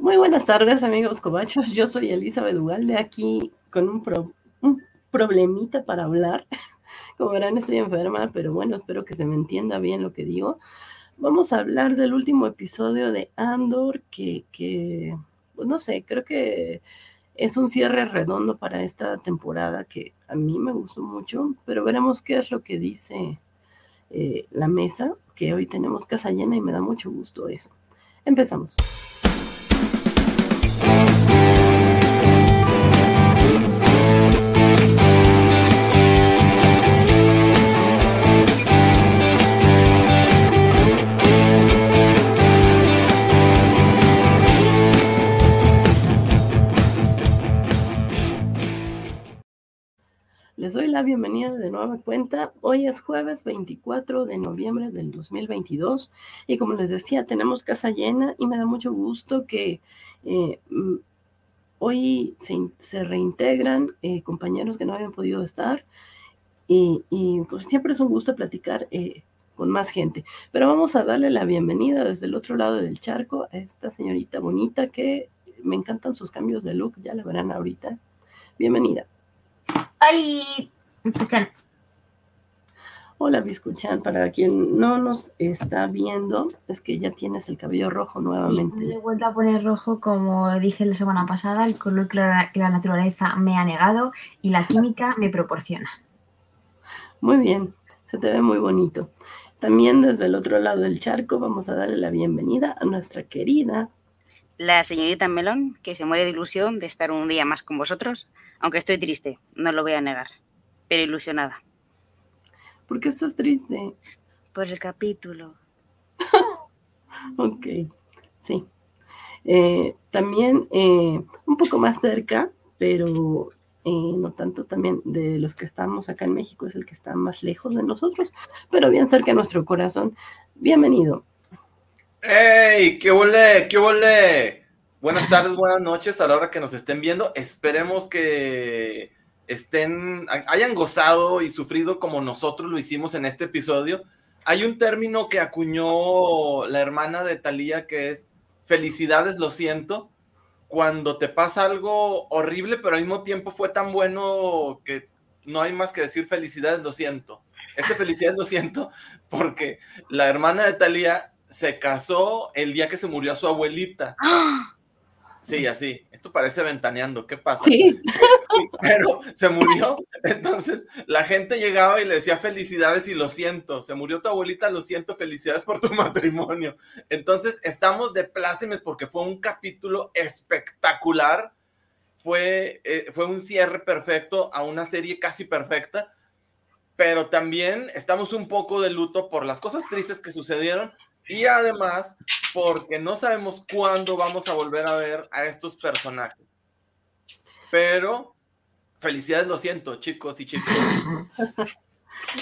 Muy buenas tardes, amigos cobachos. Yo soy Elizabeth de aquí con un, un problemita para hablar. Como verán, estoy enferma, pero bueno, espero que se me entienda bien lo que digo. Vamos a hablar del último episodio de Andor, que, que pues no sé, creo que es un cierre redondo para esta temporada que a mí me gustó mucho, pero veremos qué es lo que dice eh, la mesa, que hoy tenemos casa llena y me da mucho gusto eso. Empezamos. Les doy la bienvenida de nueva cuenta. Hoy es jueves 24 de noviembre del 2022 y como les decía, tenemos casa llena y me da mucho gusto que eh, mm, hoy se, reintegran eh, compañeros que no habían podido estar y, pues siempre es un gusto platicar eh, con más gente. Pero vamos a darle la bienvenida desde el otro lado del charco a esta señorita bonita que me encantan sus cambios de look, ya la verán ahorita. Bienvenida. ¡Ay! Escuchan. Hola, Biscuchan. Para quien no nos está viendo, es que ya tienes el cabello rojo nuevamente. me he vuelto a poner rojo, como dije la semana pasada, el color que la, naturaleza me ha negado y la química me proporciona. Muy bien, se te ve muy bonito. También desde el otro lado del charco vamos a darle la bienvenida a nuestra querida. La señorita Melón, que se muere de ilusión de estar un día más con vosotros aunque estoy triste, no lo voy a negar, pero ilusionada. ¿Por qué estás triste? Por el capítulo. ok, sí. Eh, también eh, un poco más cerca, pero eh, no tanto también de los que estamos acá en México, es el que está más lejos de nosotros, pero bien cerca de nuestro corazón. Bienvenido. ¡Ey! ¡Qué volé! ¡Qué volé! Buenas tardes, buenas noches a la hora que nos estén viendo. Esperemos que estén, hayan gozado y sufrido como nosotros lo hicimos en este episodio. Hay un término que acuñó la hermana de Talía que es felicidades, lo siento. Cuando te pasa algo horrible, pero al mismo tiempo fue tan bueno que no hay más que decir felicidades, lo siento. Este felicidades, lo siento, porque la hermana de Talía se casó el día que se murió su abuelita. ¡Ah! Sí, así. Esto parece ventaneando. ¿Qué pasa? Sí. Pero se murió. Entonces la gente llegaba y le decía felicidades y lo siento. Se murió tu abuelita, lo siento, felicidades por tu matrimonio. Entonces estamos de plácemes porque fue un capítulo espectacular. Fue, eh, fue un cierre perfecto a una serie casi perfecta. Pero también estamos un poco de luto por las cosas tristes que sucedieron, y además porque no sabemos cuándo vamos a volver a ver a estos personajes. Pero felicidades, lo siento, chicos y chicos.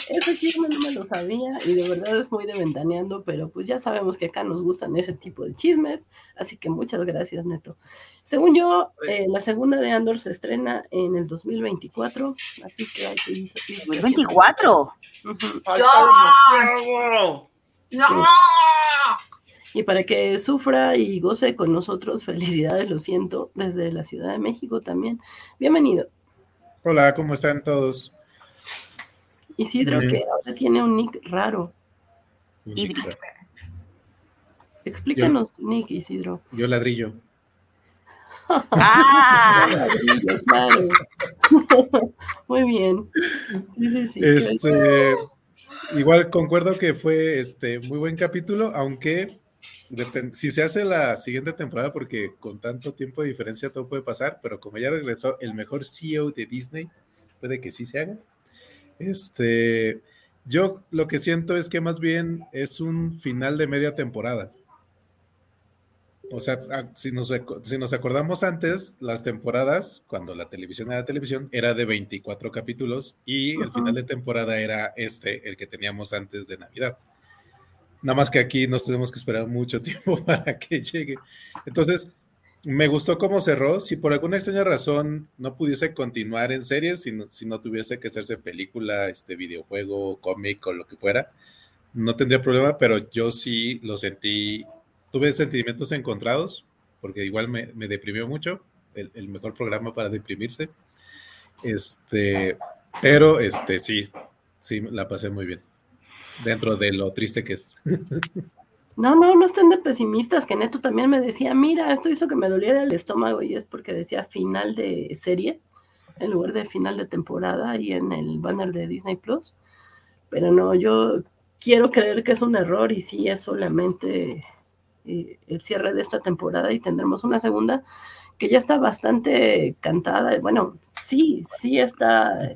Ese chisme no me lo sabía y de verdad es muy de ventaneando, pero pues ya sabemos que acá nos gustan ese tipo de chismes, así que muchas gracias, Neto. Según yo, eh, la segunda de Andor se estrena en el 2024, así que hay que ir. ¿2024? ¡No! Y para que sufra y goce con nosotros, felicidades, lo siento, desde la Ciudad de México también. Bienvenido. Hola, ¿cómo están todos? Isidro, que ahora tiene un nick raro. Explícanos tu nick, Isidro. Yo ladrillo. ah, ladrillo, claro. Muy bien. este, igual concuerdo que fue este muy buen capítulo, aunque si se hace la siguiente temporada, porque con tanto tiempo de diferencia todo puede pasar, pero como ya regresó el mejor CEO de Disney, puede que sí se haga. Este, yo lo que siento es que más bien es un final de media temporada. O sea, ah, si nos, si nos acordamos antes, las temporadas, cuando la televisión era televisión, era de 24 capítulos y el final de temporada era este, el que teníamos antes de Navidad. Nada más que aquí nos tenemos que esperar mucho tiempo para que llegue. Entonces, me gustó cómo cerró. Si por alguna extraña razón no pudiese continuar en series, si no, si no tuviese que hacerse película, este videojuego, cómic o lo que fuera, no tendría problema, pero yo sí lo sentí tuve sentimientos encontrados porque igual me, me deprimió mucho, el, el, mejor programa para deprimirse. Este, pero este, sí, sí, la pasé muy bien, dentro de lo triste que es. No, no, no estén de pesimistas, que Neto también me decía, mira, esto hizo que me doliera el estómago y es porque decía final de serie en lugar de final de temporada y en el banner de Disney Plus. Pero no, yo quiero creer que es un error y sí es solamente el cierre de esta temporada y tendremos una segunda que ya está bastante cantada. Bueno, sí, sí está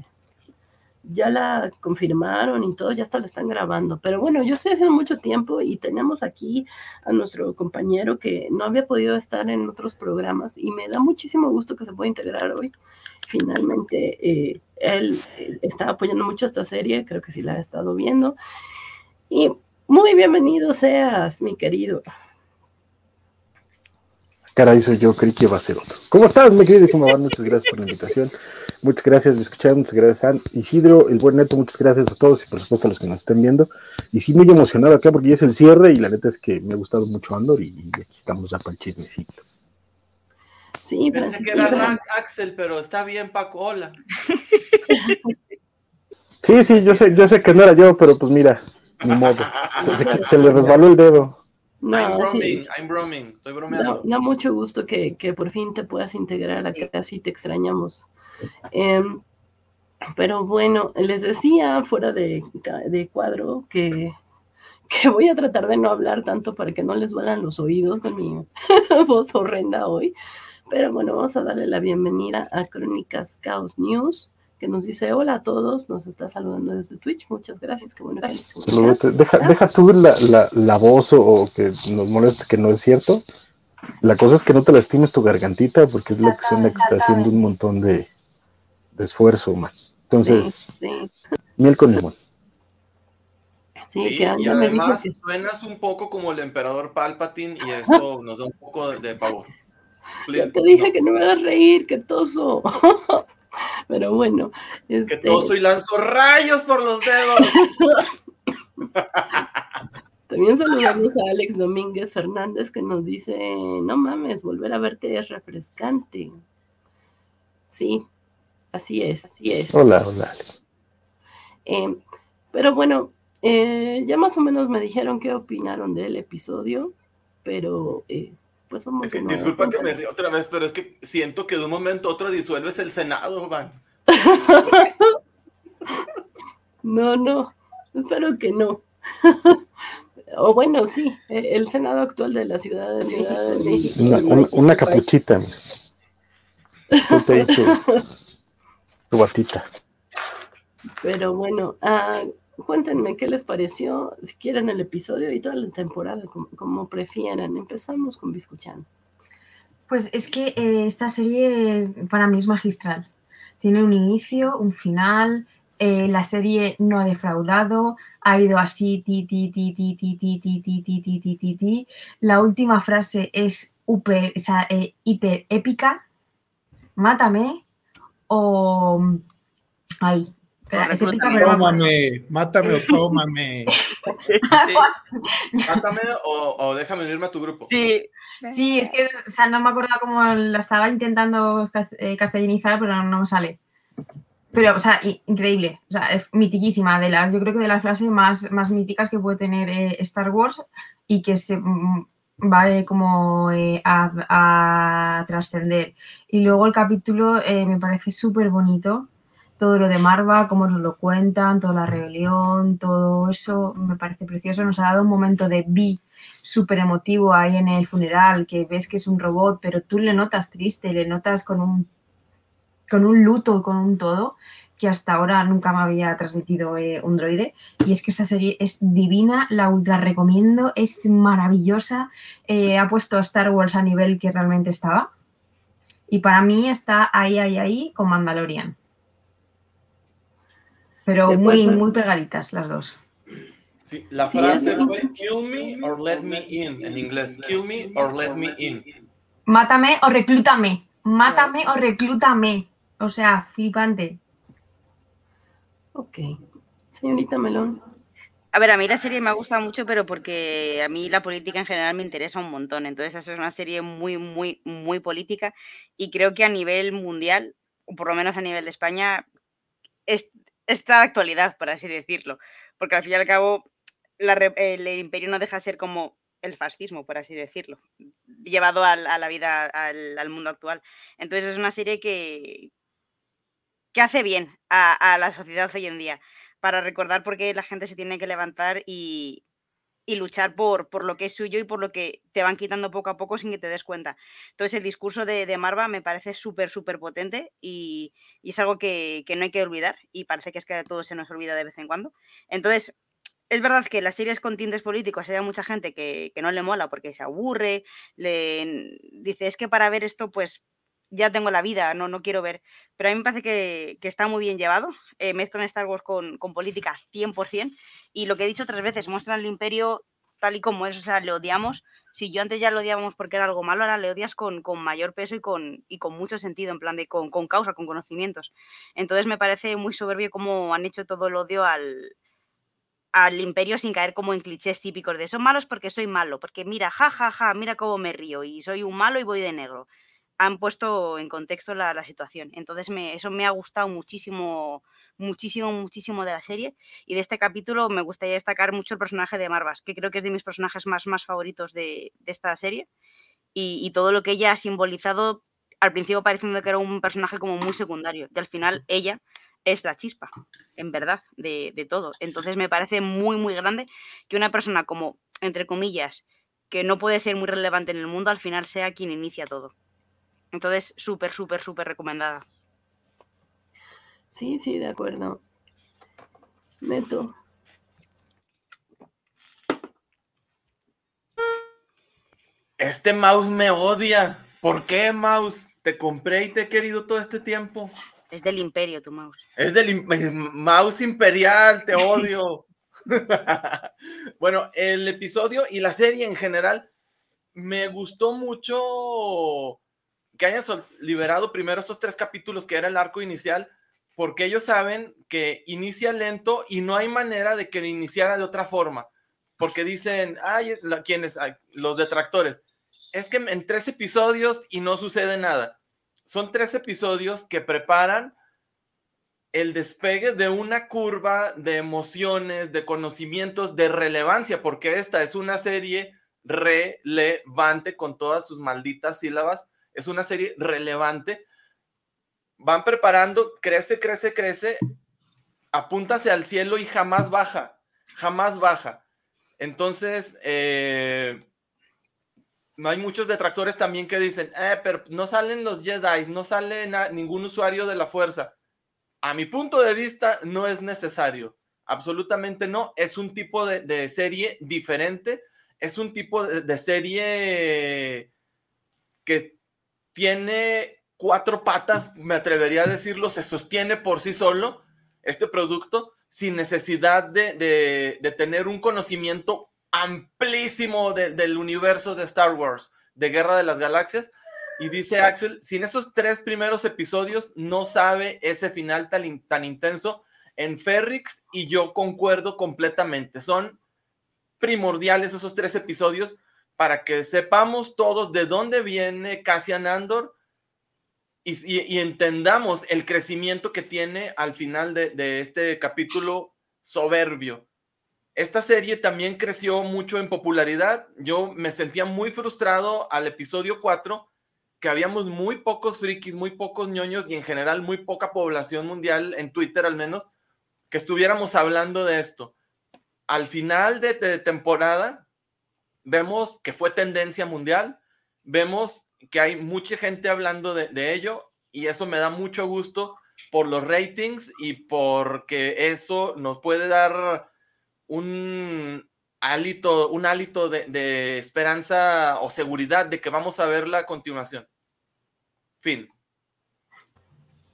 ya la confirmaron y todo, ya hasta la están grabando. Pero bueno, yo estoy haciendo mucho tiempo y tenemos aquí a nuestro compañero que no había podido estar en otros programas y me da muchísimo gusto que se pueda integrar hoy. Finalmente, eh, él está apoyando mucho esta serie, creo que sí la ha estado viendo. Y muy bienvenido seas, mi querido. Caray, soy yo, creí que iba a ser otro. ¿Cómo estás, mi querido Muchas gracias por la invitación. Muchas gracias por escuchar, muchas gracias a Isidro, el buen neto, muchas gracias a todos y por supuesto a los que nos estén viendo. Y sí, muy emocionado acá porque ya es el cierre y la neta es que me ha gustado mucho Andor y, aquí estamos ya para el chismecito. Sí, Pensé que era Axel, pero está bien, Paco, hola. Sí, sí, yo sé, yo sé que no era yo, pero pues mira, ni modo. Se, se le resbaló el dedo. No, I'm roaming, I'm roaming, estoy bromeando. Da, mucho gusto que, que, por fin te puedas integrar a que así te extrañamos. Em, pero bueno, les decía fuera de, de cuadro que, que, voy a tratar de no hablar tanto para que no les duelan los oídos con mi voz horrenda hoy. Pero bueno, vamos a darle la bienvenida a Crónicas Chaos News que nos dice hola a todos, nos está saludando desde Twitch, muchas gracias, qué bueno que deja, deja tú la, la, la voz o, que nos moleste que no es cierto. La cosa es que no te lastimes tu gargantita porque es la que suena que está haciendo un montón de, de esfuerzo, man. Entonces, sí, miel con limón. Sí, que y además suenas un poco como el emperador Palpatine y eso nos da un poco de, pavor. Yo te dije que no me hagas reír, que toso. Pero bueno. Este... Que todo soy lanzo rayos por los dedos. También saludamos a Alex Domínguez Fernández que nos dice, no mames, volver a verte es refrescante. Sí, así es, así es. Hola, hola. Eh, pero bueno, eh, ya más o menos me dijeron qué opinaron del episodio, pero eh, pues vamos Disculpa que me río otra vez, pero es que siento que de un momento a otro disuelves el Senado, Van. no, no, espero que no. o bueno, sí, e, el Senado actual de la Ciudad de, Ciudad de México. Una, capuchita. te he dicho tu batita. Pero bueno, ah, cuéntenme qué les pareció, si quieren el episodio y toda la temporada, como, prefieran. Empezamos con Biscuchan. Pues es que eh, esta serie para mí es magistral. Tiene un inicio, un final, eh, la serie no ha defraudado, ha ido así, ti, ti, ti, ti, ti, ti, ti, ti, ti, ti, ti, ti, ti. La última frase es o sea, hiper épica. Mátame o... Ay, tómame, mátame o tómame. Mátame o, déjame unirme a tu grupo. Sí, sí, es que o sea, no me acordaba cómo la estaba intentando eh, castellanizar, pero no me sale. Pero, o sea, increíble, o sea, es mitiquísima, de las, yo creo que de las frases más, más míticas que puede tener eh, Star Wars y que se mm, va eh, como a, a trascender. Y luego el capítulo me parece súper bonito, todo lo de Marva, cómo nos lo cuentan, toda la rebelión, todo eso me parece precioso. Nos ha dado un momento de vi súper emotivo ahí en el funeral, que ves que es un robot, pero tú le notas triste, le notas con un, con un luto, con un todo, que hasta ahora nunca me había transmitido eh, un droide. Y es que esa serie es divina, la ultra recomiendo, es maravillosa, eh, ha puesto a Star Wars a nivel que realmente estaba. Y para mí está ahí, ahí, ahí con Mandalorian. Pero muy, muy pegaditas las dos. Sí, la frase fue kill me or let me in en inglés. Kill me or let me in. Mátame o reclútame. Mátame o reclútame. O sea, flipante. Ok. Señorita Melón. A ver, a mí la serie me ha gustado mucho, pero porque a mí la política en general me interesa un montón. Entonces, eso es una serie muy, muy, muy política. Y creo que a nivel mundial, o por lo menos a nivel de España, es, está de actualidad, por así decirlo. Porque al fin y al cabo, el, imperio no deja de ser como el fascismo, por así decirlo, llevado a, la vida, al, mundo actual. Entonces es una serie que, que hace bien a, la sociedad hoy en día, para recordar por qué la gente se tiene que levantar y, luchar por, por, lo que es suyo y por lo que te van quitando poco a poco sin que te des cuenta. Entonces el discurso de, Marva me parece súper, súper potente y, es algo que, que, no hay que olvidar y parece que es que a todos se nos olvida de vez en cuando. Entonces es verdad que las series con tintes políticos hay mucha gente que, no le mola porque se aburre, le dice, es que para ver esto, pues ya tengo la vida, no, no quiero ver. Pero a mí me parece que, está muy bien llevado. Eh, mezclan Star Wars con, política 100%. Y lo que he dicho otras veces, muestran el imperio tal y como es, o sea, le odiamos. Si yo antes ya lo odiábamos porque era algo malo, ahora le odias con, mayor peso y con, y con mucho sentido, en plan de con, con causa, con conocimientos. Entonces me parece muy soberbio cómo han hecho todo el odio al, al imperio sin caer como en clichés típicos de son malos porque soy malo, porque mira, ja, ja, ja, mira cómo me río y soy un malo y voy de negro. Han puesto en contexto la, situación. Entonces me, eso me ha gustado muchísimo, muchísimo, muchísimo de la serie. Y de este capítulo me gustaría destacar mucho el personaje de Marvas, que creo que es de mis personajes más, más favoritos de, esta serie. Y, todo lo que ella ha simbolizado, al principio pareciendo que era un personaje como muy secundario. Y al final ella es la chispa, en verdad, de, todo. Entonces me parece muy, muy grande que una persona como, entre comillas, que no puede ser muy relevante en el mundo, al final sea quien inicia todo. Entonces, súper, súper, súper recomendada. Sí, sí, de acuerdo. Neto. Este mouse me odia. ¿Por qué, mouse? Te compré y te he querido todo este tiempo. Es del imperio tu mouse. Es del mouse imperial, te odio. bueno, el episodio y la serie en general me gustó mucho que hayan liberado primero estos tres capítulos que era el arco inicial, porque ellos saben que inicia lento y no hay manera de que iniciara de otra forma, porque dicen, ay, quienes, los detractores, es que en tres episodios y no sucede nada. Son tres episodios que preparan el despegue de una curva de emociones, de conocimientos, de relevancia, porque esta es una serie relevante con todas sus malditas sílabas, es una serie relevante. Van preparando, crece, crece, crece, apúntase al cielo y jamás baja, jamás baja. Entonces, eh, no hay muchos detractores también que dicen, eh, pero no salen los Jedi, no sale ningún usuario de la fuerza. A mi punto de vista, no es necesario. Absolutamente no. Es un tipo de, serie diferente. Es un tipo de, serie que tiene cuatro patas, me atrevería a decirlo, se sostiene por sí solo este producto sin necesidad de, de tener un conocimiento amplísimo del universo de Star Wars, de Guerra de las Galaxias. Y dice Axel, sin esos tres primeros episodios no sabe ese final tan, tan intenso en Ferrix y yo concuerdo completamente. Son primordiales esos tres episodios para que sepamos todos de dónde viene Cassian Andor y, entendamos el crecimiento que tiene al final de, este capítulo soberbio esta serie también creció mucho en popularidad. Yo me sentía muy frustrado al episodio 4, que habíamos muy pocos frikis, muy pocos ñoños y en general muy poca población mundial, en Twitter al menos, que estuviéramos hablando de esto. Al final de, temporada, vemos que fue tendencia mundial, vemos que hay mucha gente hablando de, ello y eso me da mucho gusto por los ratings y porque eso nos puede dar un hálito, un hálito de, esperanza o seguridad de que vamos a verla a continuación. Fin.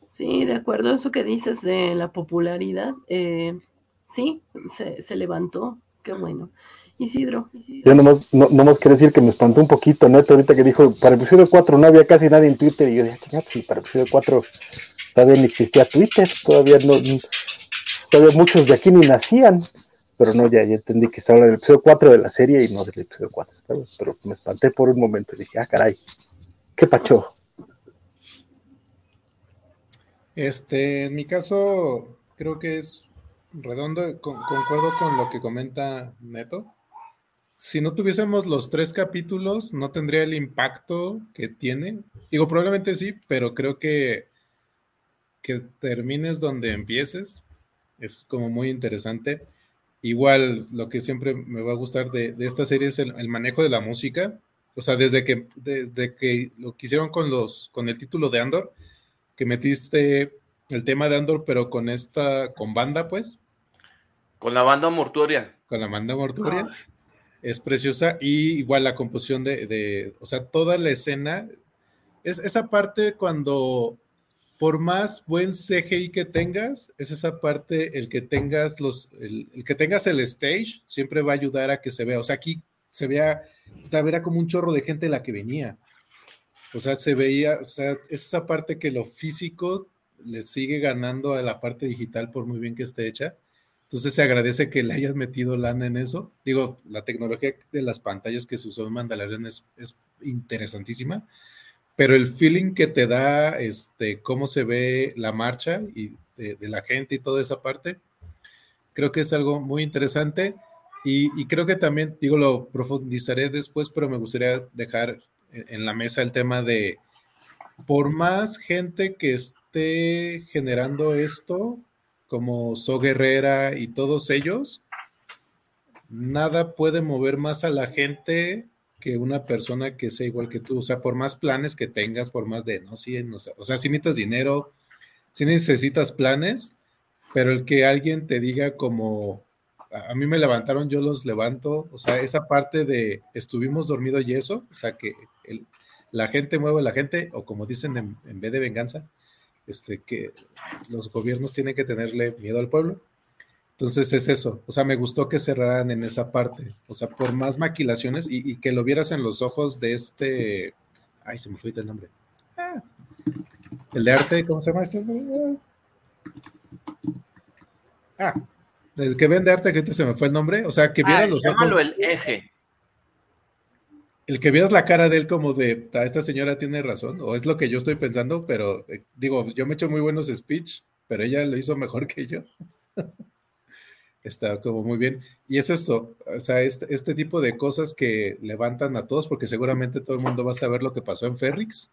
Sí, de acuerdo a eso que dices de la popularidad, eh, sí, se, levantó, qué bueno. Isidro. Yo nomás, no, nomás quiero decir que me espantó un poquito, Neto, ahorita que dijo, para el episodio 4 no había casi nadie en Twitter, y yo dije, chingada, sí, para el episodio 4 todavía no existía Twitter, todavía no, todavía muchos de aquí ni nacían. pero no, ya, ya entendí que estaba en el episodio 4 de la serie y no del episodio 4, pero me espanté por un momento y dije, ah, caray, qué pacho. Este, en mi caso, creo que es redondo, concuerdo con lo que comenta Neto. Si no tuviésemos los tres capítulos, no tendría el impacto que tiene. Digo, probablemente sí, pero creo que que termines donde empieces es como muy interesante. Igual, lo que siempre me va a gustar de, esta serie es el, el, manejo de la música. O sea, desde que, desde que lo quisieron con, los, con el título de Andor, que metiste el tema de Andor, pero con esta, con banda, pues. Con la banda mortuoria. Con la banda mortuoria. Ah. Es preciosa. Y igual la composición de, de, o sea, toda la escena. Es esa parte cuando, por más buen CGI que tengas, es esa parte, el que tengas los, el, el que tengas el stage, siempre va a ayudar a que se vea. O sea, aquí se vea, era como un chorro de gente la que venía. O sea, se veía, o sea, es esa parte que lo físico le sigue ganando a la parte digital por muy bien que esté hecha. Entonces se agradece que le hayas metido lana en eso. Digo, la tecnología de las pantallas que se usó en Mandalorian es, es interesantísima, pero el feeling que te da, este, cómo se ve la marcha y de, de la gente y toda esa parte, creo que es algo muy interesante. Y, y, creo que también, digo, lo profundizaré después, pero me gustaría dejar en la mesa el tema de, por más gente que esté generando esto, como So Guerrera y todos ellos, nada puede mover más a la gente que una persona que sea igual que tú. O sea, por más planes que tengas, por más de, no, sí, no, o sea, si necesitas dinero, si necesitas planes, pero el que alguien te diga como, a mí me levantaron, yo los levanto, o sea, esa parte de estuvimos dormidos y eso, o sea, que la gente mueve a la gente, o como dicen en, en, vez de venganza, este, que los gobiernos tienen que tenerle miedo al pueblo. Entonces es eso, o sea, me gustó que cerraran en esa parte, o sea, por más maquilaciones y, y que lo vieras en los ojos de este, ay, se me fue el nombre. Ah, el de arte, ¿cómo se llama este? Ah, el que vende arte, que se me fue el nombre, o sea, que vieras Ay, los llámalo ojos. el eje. El que vieras la cara de él como de, "Ta, esta señora tiene razón, o es lo que yo estoy pensando, pero eh, digo, yo me echo muy buenos speech, pero ella lo hizo mejor que yo. Está como muy bien. Y es esto, o sea, este, este tipo de cosas que levantan a todos, porque seguramente todo el mundo va a saber lo que pasó en Ferrix,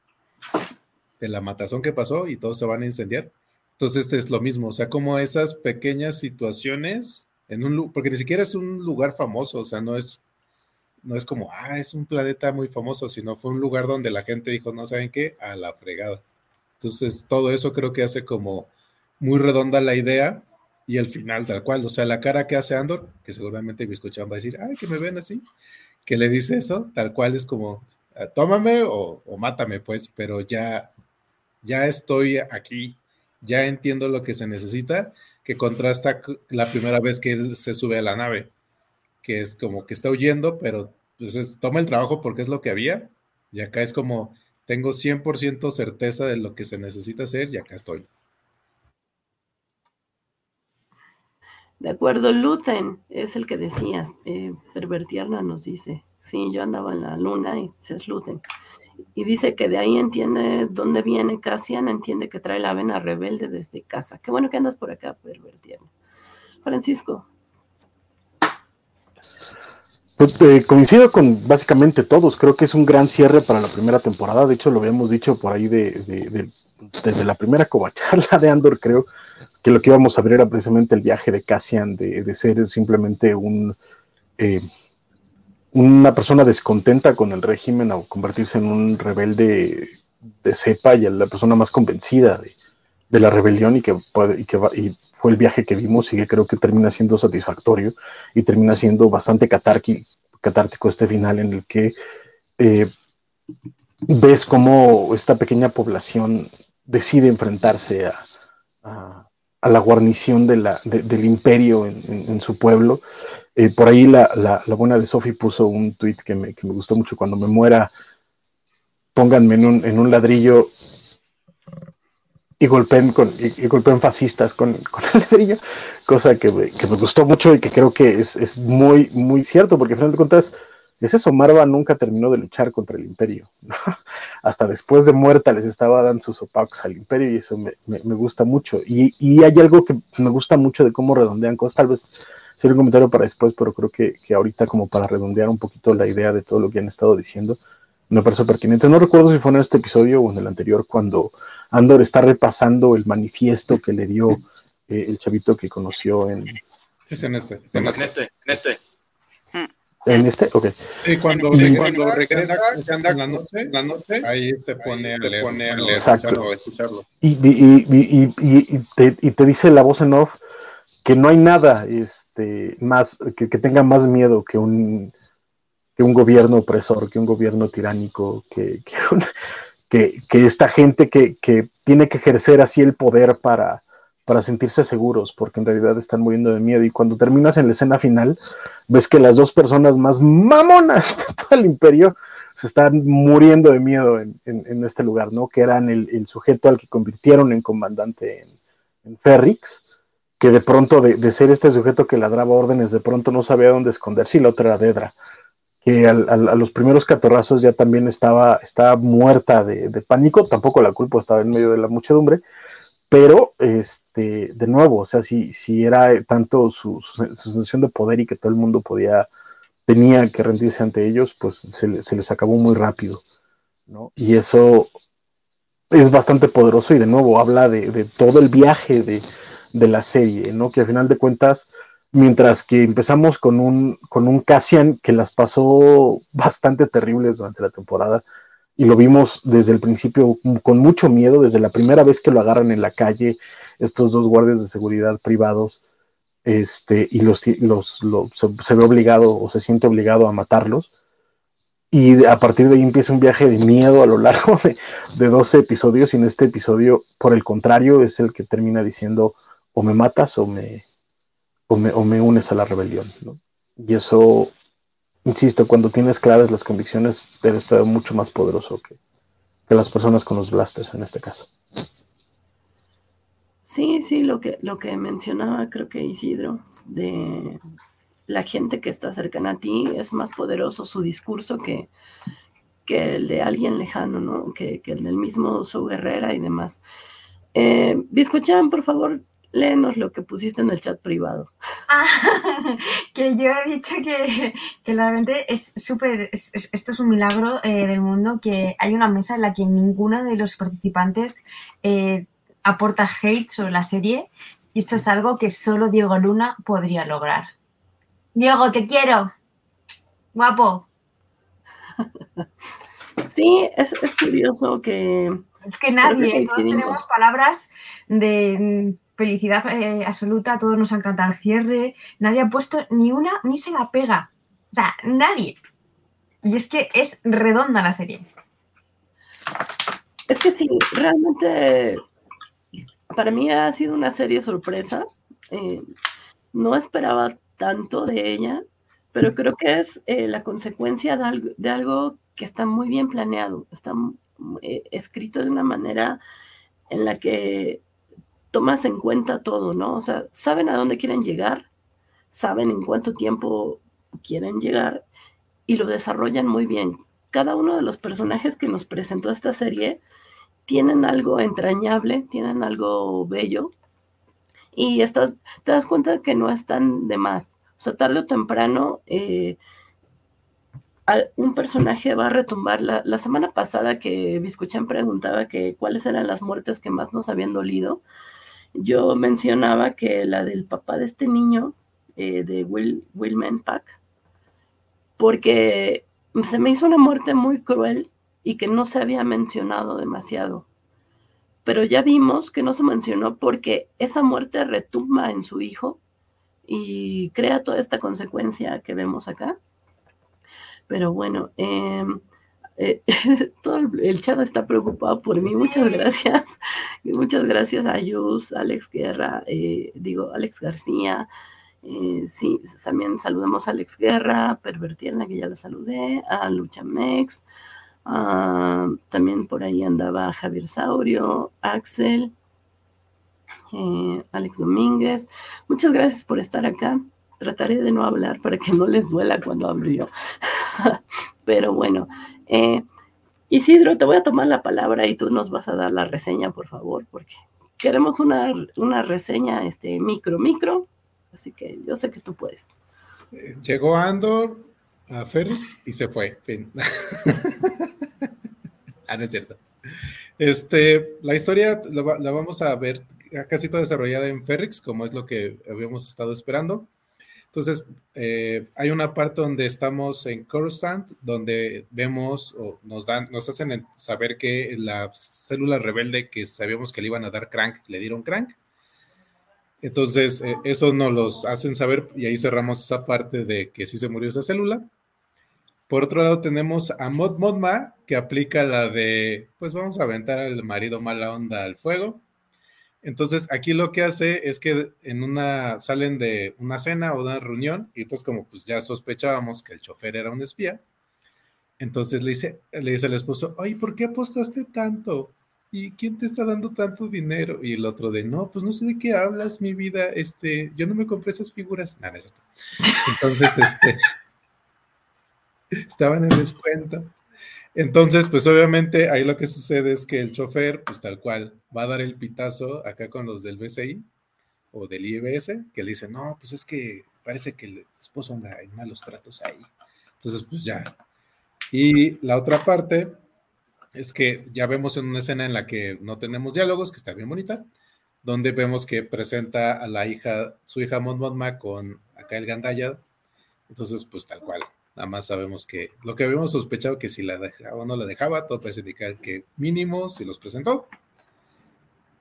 de la matazón que pasó y todos se van a incendiar. Entonces es lo mismo, o sea, como esas pequeñas situaciones en un porque ni siquiera es un lugar famoso, o sea, no es no es como, ah, es un planeta muy famoso, sino fue un lugar donde la gente dijo, no saben qué, a la fregada. Entonces, todo eso creo que hace como muy redonda la idea y el final tal cual, o sea, la cara que hace Andor, que seguramente Biscochan va a decir, ay, que me ven así, que le dice eso, tal cual es como, "Ah, tómame o, mátame, pues, pero ya, ya estoy aquí, ya entiendo lo que se necesita, que contrasta la primera vez que él se sube a la nave, que es como que está huyendo, pero pues es- toma el trabajo porque es lo que había, y acá es como, tengo 100% certeza de lo que se necesita hacer y acá estoy. De acuerdo, Luten es el que decías. Eh, Pervertierna nos dice. Sí, yo andaba en la luna y es Luten. Y dice que de ahí entiende dónde viene Cassian, entiende que trae la vena rebelde desde casa. Qué bueno que andas por acá, Pervertierna. Francisco, Pues, eh, coincido con básicamente todos. Creo que es un gran cierre para la primera temporada. De hecho, lo habíamos dicho por ahí de, de- de- desde la primera covacharla de Andor, creo que lo que íbamos a ver era precisamente el viaje de Cassian, de, ser simplemente un eh, una persona descontenta con el régimen a convertirse en un rebelde de cepa y la persona más convencida de, de la rebelión y que, y que y fue el viaje que vimos y que creo que termina siendo satisfactorio y termina siendo bastante catártico este final en el que eh, ves cómo esta pequeña población decide enfrentarse a, a- la guarnición del imperio en, su pueblo. Eh, por ahí la buena de Sophie puso un tweet que me, que me gustó mucho. Cuando me muera, pónganme en un, en un ladrillo y golpeen, con, y, golpeen fascistas con, con, el ladrillo, cosa que me, que me, gustó mucho y que creo que es, es, muy, muy cierto, porque al final de cuentas es eso, Marva nunca terminó de luchar contra el imperio, hasta después de muerta les estaba dando sus opacos al imperio y eso me, me, gusta mucho. Y, y, hay algo que me gusta mucho de cómo redondean cosas, tal vez sería un comentario para después, pero creo que, que ahorita como para redondear un poquito la idea de todo lo que han estado diciendo, me parece pertinente. No recuerdo si fue en este episodio o en el anterior cuando Andor está repasando el manifiesto que le dio eh, el chavito que conoció en... Es en este. En este, en este. ¿En este? Ok. Sí, cuando, sí, cuando regresa, anda en la noche, la noche, ahí se pone a leer, pone a leer escucharlo, escucharlo. Y, y, y, y, te, y te dice la voz en off que no hay nada este, más, que, que tenga más miedo que un, que un gobierno opresor, que un gobierno tiránico, que, que, que, esta gente que, que, tiene que ejercer así el poder para, para sentirse seguros, porque en realidad están muriendo de miedo. Y cuando terminas en la escena final, ves que las dos personas más mamonas de todo el imperio se están muriendo de miedo en, en, en este lugar, ¿no? Que eran el, el, sujeto al que convirtieron en comandante en, en Ferrix, que de pronto, de, de, ser este sujeto que ladraba órdenes, de pronto no sabía dónde esconderse, y la otra era Dedra que al, a los primeros catorrazos ya también estaba, muerta de, de, pánico, tampoco la culpa, estaba en medio de la muchedumbre, pero este, de nuevo, o sea, si, si era tanto su, su, sensación de poder y que todo el mundo podía, tenía que rendirse ante ellos, pues se, se les acabó muy rápido, ¿no? Y eso es bastante poderoso y de nuevo habla de, de todo el viaje de, de la serie, ¿no? Que al final de cuentas mientras que empezamos con un, con un Cassian que las pasó bastante terribles durante la temporada y lo vimos desde el principio con mucho miedo, desde la primera vez que lo agarran en la calle, estos dos guardias de seguridad privados, este, y los, los, se, se, ve obligado o se siente obligado a matarlos. Y a partir de ahí empieza un viaje de miedo a lo largo de, de 12 episodios, y en este episodio, por el contrario, es el que termina diciendo o me matas o me, o me, o me unes a la rebelión. ¿no? Y eso, insisto, cuando tienes claras las convicciones, debe estar mucho más poderoso que, que las personas con los blasters en este caso. Sí, sí, lo que, lo que mencionaba creo que Isidro, de la gente que está cercana a ti, es más poderoso su discurso que, que el de alguien lejano, ¿no? Que, que el del mismo su Guerrera y demás. Eh, por favor, léenos lo que pusiste en el chat privado. Ah, que yo he dicho que, que realmente es súper, es, es, esto es un milagro eh, del mundo, que hay una mesa en la que ninguno de los participantes eh, aporta hate sobre la serie y esto es algo que solo Diego Luna podría lograr. Diego, te quiero. Guapo. Sí, es, es curioso que... Es que nadie, todos tenemos palabras de felicidad eh, absoluta, todos nos ha encantado el cierre, nadie ha puesto ni una, ni se la pega. O sea, nadie. Y es que es redonda la serie. Es que sí, realmente para mí ha sido una serie sorpresa. Eh, no esperaba tanto de ella, pero creo que es eh, la consecuencia de algo, de algo, que está muy bien planeado, está escrito de una manera en la que tomas en cuenta todo, ¿no? O sea, saben a dónde quieren llegar, saben en cuánto tiempo quieren llegar y lo desarrollan muy bien. Cada uno de los personajes que nos presentó esta serie tienen algo entrañable, tienen algo bello y estás, te das cuenta que no están de más. O sea, tarde o temprano eh, un personaje va a retumbar. La, semana pasada que Biscuchan preguntaba que cuáles eran las muertes que más nos habían dolido, yo mencionaba que la del papá de este niño, eh, de Will, Pack, porque se me hizo una muerte muy cruel y que no se había mencionado demasiado. Pero ya vimos que no se mencionó porque esa muerte retumba en su hijo y crea toda esta consecuencia que vemos acá. Pero bueno, eh, eh, todo el chat está preocupado por mí. Muchas gracias. Muchas gracias a Yus, Alex Guerra, eh, digo, Alex García. Eh, sí, también saludamos a Alex Guerra, Pervertierna, que ya la saludé, a Luchamex. Uh, también por ahí andaba Javier Saurio, Axel, Alex Domínguez. Muchas gracias por estar acá. Trataré de no hablar para que no les duela cuando hablo yo. Pero bueno, eh, Isidro, te voy a tomar la palabra y tú nos vas a dar la reseña, por favor, porque queremos una, una reseña este, micro, micro. Así que yo sé que tú puedes. Llegó Andor a Félix y se fue. Fin. ah, no es cierto. Este, la historia la, vamos a ver casi toda desarrollada en Ferrix, como es lo que habíamos estado esperando. Entonces, eh, hay una parte donde estamos en Coruscant, donde vemos o nos dan, nos hacen saber que la célula rebelde que sabíamos que le iban a dar crank, le dieron crank. Entonces, eh, eso nos los hacen saber y ahí cerramos esa parte de que sí se murió esa célula. Por otro lado, tenemos a Mod Modma, que aplica la de, pues vamos a aventar al marido mala onda al fuego. Entonces, aquí lo que hace es que en una, salen de una cena o una reunión, y pues como pues ya sospechábamos que el chofer era un espía, entonces le dice, le dice al esposo, oye, ¿por qué apostaste tanto? ¿Y quién te está dando tanto dinero? Y el otro de, no, pues no sé de qué hablas, mi vida, este, yo no me compré esas figuras. No, no es. Entonces, este, estaban en descuento. Entonces, pues obviamente ahí lo que sucede es que el chofer, pues tal cual, va a dar el pitazo acá con los del BCI o del IBS, que le dice, no, pues es que parece que el esposo anda en malos tratos ahí. Entonces, pues ya. Y la otra parte es que ya vemos en una escena en la que no tenemos diálogos, que está bien bonita, donde vemos que presenta a la hija, su hija Mon con acá el Gandaya. Entonces, pues tal cual, Nada más sabemos que lo que habíamos sospechado que si la dejaba o no la dejaba, todo parece indicar que mínimo si los presentó.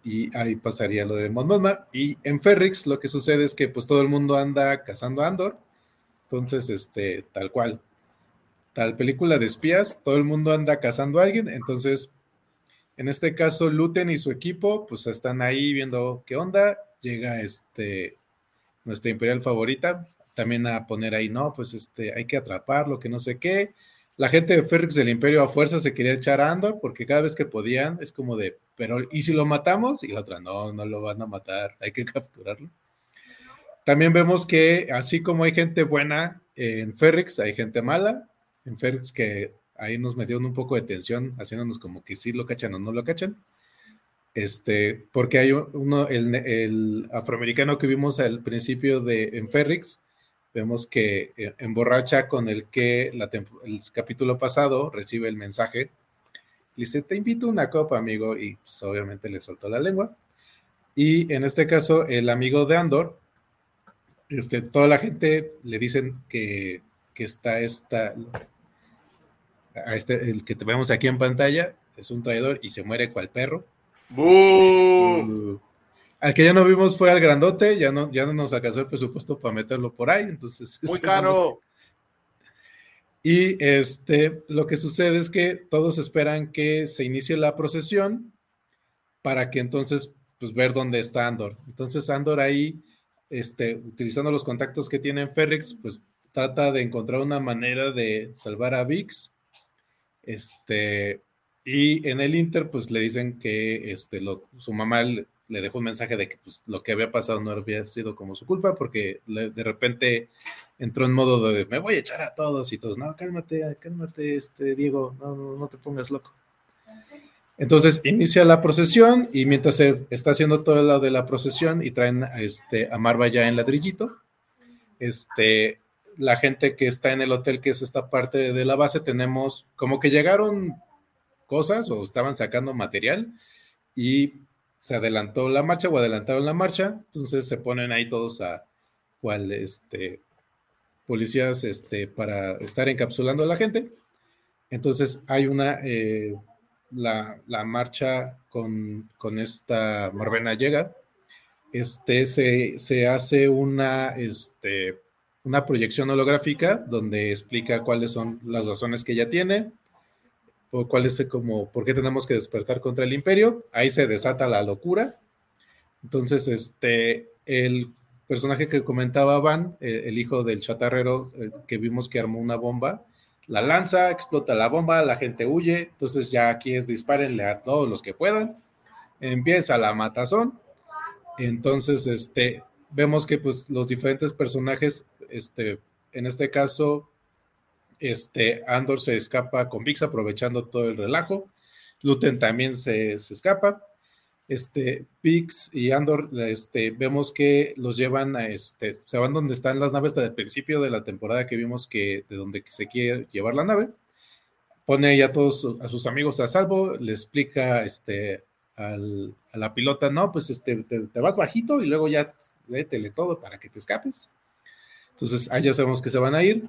Y ahí pasaría lo de Mon Y en Ferrix lo que sucede es que pues todo el mundo anda cazando a Andor. Entonces, este, tal cual. Tal película de espías, todo el mundo anda cazando a alguien. Entonces, en este caso, Luten y su equipo, pues están ahí viendo qué onda. Llega este, nuestra imperial favorita, también a poner ahí, no, pues este, hay que atraparlo, que no sé qué. La gente de Ferrix del Imperio a fuerza se quería echar a Andor porque cada vez que podían es como de, pero ¿y si lo matamos? Y la otra, no, no lo van a matar, hay que capturarlo. También vemos que así como hay gente buena en Ferrix, hay gente mala. En Ferrix que ahí nos metieron un poco de tensión, haciéndonos como que sí lo cachan o no lo cachan. Este, porque hay uno, el, el afroamericano que vimos al principio de en Ferrix, vemos que eh, emborracha con el que el capítulo pasado recibe el mensaje. Le dice, te invito a una copa, amigo, y pues, obviamente le soltó la lengua. Y en este caso, el amigo de Andor, este, toda la gente le dicen que, está esta, a este, el que vemos aquí en pantalla, es un traidor y se muere cual perro. Al que ya no vimos fue al grandote, ya no, ya no nos alcanzó el presupuesto para meterlo por ahí, entonces. Muy caro. Y este, lo que sucede es que todos esperan que se inicie la procesión para que entonces, pues, ver dónde está Andor. Entonces, Andor ahí, este, utilizando los contactos que tiene en Ferrix, pues, trata de encontrar una manera de salvar a Vix. Este, y en el Inter, pues, le dicen que este, lo, su mamá le dejó un mensaje de que pues, lo que había pasado no había sido como su culpa, porque de repente entró en modo de me voy a echar a todos y todos, no, cálmate, cálmate, este Diego, no, no, te pongas loco. Entonces inicia la procesión y mientras se está haciendo todo lado de la procesión y traen a, este, a Marva ya en ladrillito, este, la gente que está en el hotel, que es esta parte de la base, tenemos como que llegaron cosas o estaban sacando material y se adelantó la marcha o adelantaron la marcha, entonces se ponen ahí todos a cual este policías este para estar encapsulando a la gente. Entonces hay una eh, la, marcha con, esta Marvena llega. Este se, se hace una este una proyección holográfica donde explica cuáles son las razones que ella tiene, o cuál es como, por qué tenemos que despertar contra el imperio. Ahí se desata la locura. Entonces, este, el personaje que comentaba Van, eh, el hijo del chatarrero eh, que vimos que armó una bomba, la lanza, explota la bomba, la gente huye. Entonces ya aquí es dispárenle a todos los que puedan. Empieza la matazón. Entonces, este, vemos que pues los diferentes personajes, este, en este caso, este, Andor se escapa con Vix aprovechando todo el relajo. Luten también se, se escapa. Este, Vix y Andor, este, vemos que los llevan a este, van donde están las naves desde el principio de la temporada que vimos que de donde se quiere llevar la nave. Pone a todos a sus amigos a salvo, le explica este, a la pilota, no, pues este, te, vas bajito y luego ya vétele todo para que te escapes. Entonces, ya sabemos que se van a ir.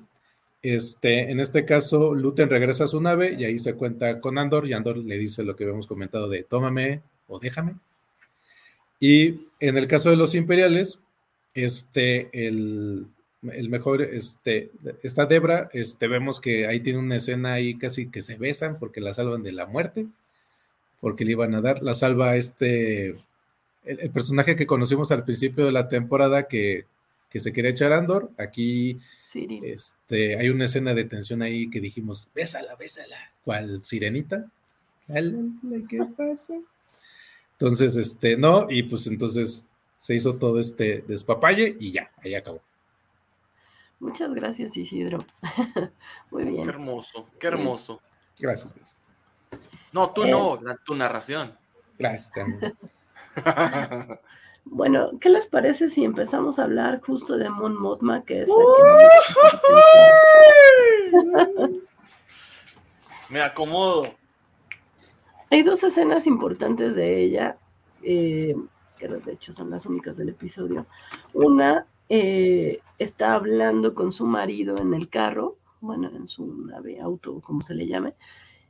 Este, en este caso, Luten regresa a su nave y ahí se cuenta con Andor y Andor le dice lo que habíamos comentado de tómame o déjame. Y en el caso de los imperiales, este, el, el mejor, este, esta Debra, este, vemos que ahí tiene una escena ahí casi que se besan porque la salvan de la muerte, porque le iban a dar, la salva este, el, personaje que conocimos al principio de la temporada que, que se quería echar Andor, aquí este, hay una escena de tensión ahí que dijimos, bésala, bésala, ¿cuál sirenita? ¿Qué pasa? Entonces, este, no, y pues entonces se hizo todo este despapalle y ya, ahí acabó. Muchas gracias, Isidro. Muy bien. Qué hermoso, qué hermoso. Gracias. No, tú no, eh, tu narración. Gracias también. bueno, ¿qué les parece si empezamos a hablar justo de Mon Mothma, que es la que... Me acomodo. Hay dos escenas importantes de ella, eh, que de hecho son las únicas del episodio. Una eh, está hablando con su marido en el carro, bueno, en su nave, auto, como se le llame,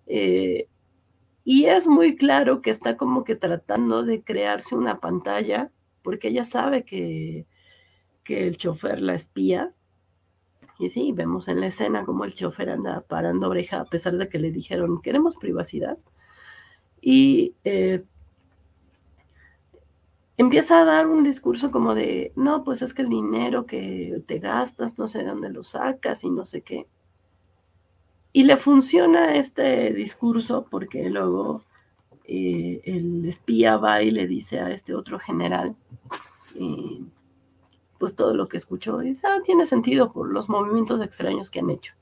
eh, y es muy claro que está como que tratando de crearse una pantalla, porque ella sabe que, que el chofer la espía. Y sí, vemos en la escena como el chofer anda parando oreja a pesar de que le dijeron, queremos privacidad y eh, empieza a dar un discurso como de, no, pues es que el dinero que te gastas, no sé de dónde lo sacas y no sé qué. Y le funciona este discurso porque luego eh, el espía va y le dice a este otro general, eh, pues todo lo que escuchó, dice, ah, tiene sentido por los movimientos extraños que han hecho.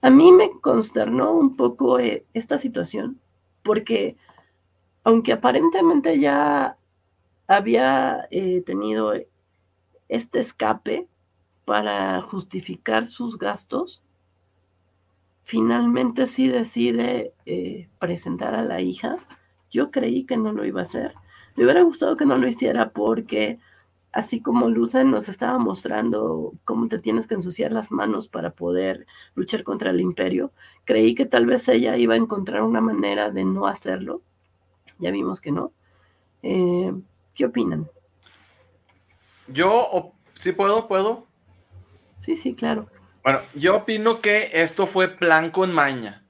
A mí me consternó un poco esta situación porque aunque aparentemente ya había eh, tenido este escape para justificar sus gastos, finalmente sí decide eh, presentar a la hija. Yo creí que no lo iba a hacer. Me hubiera gustado que no lo hiciera porque así como Lucen nos estaba mostrando cómo te tienes que ensuciar las manos para poder luchar contra el imperio, creí que tal vez ella iba a encontrar una manera de no hacerlo. Ya vimos que no. Eh, ¿Qué opinan? Yo, sí puedo, puedo. Sí, sí, claro. Bueno, yo opino que esto fue plan con maña.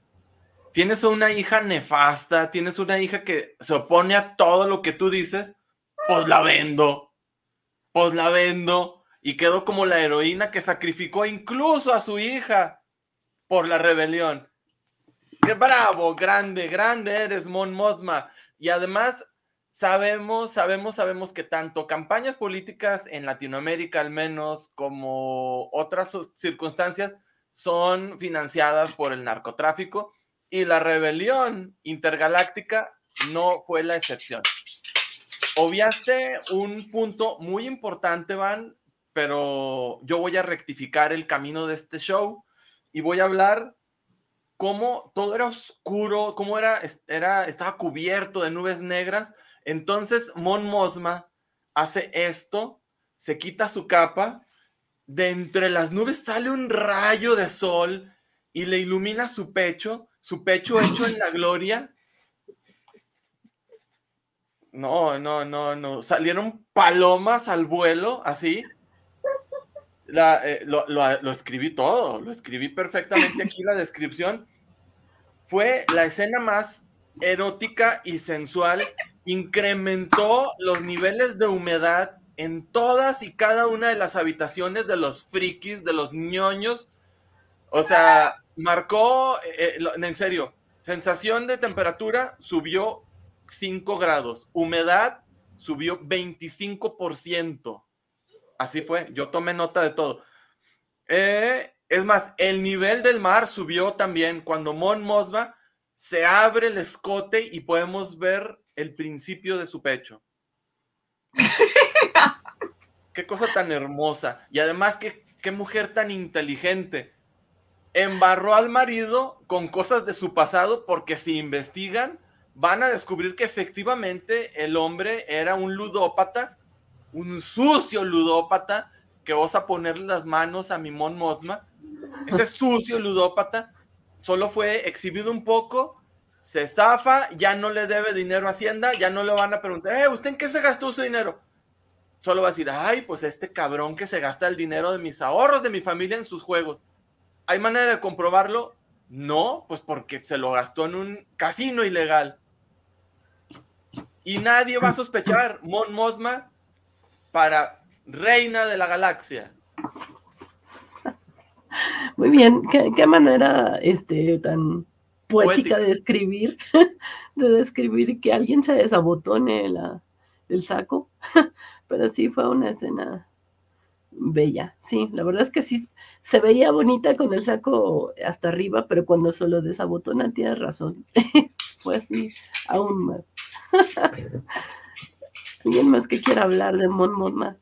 Tienes una hija nefasta, tienes una hija que se opone a todo lo que tú dices, pues la vendo pues la vendo y quedó como la heroína que sacrificó incluso a su hija por la rebelión. ¡Qué bravo! Grande, grande eres, Mon Mothma. Y además, sabemos, sabemos, sabemos que tanto campañas políticas en Latinoamérica al menos como otras circunstancias son financiadas por el narcotráfico y la rebelión intergaláctica no fue la excepción obviaste un punto muy importante, Van, pero yo voy a rectificar el camino de este show y voy a hablar cómo todo era oscuro, cómo era, era estaba cubierto de nubes negras. Entonces Mon Mothma hace esto, se quita su capa, de entre las nubes sale un rayo de sol y le ilumina su pecho, su pecho hecho en la gloria, no, no, no, no. Salieron palomas al vuelo, así. Eh, lo, escribí todo, lo escribí perfectamente aquí la descripción. Fue la escena más erótica y sensual. Incrementó los niveles de humedad en todas y cada una de las habitaciones de los frikis, de los ñoños. O sea, marcó, eh, eh, en serio, sensación de temperatura subió 5 grados. Humedad subió 25%. Así fue, yo tomé nota de todo. Eh, es más, el nivel del mar subió también cuando Mon Mothma se abre el escote y podemos ver el principio de su pecho. qué cosa tan hermosa. Y además, qué, qué mujer tan inteligente. Embarró al marido con cosas de su pasado porque si investigan, van a descubrir que efectivamente el hombre era un ludópata, un sucio ludópata, que osa ponerle las manos a Mimón Mothma. Ese sucio ludópata solo fue exhibido un poco, se zafa, ya no le debe dinero a Hacienda, ya no le van a preguntar, eh, ¿usted en qué se gastó su dinero? Solo va a decir, ay, pues este cabrón que se gasta el dinero de mis ahorros, de mi familia en sus juegos. ¿Hay manera de comprobarlo? No, pues porque se lo gastó en un casino ilegal. Y nadie va a sospechar, Mon Mothma para reina de la galaxia. Muy bien, qué, manera este, tan poética, de escribir, de describir que alguien se desabotone la, el saco, pero sí fue una escena bella, sí, la verdad es que sí, se veía bonita con el saco hasta arriba, pero cuando se lo desabotona tienes razón, fue así, aún más. ¿Alguien más que quiera hablar de Mon Mothma?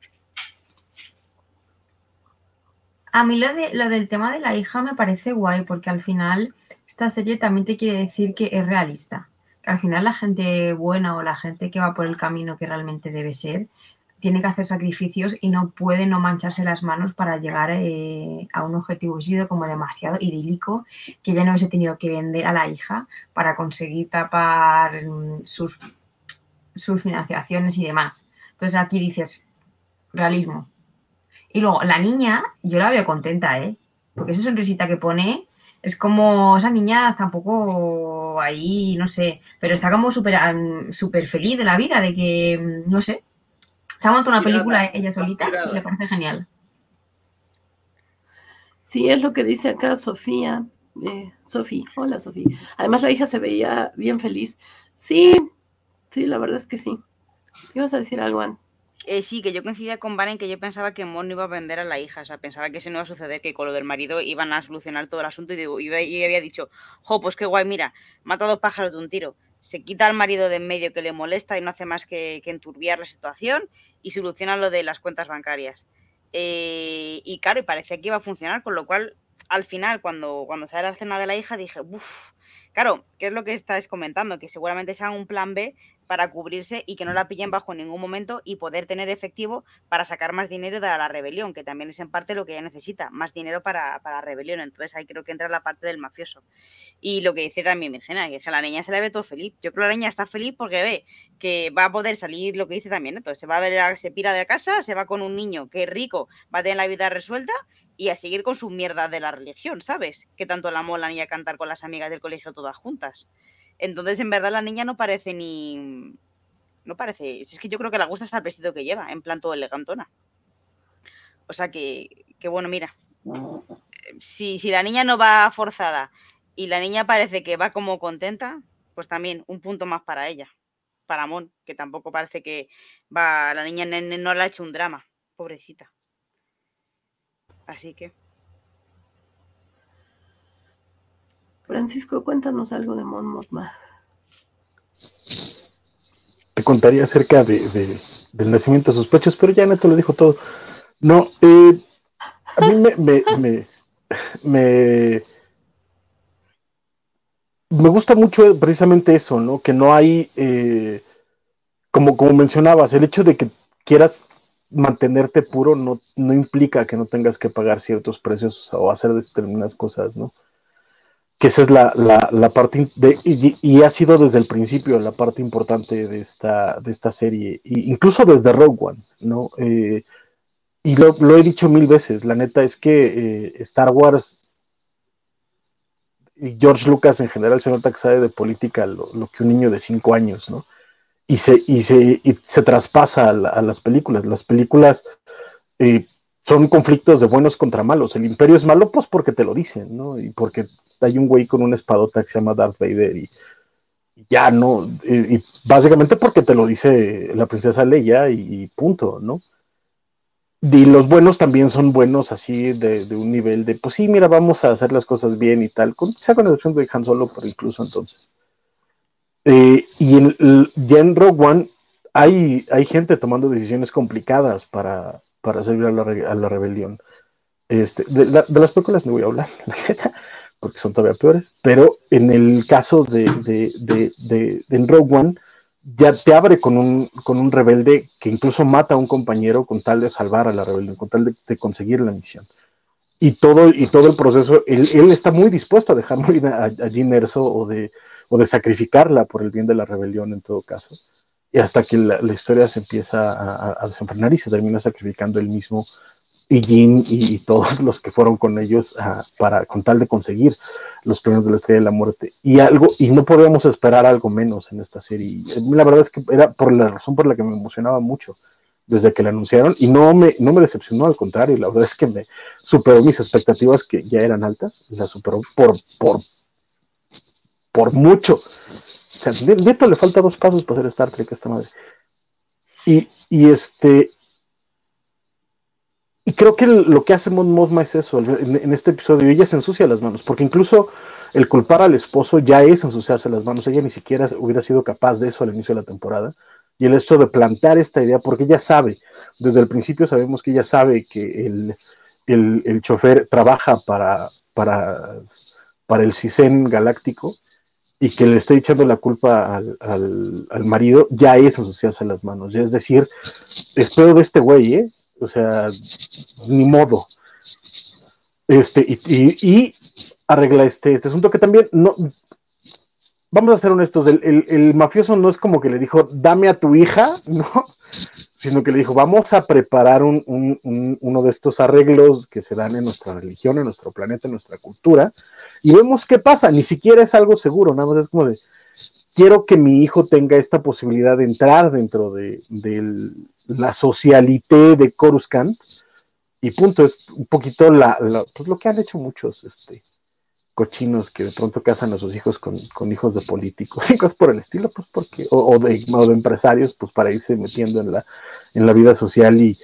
A mí lo, de, lo del tema de la hija me parece guay, porque al final esta serie también te quiere decir que es realista. Que al final la gente buena o la gente que va por el camino que realmente debe ser, tiene que hacer sacrificios y no puede no mancharse las manos para llegar eh, a un objetivo. Sido como demasiado idílico que ya no hubiese tenido que vender a la hija para conseguir tapar mm, sus, sus financiaciones y demás. Entonces aquí dices, realismo, y luego, la niña, yo la veo contenta, ¿eh? Porque esa sonrisita que pone es como esa niña está un poco ahí, no sé, pero está como súper super feliz de la vida, de que, no sé, se ha montado una película ella solita y le parece genial. Sí, es lo que dice acá Sofía. Eh, Sofía, hola Sofía. Además la hija se veía bien feliz. Sí, sí, la verdad es que sí. ¿Ibas a decir algo, antes? Eh, sí, que yo coincidía con Van en que yo pensaba que Mon no iba a vender a la hija, o sea, pensaba que eso no iba a suceder, que con lo del marido iban a solucionar todo el asunto y, había dicho, jo, pues qué guay, mira, mata a dos pájaros de un tiro. Se quita al marido de en medio que le molesta y no hace más que, enturbiar la situación y soluciona lo de las cuentas bancarias. Eh, y claro, y parecía que iba a funcionar, con lo cual, al final, cuando, cuando sale la cena de la hija, dije, uff, claro, ¿qué es lo que estáis comentando? Que seguramente sea un plan B para cubrirse y que no la pillen bajo ningún momento y poder tener efectivo para sacar más dinero de la rebelión, que también es en parte lo que ella necesita, más dinero para, para la rebelión. Entonces ahí creo que entra la parte del mafioso. Y lo que dice también Virginia, que la niña se le ve todo feliz. Yo creo que la niña está feliz porque ve que va a poder salir, lo que dice también, entonces se va a ver, se pira de casa, se va con un niño que es rico, va a tener la vida resuelta y a seguir con su mierda de la religión, ¿sabes? Que tanto la mola ni a cantar con las amigas del colegio todas juntas. Entonces, en verdad, la niña no parece ni. No parece. Es que yo creo que la gusta hasta el vestido que lleva, en plan todo elegantona. O sea que, que bueno, mira. Si, si la niña no va forzada y la niña parece que va como contenta, pues también un punto más para ella. Para Mon, que tampoco parece que va. La niña no le ha hecho un drama. Pobrecita. Así que. Francisco, cuéntanos algo de Mon Mothma. Te contaría acerca de, del nacimiento de sus pechos, pero ya Neto lo dijo todo. No, eh, a mí me, me, me, me, gusta mucho precisamente eso, ¿no? Que no hay, eh, como, como mencionabas, el hecho de que quieras mantenerte puro no, no implica que no tengas que pagar ciertos precios o hacer determinadas cosas, ¿no? que esa es la, parte, de, y, ha sido desde el principio la parte importante de esta, de esta serie, incluso desde Rogue One, ¿no? Eh, y lo, he dicho mil veces, la neta es que eh, Star Wars y George Lucas en general se nota que sabe de política lo, que un niño de cinco años, ¿no? Y se, y se, se traspasa a, las películas. Las películas eh, son conflictos de buenos contra malos. El imperio es malo, pues porque te lo dicen, ¿no? Y porque hay un güey con una espadota que se llama Darth Vader y, ya no, y, básicamente porque te lo dice la princesa Leia y, punto, ¿no? Y los buenos también son buenos así de, un nivel de, pues sí, mira, vamos a hacer las cosas bien y tal, con, sea con excepción de Han Solo, pero incluso entonces. Eh, y en, ya en Rogue One hay, hay gente tomando decisiones complicadas para, para servir a la, a la rebelión. Este, de, las películas no voy a hablar, porque son todavía peores, pero en el caso de, de, de, de Rogue One, ya te abre con un, con un rebelde que incluso mata a un compañero con tal de salvar a la rebelión, con tal de, conseguir la misión. Y todo, y todo el proceso, él, él está muy dispuesto a dejar morir a, a Jean Erso o de, o de sacrificarla por el bien de la rebelión en todo caso. Y hasta que la, historia se empieza a, desenfrenar y se termina sacrificando él mismo y Jean y, todos los que fueron con ellos ah, para con tal de conseguir los premios de la Estrella de la Muerte y algo y no podíamos esperar algo menos en esta serie la verdad es que era por la razón por la que me emocionaba mucho desde que la anunciaron y no me no me decepcionó al contrario la verdad es que me superó mis expectativas que ya eran altas la superó por por por mucho. O sea, le falta dos pasos para hacer Star Trek a esta madre. Y, este y creo que lo que hace Mon Mothma es eso, en, este episodio, ella se ensucia las manos, porque incluso el culpar al esposo ya es ensuciarse las manos, ella ni siquiera hubiera sido capaz de eso al inicio de la temporada, y el hecho de plantear esta idea, porque ella sabe, desde el principio sabemos que ella sabe que el, el, chofer trabaja para, para, para el CISEN galáctico, y que le esté echando la culpa al, al, marido, ya es ensuciarse las manos, ya es decir, espero de este güey, ¿eh? O sea, ni modo. Este, y, arregla este, este asunto que también no. Vamos a ser honestos, el, mafioso no es como que le dijo, dame a tu hija, ¿no? Sino que le dijo, vamos a preparar uno de estos arreglos que se dan en nuestra religión, en nuestro planeta, en nuestra cultura, y vemos qué pasa. Ni siquiera es algo seguro, nada más es como de, quiero que mi hijo tenga esta posibilidad de entrar dentro de, la socialité de Coruscant y punto, es un poquito la, pues lo que han hecho muchos este, cochinos que de pronto casan a sus hijos con, hijos de políticos y cosas por el estilo, pues porque, o, de, empresarios, pues para irse metiendo en la, en la vida social y,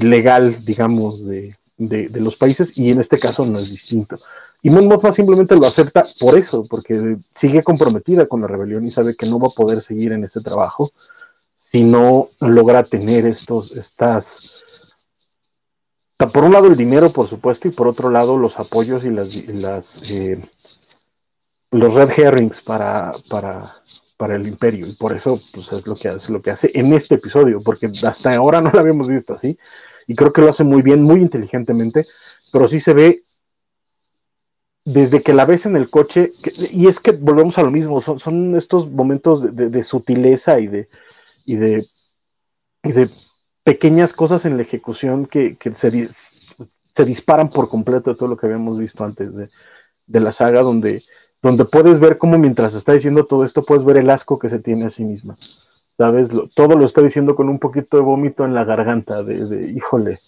legal, digamos, de, de los países, y en este caso no es distinto. Y Mothma simplemente lo acepta por eso, porque sigue comprometida con la rebelión y sabe que no va a poder seguir en ese trabajo si no logra tener estos, estas, por un lado el dinero, por supuesto, y por otro lado los apoyos y las, eh, los red herrings para, para, para el imperio. Y por eso, pues es lo que hace, lo que hace en este episodio, porque hasta ahora no lo habíamos visto así. Y creo que lo hace muy bien, muy inteligentemente, pero sí se ve desde que la ves en el coche, y es que volvemos a lo mismo, son, son estos momentos de, sutileza y de, y de pequeñas cosas en la ejecución que, que se, se, disparan por completo de todo lo que habíamos visto antes de, de, la saga, donde, donde puedes ver cómo mientras está diciendo todo esto, puedes ver el asco que se tiene a sí misma. ¿Sabes? todo lo está diciendo con un poquito de vómito en la garganta, de, de híjole,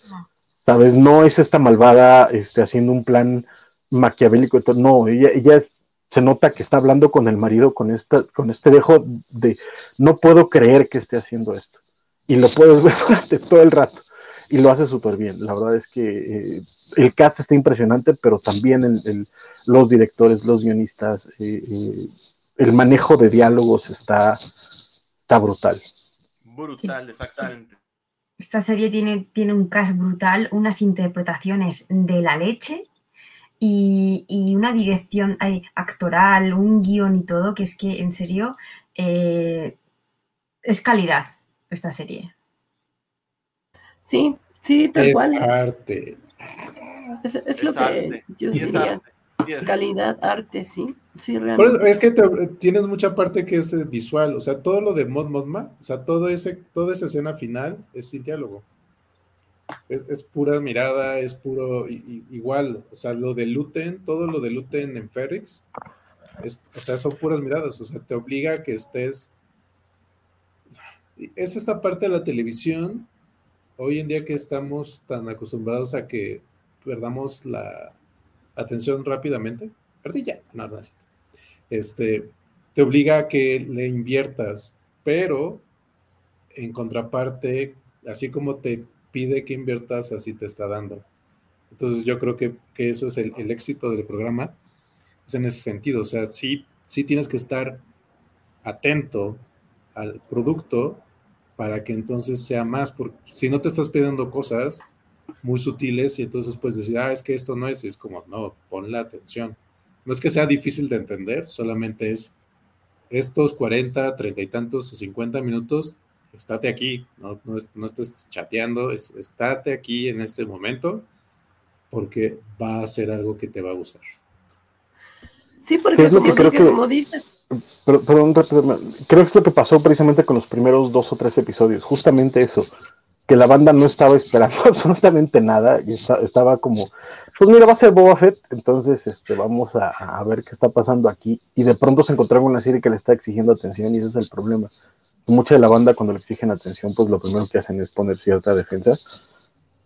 ¿sabes? No es esta malvada este, haciendo un plan maquiavélico y todo. No, ella, ella se nota que está hablando con el marido con, esta, con este dejo de no puedo creer que esté haciendo esto. Y lo puedes ver durante todo el rato. Y lo hace súper bien. La verdad es que eh, el cast está impresionante, pero también el, los directores, los guionistas, eh, eh, el manejo de diálogos está, está brutal. Brutal, exactamente. Esta serie tiene, tiene un cast brutal, unas interpretaciones de la leche y, una dirección actoral, un guion y todo, que es que en serio eh, es calidad esta serie. Sí, sí, tal es cual. Arte. Es, lo que yo diría. Calidad, arte, sí. Sí, realmente. es que tienes mucha parte que es visual, o sea, todo lo de Mod Modma, o sea, todo ese, toda esa escena final es sin diálogo. Es, pura mirada, es puro igual, o sea, lo de Luten, todo lo de Luten en Férix, es, o sea, son puras miradas, o sea, te obliga a que estés... Es esta parte de la televisión, hoy en día que estamos tan acostumbrados a que perdamos la atención rápidamente, perdí ya, no, no, este, te obliga a que le inviertas, pero en contraparte, así como te pide que inviertas, así te está dando. Entonces yo creo que, eso es el, éxito del programa, es en ese sentido, o sea, sí, sí tienes que estar atento al producto para que entonces sea más, porque si no te estás pidiendo cosas muy sutiles y entonces puedes decir, ah, es que esto no es, y es como, no, pon la atención. No es que sea difícil de entender, solamente es estos 40, 30 y tantos o 50 minutos, estate aquí, no, no, estés chateando, es, estate aquí en este momento porque va a ser algo que te va a gustar. Sí, porque es lo que creo que, como dices. Perdón, creo que es lo que pasó precisamente con los primeros dos o tres episodios, justamente eso, que la banda no estaba esperando absolutamente nada y estaba como, pues mira, va a ser Boba Fett, entonces este, vamos a, a, ver qué está pasando aquí. Y de pronto se encontraron una serie que le está exigiendo atención y ese es el problema. Mucha de la banda cuando le exigen atención, pues lo primero que hacen es poner cierta defensa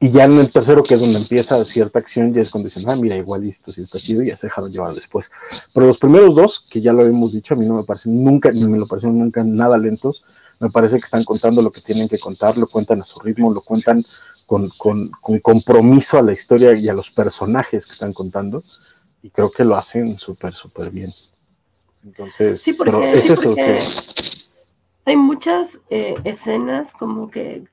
y ya en el tercero, que es donde empieza cierta acción, ya es cuando dicen, ah, mira, igual listo, si está chido, y ya se dejaron llevar después. Pero los primeros dos, que ya lo hemos dicho, a mí no me parecen nunca, ni me lo parecen nunca nada lentos. Me parece que están contando lo que tienen que contar, lo cuentan a su ritmo, lo cuentan con, con, con compromiso a la historia y a los personajes que están contando. Y creo que lo hacen súper, súper bien. Entonces, sí, porque, pero es eso que... Hay muchas eh, escenas como que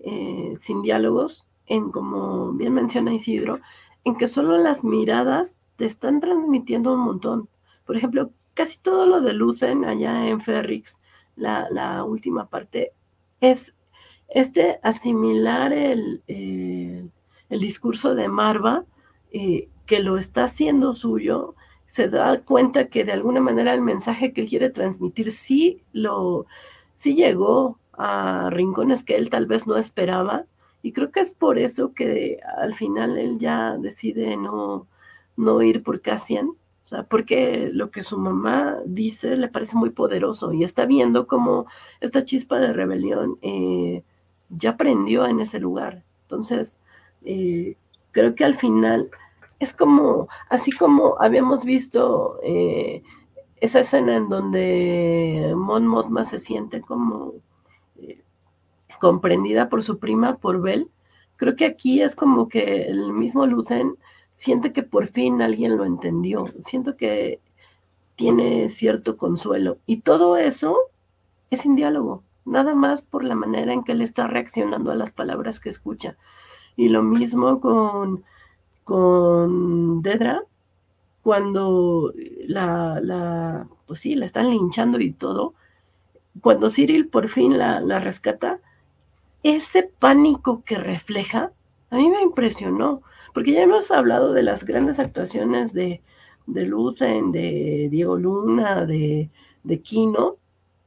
eh, sin diálogos en, como bien menciona Isidro, en que solo las miradas te están transmitiendo un montón. Por ejemplo, casi todo lo de Lucen allá en Ferrix, la, última parte, es este asimilar el, el discurso de Marva, eh, que lo está haciendo suyo, se da cuenta que de alguna manera el mensaje que él quiere transmitir sí lo sí llegó a rincones que él tal vez no esperaba y creo que es por eso que al final él ya decide no, no ir por Cassian, o sea, porque lo que su mamá dice le parece muy poderoso y está viendo como esta chispa de rebelión eh, ya prendió en ese lugar. Entonces, eh, creo que al final es como, así como habíamos visto eh, esa escena en donde Mon Mothma se siente como comprendida por su prima, por Bell. Creo que aquí es como que el mismo Lucen siente que por fin alguien lo entendió. Siento que tiene cierto consuelo. Y todo eso es sin diálogo, nada más por la manera en que él está reaccionando a las palabras que escucha. Y lo mismo con, con Dedra, cuando la, la, pues sí, la están linchando y todo. Cuando Cyril por fin la, la rescata, ese pánico que refleja, a mí me impresionó, porque ya hemos hablado de las grandes actuaciones de, de Lucen, de Diego Luna, de, de Kino,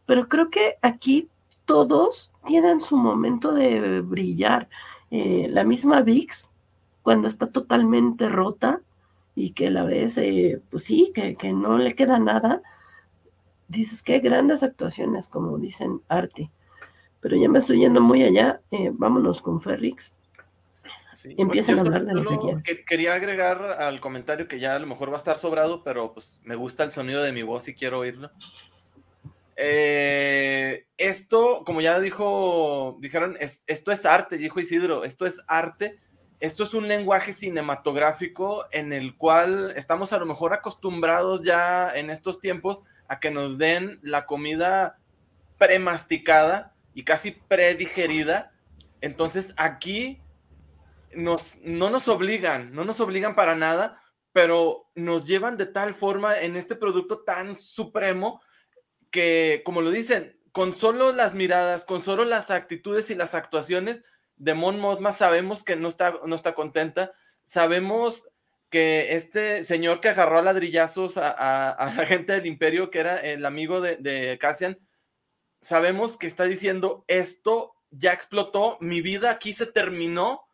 pero creo que aquí todos tienen su momento de brillar. Eh, la misma VIX, cuando está totalmente rota y que la ves, eh, pues sí, que, que, no le queda nada, dices, qué grandes actuaciones, como dicen arte pero ya me estoy yendo muy allá. Eh, vámonos con Ferrix. Empiezan a hablar de lo que Quería agregar al comentario que ya a lo mejor va a estar sobrado, pero pues me gusta el sonido de mi voz y quiero oírlo. Eh, esto, como ya dijo, dijeron, esto es arte, dijo Isidro, esto es arte, esto es un lenguaje cinematográfico en el cual estamos a lo mejor acostumbrados ya en estos tiempos a que nos den la comida premasticada y casi predigerida. Entonces aquí nos, no nos obligan, no nos obligan para nada, pero nos llevan de tal forma en este producto tan supremo que, como lo dicen, con solo las miradas, con solo las actitudes y las actuaciones de Mon Mothma sabemos que no está, no está contenta, sabemos que este señor que agarró a ladrillazos a, la gente del imperio, que era el amigo de, de Cassian, sabemos que está diciendo esto ya explotó, mi vida aquí se terminó,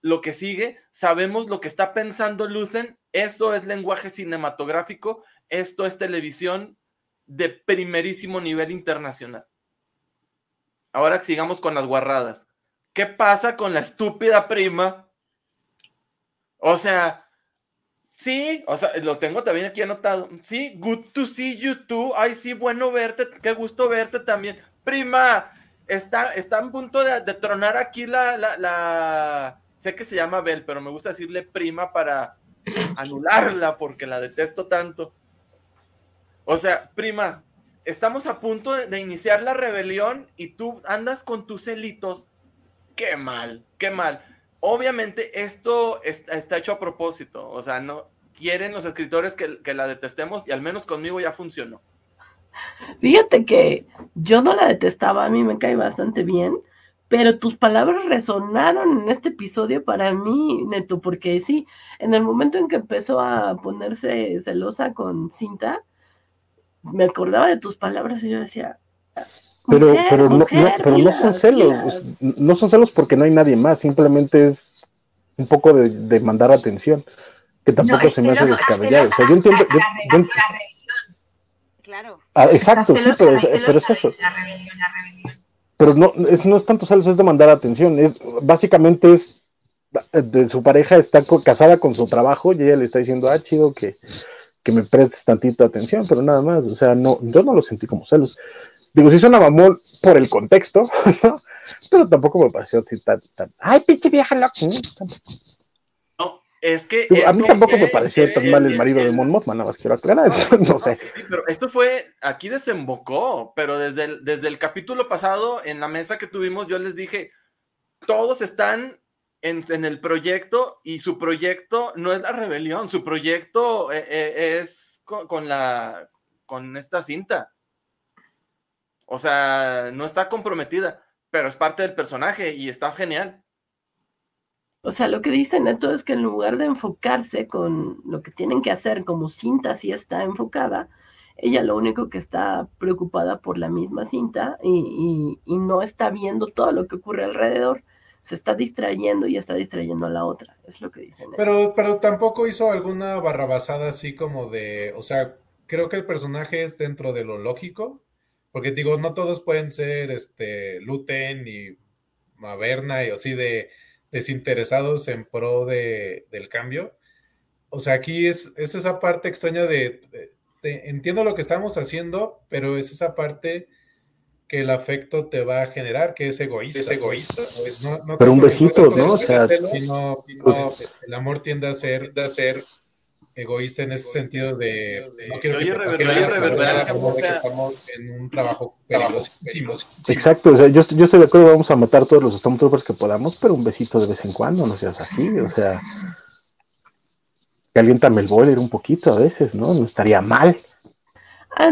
lo que sigue, sabemos lo que está pensando Lucen, eso es lenguaje cinematográfico, esto es televisión de primerísimo nivel internacional. Ahora sigamos con las guarradas. ¿Qué pasa con la estúpida prima? O sea, Sí, o sea, lo tengo también aquí anotado. Sí, good to see you too. Ay, sí, bueno verte, qué gusto verte también. Prima, está, está a punto de, tronar aquí la, la, Sé que se llama Bel, pero me gusta decirle prima para anularla porque la detesto tanto. O sea, prima, estamos a punto de, iniciar la rebelión y tú andas con tus celitos. Qué mal, qué mal. Obviamente esto está, hecho a propósito, o sea, no quieren los escritores que, que la detestemos y al menos conmigo ya funcionó. Fíjate que yo no la detestaba, a mí me cae bastante bien, pero tus palabras resonaron en este episodio para mí, Neto, porque sí, en el momento en que empezó a ponerse celosa con Cinta, me acordaba de tus palabras y yo decía, pero, pero, no, pero no son celos, no son celos porque no hay nadie más, simplemente es un poco de, de mandar atención, que tampoco se me hace descabellado. O sea, yo entiendo. Yo, Claro. Ah, exacto, sí, pero, pero es eso. La rebelión, la rebelión. Pero no es, no es tanto celos, es de mandar atención. Es, básicamente es de su pareja está casada con su trabajo y ella le está diciendo, ah, chido que, que me prestes tantita atención, pero nada más. O sea, no, yo no lo sentí como celos. Digo, sí suena mamón por el contexto, pero tampoco me pareció así tan, tan, ay, pinche vieja loca. No, es que. a mí tampoco me pareció tan mal el marido de Mon Mothma, nada más quiero aclarar, no, sé. pero esto fue, aquí desembocó, pero desde el, desde el capítulo pasado, en la mesa que tuvimos, yo les dije, todos están en, en, el proyecto y su proyecto no es la rebelión, su proyecto eh, eh, es con, con, la con esta cinta. O sea, no está comprometida, pero es parte del personaje y está genial. O sea, lo que dice Neto es que en lugar de enfocarse con lo que tienen que hacer como cinta, si está enfocada, ella lo único que está preocupada por la misma cinta y, no está viendo todo lo que ocurre alrededor. Se está distrayendo y está distrayendo a la otra. Es lo que dice Neto. Pero, pero tampoco hizo alguna barrabasada así como de, o sea, creo que el personaje es dentro de lo lógico porque digo, no todos pueden ser este Luten y Maverna y así de desinteresados en pro de, del cambio. O sea, aquí es, es esa parte extraña de, entiendo lo que estamos haciendo, pero es esa parte que el afecto te va a generar, que es egoísta. Es egoísta. Pues, pero un besito, ¿no? O sea, el amor tiende a ser, a ser egoísta en ese sentido de no quiero que reverberancia en un trabajo peligrosísimo. Exacto, o sea, yo, yo, estoy de acuerdo, vamos a matar todos los Stormtroopers que podamos, pero un besito de vez en cuando, no seas así, o sea, caliéntame el boiler un poquito a veces, ¿no? No estaría mal.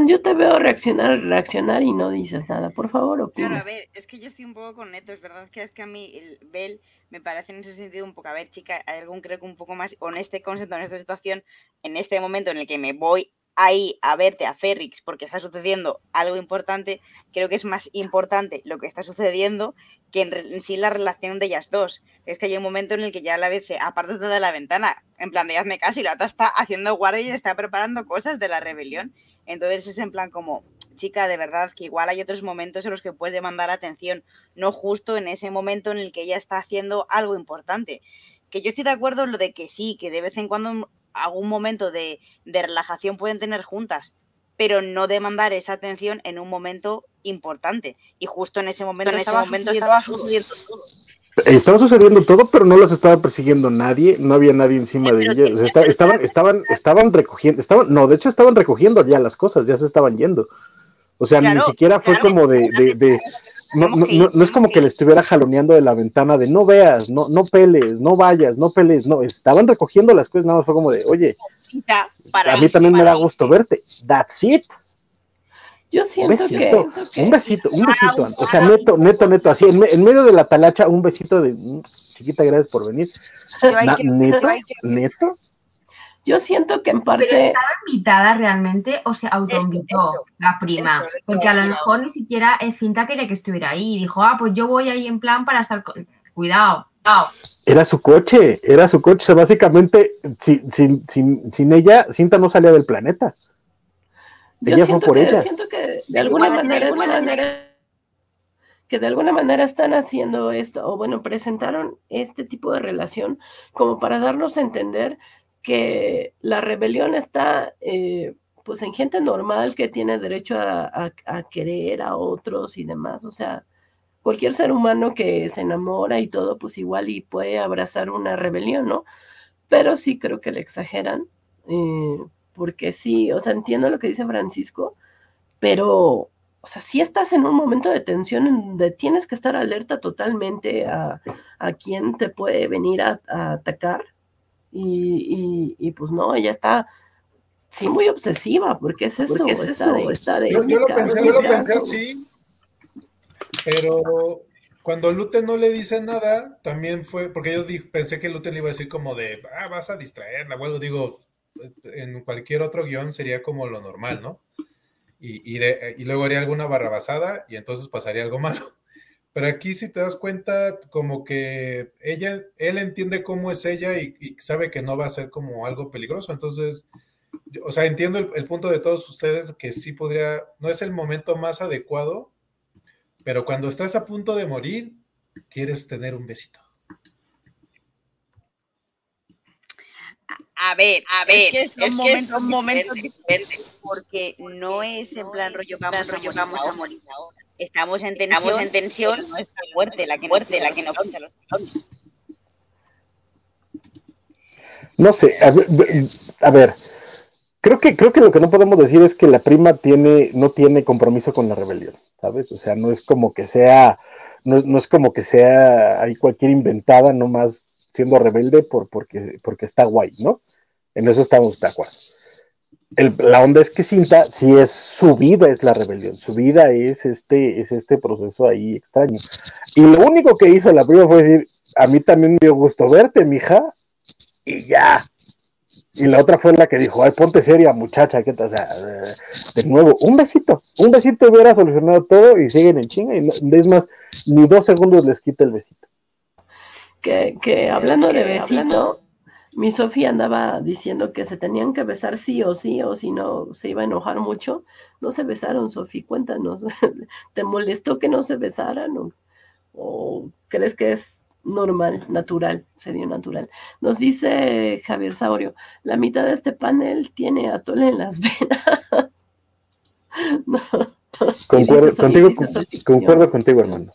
Yo te veo reaccionar, reaccionar y no dices nada, por favor, opina. Claro, a ver, es que yo estoy un poco con Neto, es verdad que es que a mí el Bell me parece en ese sentido un poco, a ver, chica, hay algún creo que un poco más con este concepto, en esta situación, en este momento en el que me voy ahí a verte a Ferrix porque está sucediendo algo importante, creo que es más importante lo que está sucediendo que en, sí la relación de ellas dos. Es que hay un momento en el que ya la vez, aparte de la ventana, en plan de hazme caso y la otra está haciendo guardia y está preparando cosas de la rebelión. Entonces es en plan como, chica, de verdad que igual hay otros momentos en los que puedes demandar atención, no justo en ese momento en el que ella está haciendo algo importante. Que yo estoy de acuerdo en lo de que sí, que de vez en cuando algún momento de, relajación pueden tener juntas, pero no demandar esa atención en un momento importante. Y justo en ese momento, en ese momento estaba sucediendo todo. Estaba sucediendo todo, pero no las estaba persiguiendo nadie, no había nadie encima de ellas. estaban, estaban, estaban recogiendo, estaban, no, de hecho estaban recogiendo ya las cosas, ya se estaban yendo. O sea, ni siquiera fue como de, de, no, no, no, es como que le estuviera jaloneando de la ventana de no veas, no, no peles, no vayas, no peles, no, estaban recogiendo las cosas, nada más fue como de, oye, a mí también me da gusto verte, that's it. Yo siento un besito, que... Un besito, un besito, o sea, neto, neto, neto, así, en, en medio de la talacha, un besito de, mm, chiquita, gracias por venir. neto, neto. Yo siento que en parte. Pero estaba invitada realmente o se autoinvitó la prima. Porque a lo mejor ni siquiera Cinta quería que estuviera ahí. Y dijo, ah, pues yo voy ahí en plan para estar. Cuidado, cuidado. Era su coche, era su coche. básicamente, sin, sin, sin, sin, ella, Cinta no salía del planeta. Yo por ella. Yo siento que de alguna manera, manera que de alguna manera están haciendo esto, o bueno, presentaron este tipo de relación como para darnos a entender que la rebelión está eh, pues en gente normal que tiene derecho a, querer a otros y demás. O sea, cualquier ser humano que se enamora y todo, pues igual y puede abrazar una rebelión, ¿no? Pero sí creo que le exageran, eh, porque sí, o sea, entiendo lo que dice Francisco, pero o sea, si estás en un momento de tensión donde tienes que estar alerta totalmente a, a quién te puede venir a, atacar. Y, pues no, ella está sí muy obsesiva, porque es eso, está, De, está de, yo, lo pensé, yo lo pensé sí, pero cuando Lute no le dice nada, también fue, porque yo pensé que Lute le iba a decir como de, ah, vas a distraerla, o digo, en cualquier otro guion sería como lo normal, ¿no? y, luego haría alguna barrabasada y entonces pasaría algo malo. Pero aquí si te das cuenta, como que ella, él entiende cómo es ella y, sabe que no va a ser como algo peligroso. Entonces, o sea, entiendo el, punto de todos ustedes que sí podría, no es el momento más adecuado, pero cuando estás a punto de morir, quieres tener un besito. A ver, a ver, es que son, momentos, diferentes, porque no es en plan rollo vamos, rollo, vamos a morir ahora. Estamos en tensión, Estamos en tensión no es tan fuerte la que fuerte, la que no pincha los No sé, a ver, creo que creo que lo que no podemos decir es que la prima tiene no tiene compromiso con la rebelión, ¿sabes? O sea, no es como que sea no, no es como que sea ahí cualquier inventada nomás siendo rebelde por, porque, porque está guay, ¿no? En eso estamos de acuerdo. la onda es que Cinta, si es su vida es la rebelión, su vida es este, es este proceso ahí extraño. Y lo único que hizo la prima fue decir, a mí también me dio gusto verte, mija, y ya. Y la otra fue la que dijo, ay, ponte seria, muchacha, ¿qué tal? O sea, de nuevo, un besito, un besito hubiera solucionado todo y siguen en chinga, y es más, ni dos segundos les quita el besito que, hablando de besito, mi Sofía andaba diciendo que se tenían que besar sí o sí, o si no se iba a enojar mucho. No se besaron, Sofía, cuéntanos. ¿Te molestó que no se besaran? ¿O, crees que es normal, natural, se dio natural? Nos dice Javier Saurio, la mitad de este panel tiene atole en las venas. concuerdo, contigo, concuerdo contigo, hermano.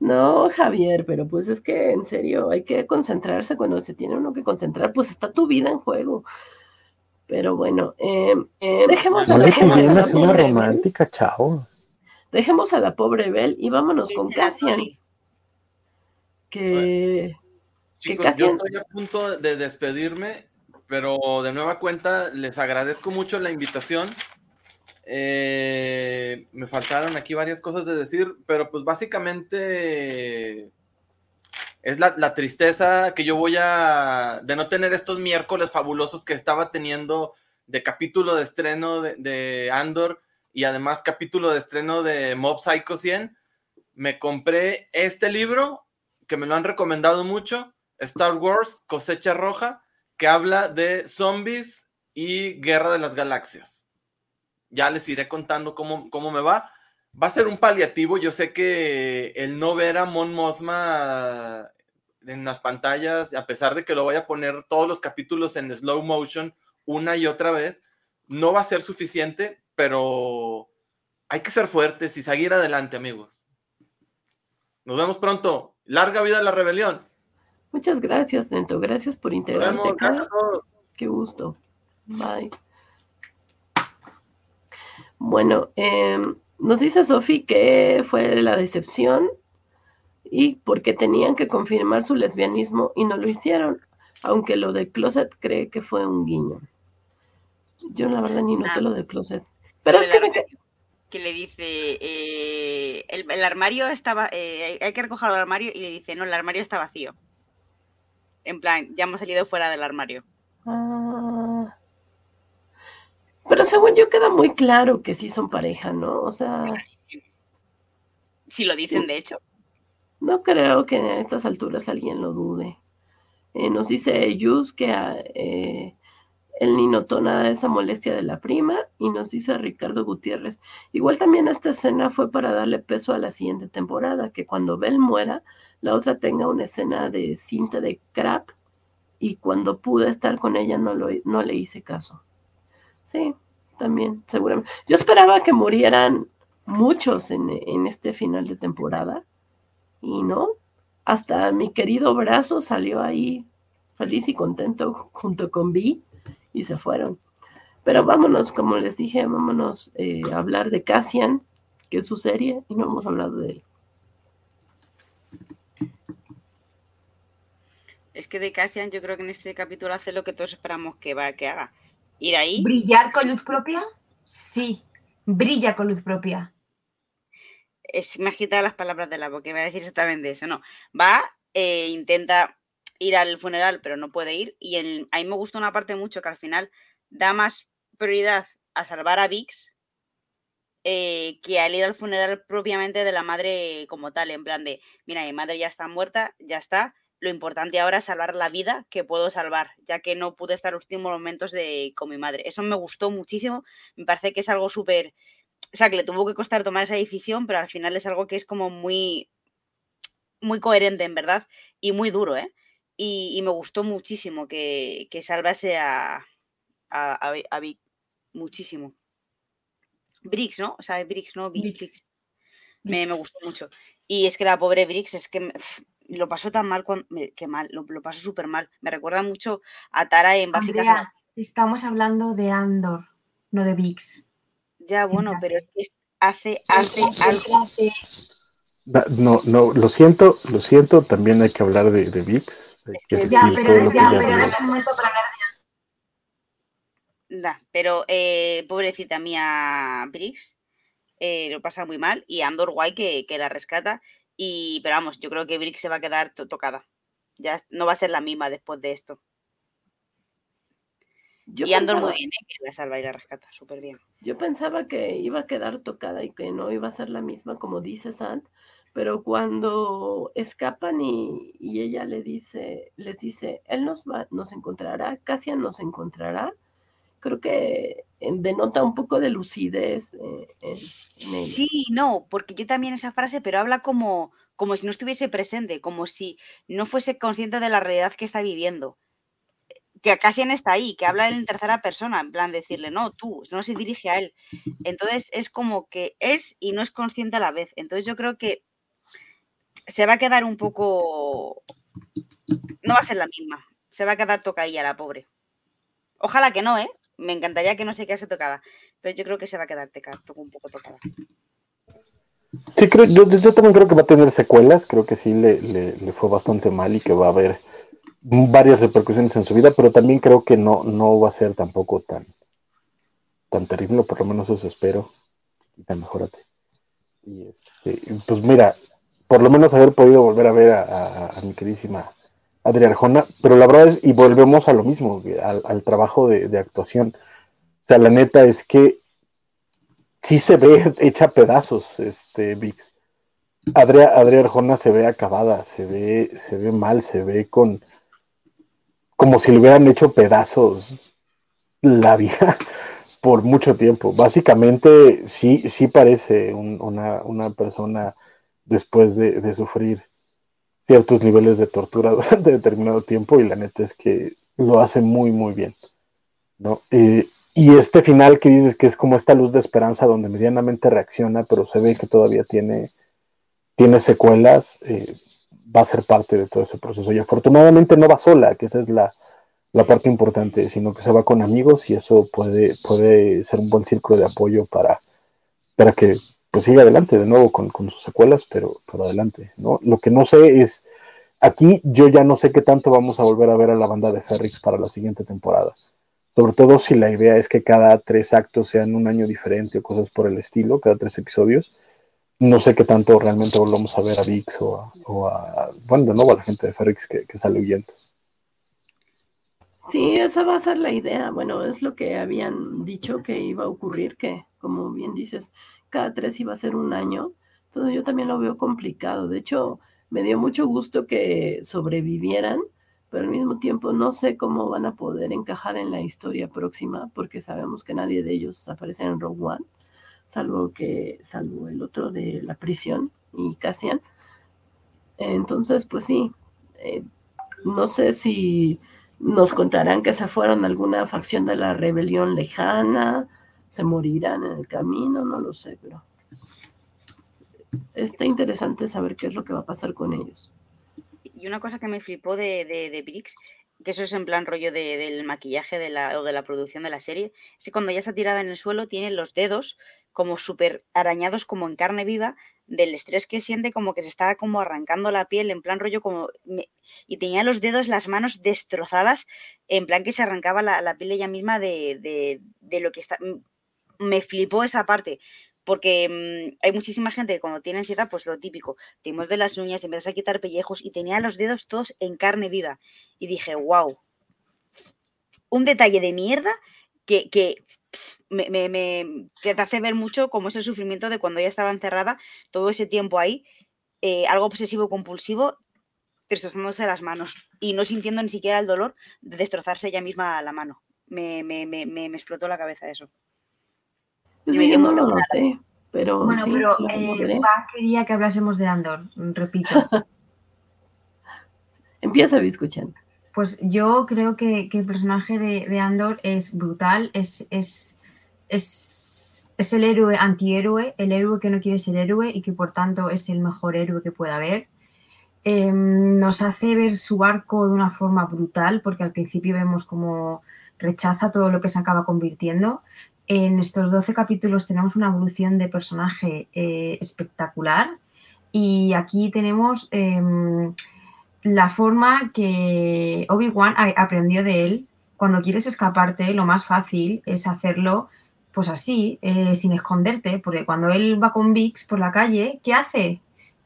No, Javier, pero pues es que en serio hay que concentrarse cuando se tiene uno que concentrar, pues está tu vida en juego. Pero bueno, eh, eh, dejemos a la pobre romántica, chao. Dejemos a la pobre Bel y vámonos con Cassian. Que, Chicos, yo estoy a punto de despedirme, pero de nueva cuenta les agradezco mucho la invitación. Eh, me faltaron aquí varias cosas de decir, pero pues básicamente es la, tristeza que yo voy a de no tener estos miércoles fabulosos que estaba teniendo de capítulo de estreno de, Andor y además capítulo de estreno de Mob Psycho 100. Me compré este libro que me lo han recomendado mucho, Star Wars Cosecha Roja, que habla de zombies y Guerra de las Galaxias ya les iré contando cómo, cómo me va. Va a ser un paliativo. Yo sé que el no ver a Mon Mothma en las pantallas, a pesar de que lo voy a poner todos los capítulos en slow motion una y otra vez, no va a ser suficiente, pero hay que ser fuertes y seguir adelante, amigos. Nos vemos pronto. Larga vida a la rebelión. Muchas gracias, Nento. Gracias por integrarte. Gracias a todos. Qué gusto. Bye. Bueno, em, nos dice Sofi que fue la decepción y porque tenían que confirmar su lesbianismo y no lo hicieron, aunque lo de Closet cree que fue un guiño. Yo la verdad ni noté lo de Closet. Pero es que Que le dice, eh, el, armario estaba, eh, hay que recoger el armario y le dice, no, el armario está vacío. En plan, ya hemos salido fuera del armario. Ah. Pero según yo queda muy claro que sí son pareja, ¿no? O sea... Si lo dicen, de hecho. No creo que a estas alturas alguien lo dude. Eh, nos dice Yus que eh, él ni notó nada de esa molestia de la prima y nos dice Ricardo Gutiérrez. Igual también esta escena fue para darle peso a la siguiente temporada, que cuando Bell muera, la otra tenga una escena de cinta de crap y cuando pude estar con ella no, lo, no le hice caso. Sí, también, seguramente. Yo esperaba que murieran muchos en, en este final de temporada y no, hasta mi querido brazo salió ahí feliz y contento junto con Vi y se fueron. Pero vámonos, como les dije, vámonos eh, a hablar de Cassian, que es su serie, y no hemos hablado de él. Es que de Cassian yo creo que en este capítulo hace lo que todos esperamos que, va, que haga. Ir ahí. ¿Brillar con luz propia? Sí, brilla con luz propia. Es, me ha quitado las palabras de la boca, iba a decir exactamente eso, no. Va, eh, intenta ir al funeral, pero no puede ir. Y el, a mí me gusta una parte mucho que al final da más prioridad a salvar a Vix eh, que al ir al funeral propiamente de la madre como tal, en plan de, mira, mi madre ya está muerta, ya está, lo importante ahora es salvar la vida que puedo salvar, ya que no pude estar los últimos momentos de, con mi madre. Eso me gustó muchísimo, me parece que es algo súper, o sea, que le tuvo que costar tomar esa decisión, pero al final es algo que es como muy, muy coherente, en verdad, y muy duro, ¿eh? Y, me gustó muchísimo que, que salvase a, a, a, Vic, muchísimo. Brix, ¿no? O sea, Brix, ¿no? Brix. Me, me, gustó mucho. Y es que la pobre Brix es que lo pasó tan mal, cuando, que mal, lo, lo pasó súper mal. Me recuerda mucho a Tara en Buffy Estamos hablando de Andor, no de Vix. Ya, bueno, pero es que hace, hace algo. No, no, lo siento, lo siento, también hay que hablar de, de VIX. ya, pero, ya, pero es un momento para hablar Da, pero eh, pobrecita mía Briggs eh, lo pasa muy mal y Andor guay que, que, la rescata. Y, pero vamos, yo creo que Briggs se va a quedar tocada. Ya no va a ser la misma después de esto. Yo y Andor muy bien, ¿eh? que la salva y la rescata, súper bien. Yo pensaba que iba a quedar tocada y que no iba a ser la misma, como dice Sant, pero cuando escapan y, y ella le dice, les dice, él nos va, nos encontrará, Cassian nos encontrará, creo que eh, denota un poco de lucidez. Eh, sí, no, porque yo también esa frase, pero habla como, como si no estuviese presente, como si no fuese consciente de la realidad que está viviendo. Que Cassian está ahí, que habla en tercera persona, en plan decirle, no, tú, no se dirige a él. Entonces es como que es y no es consciente a la vez. Entonces yo creo que se va a quedar un poco. No va a ser la misma. Se va a quedar tocadilla la pobre. Ojalá que no, ¿eh? Me encantaría que no se quedase tocada, pero yo creo que se va a quedar un poco tocada. Sí, creo, yo, también creo que va a tener secuelas, creo que sí le, fue bastante mal y que va a haber varias repercusiones en su vida, pero también creo que no, no va a ser tampoco tan, tan terrible, por lo menos eso espero. Y tan mejorate. Y este, pues mira, por lo menos haber podido volver a ver a mi queridísima Adrián Arjona, pero la verdad es, y volvemos a lo mismo, al, trabajo de, actuación. O sea, la neta es que sí se ve hecha pedazos, este Vix. Adrián Arjona se ve acabada, se ve, se ve mal, se ve con como si le hubieran hecho pedazos la vida por mucho tiempo. Básicamente, sí, sí parece una, persona después de sufrir ciertos niveles de tortura durante determinado tiempo y la neta es que lo hace muy, muy bien. ¿no? Eh, y este final que dices que es como esta luz de esperanza donde medianamente reacciona, pero se ve que todavía tiene, tiene secuelas, eh, va a ser parte de todo ese proceso. Y afortunadamente no va sola, que esa es la, la parte importante, sino que se va con amigos y eso puede, puede ser un buen círculo de apoyo para, para que pues sigue adelante de nuevo con, sus secuelas, pero, pero adelante, ¿no? Lo que no sé es, aquí yo ya no sé qué tanto vamos a volver a ver a la banda de Ferrix para la siguiente temporada. Sobre todo si la idea es que cada tres actos sean un año diferente o cosas por el estilo, cada tres episodios. No sé qué tanto realmente volvamos a ver a Vix o a, bueno, de nuevo a la gente de Ferrix que, que sale huyendo. Sí, esa va a ser la idea. Bueno, es lo que habían dicho que iba a ocurrir, que como bien dices, cada tres iba a ser un año. Entonces yo también lo veo complicado. De hecho, me dio mucho gusto que sobrevivieran, pero al mismo tiempo no sé cómo van a poder encajar en la historia próxima, porque sabemos que nadie de ellos aparece en Rogue One, salvo que, salvo el otro de la prisión y Cassian. Entonces, pues sí, eh, no sé si nos contarán que se fueron alguna facción de la rebelión lejana, se morirán en el camino, no lo sé, pero está interesante saber qué es lo que va a pasar con ellos. Y una cosa que me flipó de, de, Brix, que eso es en plan rollo de, del maquillaje de la, o de la producción de la serie, es que cuando ya está tirada en el suelo tiene los dedos como súper arañados como en carne viva del estrés que siente como que se está como arrancando la piel en plan rollo como y tenía los dedos las manos destrozadas en plan que se arrancaba la, la piel ella misma de, de, de, lo que está me flipó esa parte porque mmm, hay muchísima gente que cuando tiene ansiedad pues lo típico te de las uñas empiezas a quitar pellejos y tenía los dedos todos en carne viva y dije wow un detalle de mierda que, me, te hace ver mucho cómo es el sufrimiento de cuando ella estaba encerrada, todo ese tiempo ahí, eh, algo obsesivo compulsivo, destrozándose las manos y no sintiendo ni siquiera el dolor de destrozarse ella misma la mano. Me, me explotó la cabeza eso. Pues yo no lo noté, pero. Bueno, sí, pero eh, Va quería que hablásemos de Andor, repito. Empieza escuchando. Pues yo creo que, que el personaje de, de, Andor es brutal, es, es, es, es, el héroe antihéroe, el héroe que no quiere ser héroe y que por tanto es el mejor héroe que pueda haber. Eh, nos hace ver su arco de una forma brutal, porque al principio vemos como rechaza todo lo que se acaba convirtiendo. En estos 12 capítulos tenemos una evolución de personaje eh, espectacular y aquí tenemos... Eh, la forma que Obi-Wan aprendió de él. Cuando quieres escaparte, lo más fácil es hacerlo pues así, eh, sin esconderte, porque cuando él va con Vix por la calle, ¿qué hace?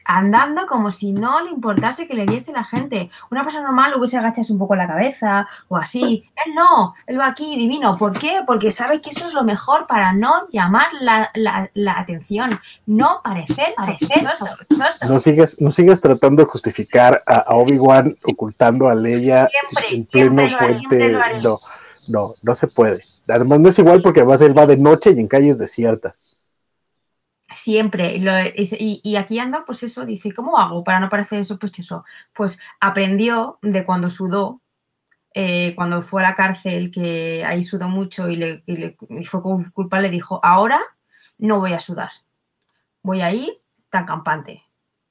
Andando como si no le importase que le viese la gente. Una persona normal hubiese agachado un poco la cabeza o así. Él no, él va aquí divino. ¿Por qué? Porque sabe que eso es lo mejor para no llamar la, la, la atención, no parecer sospechoso. No sigues, no sigues tratando de justificar a, a Obi-Wan ocultando a Leia siempre, en pleno siempre haré, puente. No, no, no se puede. Además no es igual porque además él va de noche y en calles desiertas. Siempre. Lo, y, y, aquí Andor, pues eso, dice, ¿cómo hago para no parecer sospechoso? Pues aprendió de cuando sudó, eh, cuando fue a la cárcel, que ahí sudó mucho y, le, y, le, y fue dijo, ahora no voy a sudar, voy a ir tan campante.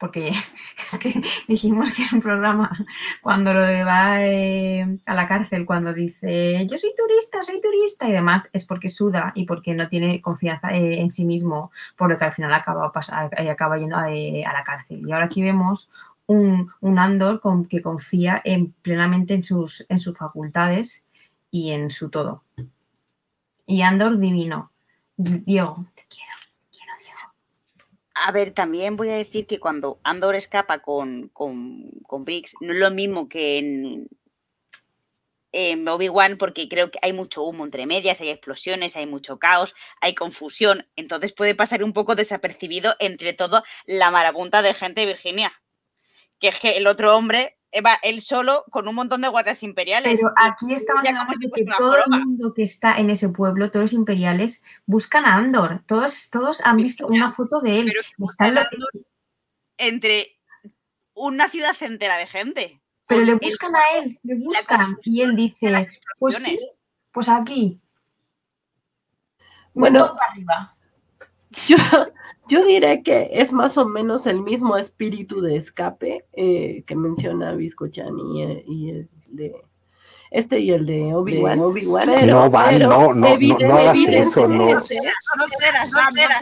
Porque es que dijimos que en un programa, cuando lo va eh, a la cárcel, cuando dice yo soy turista, soy turista y demás, es porque suda y porque no tiene confianza eh, en sí mismo, por lo que al final acaba, eh, yendo a, la cárcel. Y ahora aquí vemos un, Andor que confía en, plenamente en sus, en sus facultades y en su todo. Y Andor divino. Diego, te quiero. A ver, también voy a decir que cuando Andor escapa con, con, con Briggs, no es lo mismo que en, en Obi-Wan, porque creo que hay mucho humo entre medias, hay explosiones, hay mucho caos, hay confusión. Entonces puede pasar un poco desapercibido entre todo la marabunta de gente de Virginia. Que es que el otro hombre va él solo con un montón de guardias imperiales. Pero aquí estamos hablando de que todo el mundo que está en ese pueblo, todos los imperiales, buscan a Andor. Todos, todos han visto una foto de él. Están lo... entre una ciudad entera de gente. Pero le buscan el, a él, le buscan. Y él dice, pues sí, pues aquí. Bueno, arriba. Yo, yo diré que es más o menos el mismo espíritu de escape eh, que menciona Biscochan y, y, el de este y el de Obi-Wan. Obi no, van, no, no, evidente, no, no hagas eso, no.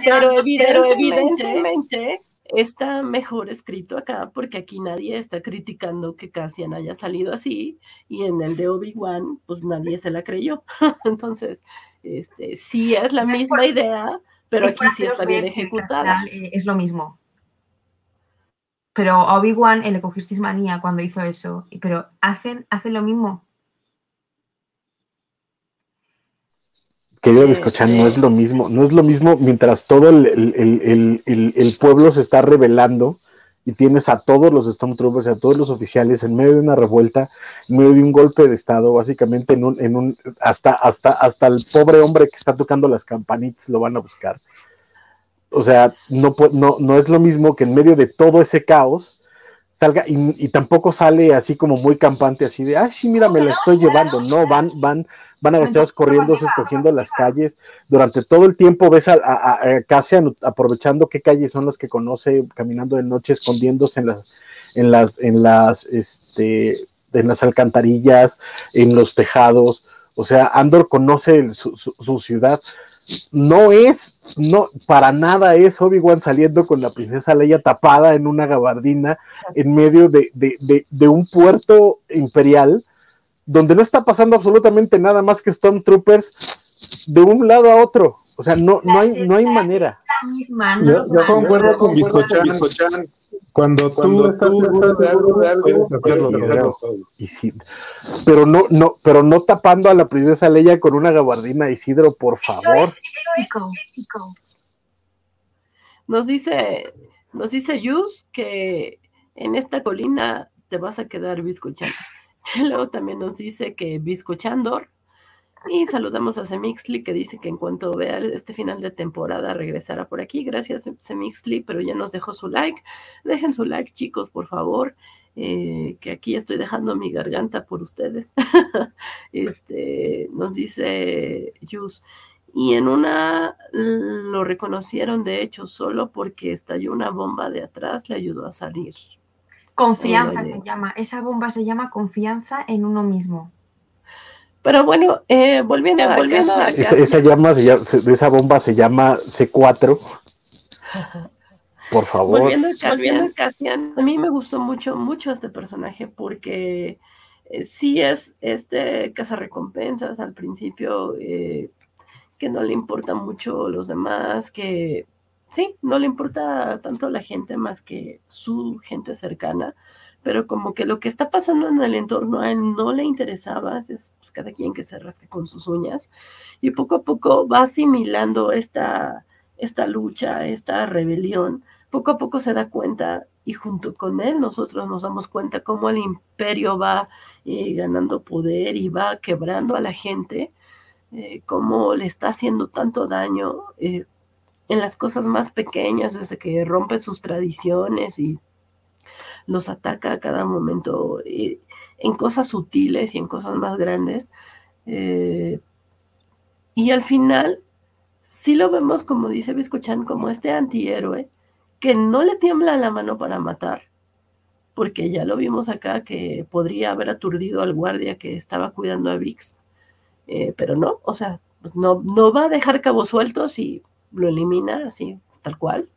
Pero, pero evidentemente está mejor escrito acá porque aquí nadie está criticando que Cassian haya salido así y en el de Obi-Wan pues nadie se la creyó. Entonces, este sí es la misma idea pero aquí sí está bien ejecutada. Eh, es lo mismo. Pero a Obi-Wan le cogisteis manía cuando hizo eso, pero hacen, hacen lo mismo. Querido Biscochan, no es lo mismo, no es lo mismo mientras todo el, el, el, el, pueblo se está rebelando y tienes a todos los Stormtroopers, a todos los oficiales en medio de una revuelta, en medio de un golpe de estado, básicamente en un, en un, hasta, hasta, hasta el pobre hombre que está tocando las campanitas lo van a buscar. O sea, no, no, no es lo mismo que en medio de todo ese caos salga y, tampoco sale así como muy campante, así de, ay, sí, mira, me la estoy llevando. No, van, van, van agachados corriendo, escogiendo las calles. Durante todo el tiempo ves a, a, aprovechando qué calles son las que conoce, caminando de noche, escondiéndose en las, en las, en las, este, en las alcantarillas, en los tejados. O sea, Andor conoce su ciudad no es, no, para nada es Obi-Wan saliendo con la princesa Leia tapada en una gabardina en medio de, un puerto imperial donde no está pasando absolutamente nada más que Stormtroopers de un lado a otro. O sea, no, no hay, no hay manera. Yo, concuerdo con Biscochan. Cuando, tú, estás seguro de algo, de algo puedes hacerlo, Y sí, pero no, no, pero no tapando a la princesa Leia con una gabardina, Isidro, por favor. Nos dice, nos dice Yus que en esta colina te vas a quedar bizcochando. Luego también nos dice que bizcochandor y saludamos a Semixly que dice que en cuanto vea este final de temporada regresará por aquí. Gracias Semixly, pero ya nos dejó su like. Dejen su like chicos, por favor. Eh, que aquí estoy dejando mi garganta por ustedes. este, nos dice Jus. Y en una lo reconocieron, de hecho, solo porque estalló una bomba de atrás, le ayudó a salir. Confianza se llama. Esa bomba se llama confianza en uno mismo. Pero bueno, eh, volviendo, a, volviendo esa, llama, esa bomba se llama C4. Por favor. Volviendo a Cassian, a mí me gustó mucho, mucho este personaje porque eh, sí es este cazarrecompensas al principio, eh, que no le importa mucho los demás, que sí, no le importa tanto la gente más que su gente cercana pero como que lo que está pasando en el entorno a él no le interesaba, es pues, cada quien que se rasque con sus uñas, y poco a poco va asimilando esta, esta lucha, esta rebelión, poco a poco se da cuenta y junto con él nosotros nos damos cuenta cómo el imperio va eh, ganando poder y va quebrando a la gente, eh, cómo le está haciendo tanto daño eh, en las cosas más pequeñas, desde que rompe sus tradiciones y los ataca a cada momento eh, en cosas sutiles y en cosas más grandes. Eh, y al final, sí lo vemos, como dice Biscochan, como este antihéroe que no le tiembla la mano para matar, porque ya lo vimos acá que podría haber aturdido al guardia que estaba cuidando a Vix, eh, pero no, o sea, pues no, no va a dejar cabos sueltos y lo elimina así, tal cual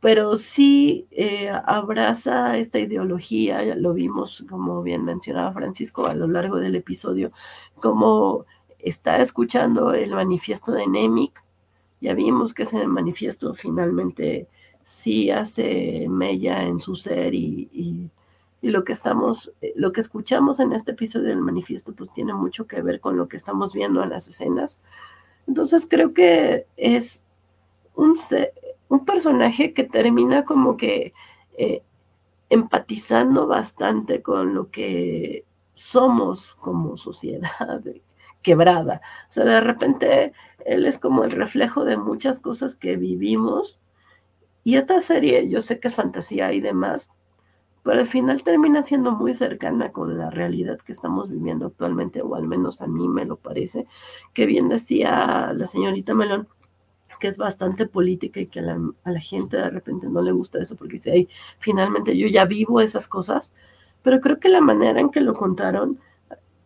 pero sí eh, abraza esta ideología, lo vimos, como bien mencionaba Francisco a lo largo del episodio, como está escuchando el manifiesto de Nemic, ya vimos que ese manifiesto finalmente sí hace mella en su ser y, y, lo que estamos, eh, lo que escuchamos en este episodio del manifiesto pues tiene mucho que ver con lo que estamos viendo en las escenas. Entonces creo que es un, un personaje que termina como que eh, empatizando bastante con lo que somos como sociedad quebrada. O sea, de repente él es como el reflejo de muchas cosas que vivimos. Y esta serie, yo sé que es fantasía y demás, pero al final termina siendo muy cercana con la realidad que estamos viviendo actualmente, o al menos a mí me lo parece, que bien decía la señorita Melón, que es bastante política y que a la, gente de repente no le gusta eso porque dice, ay, finalmente yo ya vivo esas cosas, pero creo que la manera en que lo contaron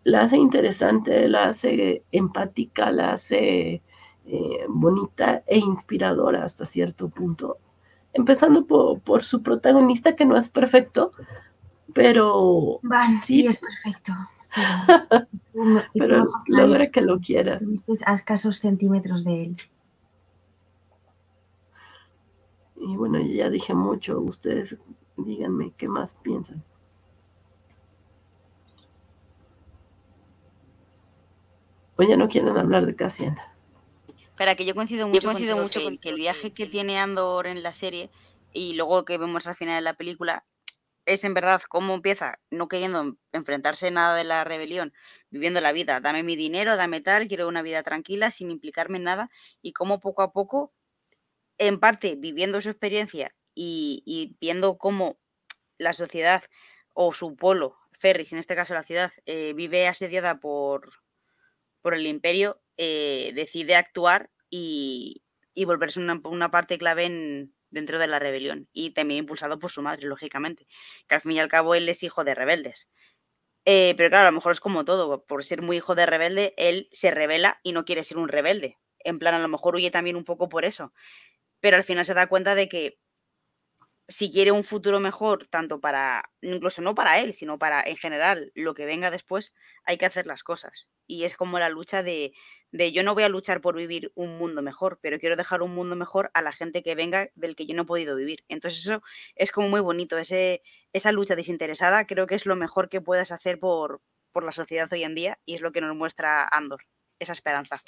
la hace interesante, la hace empática, la hace eh, bonita e inspiradora hasta cierto punto. Empezando por, su protagonista, que no es perfecto, pero... sí, es perfecto. pero logra que lo quieras. A escasos centímetros de él. Y bueno, ya dije mucho, ustedes díganme qué más piensan. O ya no quieren hablar de Cassian. Espera, que yo coincido mucho, coincido mucho con que el viaje que tiene Andor en la serie y luego que vemos al final de la película es en verdad cómo empieza no queriendo enfrentarse nada de la rebelión, viviendo la vida, dame mi dinero, dame tal, quiero una vida tranquila sin implicarme en nada y cómo poco a poco en parte viviendo su experiencia y, viendo cómo la sociedad o su polo, Ferris, en este caso la ciudad, eh, vive asediada por, por el imperio, eh, decide actuar y, volverse una, parte clave dentro de la rebelión y también impulsado por su madre, lógicamente, que al fin y al cabo él es hijo de rebeldes. Eh, pero claro, a lo mejor es como todo, por ser muy hijo de rebelde, él se revela y no quiere ser un rebelde. En plan, a lo mejor huye también un poco por eso. Pero al final se da cuenta de que si quiere un futuro mejor, tanto para, incluso no para él, sino para en general lo que venga después, hay que hacer las cosas. Y es como la lucha de, de, yo no voy a luchar por vivir un mundo mejor, pero quiero dejar un mundo mejor a la gente que venga del que yo no he podido vivir. Entonces eso es como muy bonito, ese, esa lucha desinteresada creo que es lo mejor que puedas hacer por, por la sociedad hoy en día y es lo que nos muestra Andor, esa esperanza.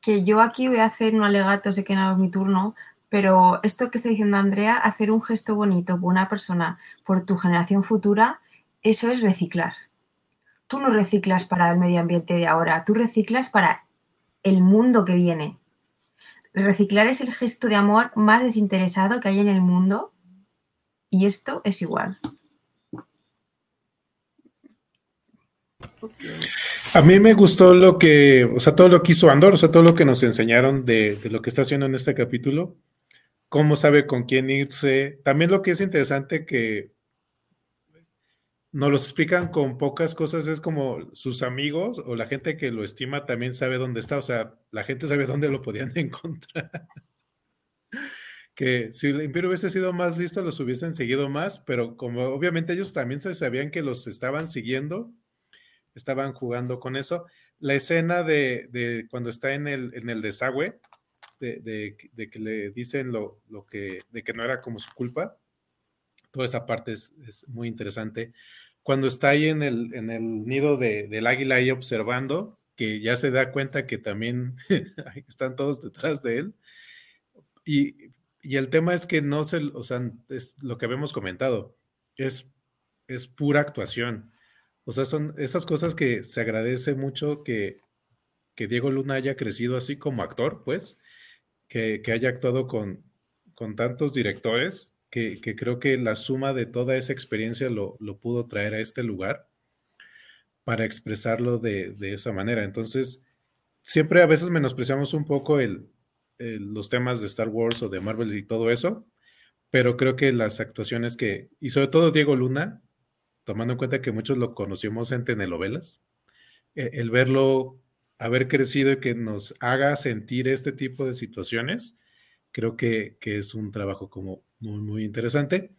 Que yo aquí voy a hacer un alegato, sé que no es mi turno, pero esto que está diciendo Andrea, hacer un gesto bonito por una persona, por tu generación futura, eso es reciclar. Tú no reciclas para el medio ambiente de ahora, tú reciclas para el mundo que viene. Reciclar es el gesto de amor más desinteresado que hay en el mundo y esto es igual. A mí me gustó lo que, o sea, todo lo que hizo Andor, o sea, todo lo que nos enseñaron de, de lo que está haciendo en este capítulo cómo sabe con quién irse. También lo que es interesante que nos lo explican con pocas cosas es como sus amigos o la gente que lo estima también sabe dónde está, o sea, la gente sabe dónde lo podían encontrar. que si el imperio hubiese sido más listo, los hubiesen seguido más, pero como obviamente ellos también sabían que los estaban siguiendo, estaban jugando con eso. La escena de, cuando está en el desagüe, de, que le dicen lo, que, de que no era como su culpa. Toda esa parte es, muy interesante. Cuando está ahí en el, en el nido del águila ahí observando, que ya se da cuenta que también están todos detrás de él. Y, el tema es que no se, o sea, es lo que habíamos comentado, es, es pura actuación. O sea, son esas cosas que se agradece mucho que, que Diego Luna haya crecido así como actor, pues, que, haya actuado con, con tantos directores, que, creo que la suma de toda esa experiencia lo, pudo traer a este lugar para expresarlo de, esa manera. Entonces, siempre a veces menospreciamos un poco el, los temas de Star Wars o de Marvel y todo eso, pero creo que las actuaciones que, y sobre todo Diego Luna, tomando en cuenta que muchos lo conocimos en telenovelas, e, el verlo haber crecido y que nos haga sentir este tipo de situaciones, creo que, es un trabajo como muy, muy interesante.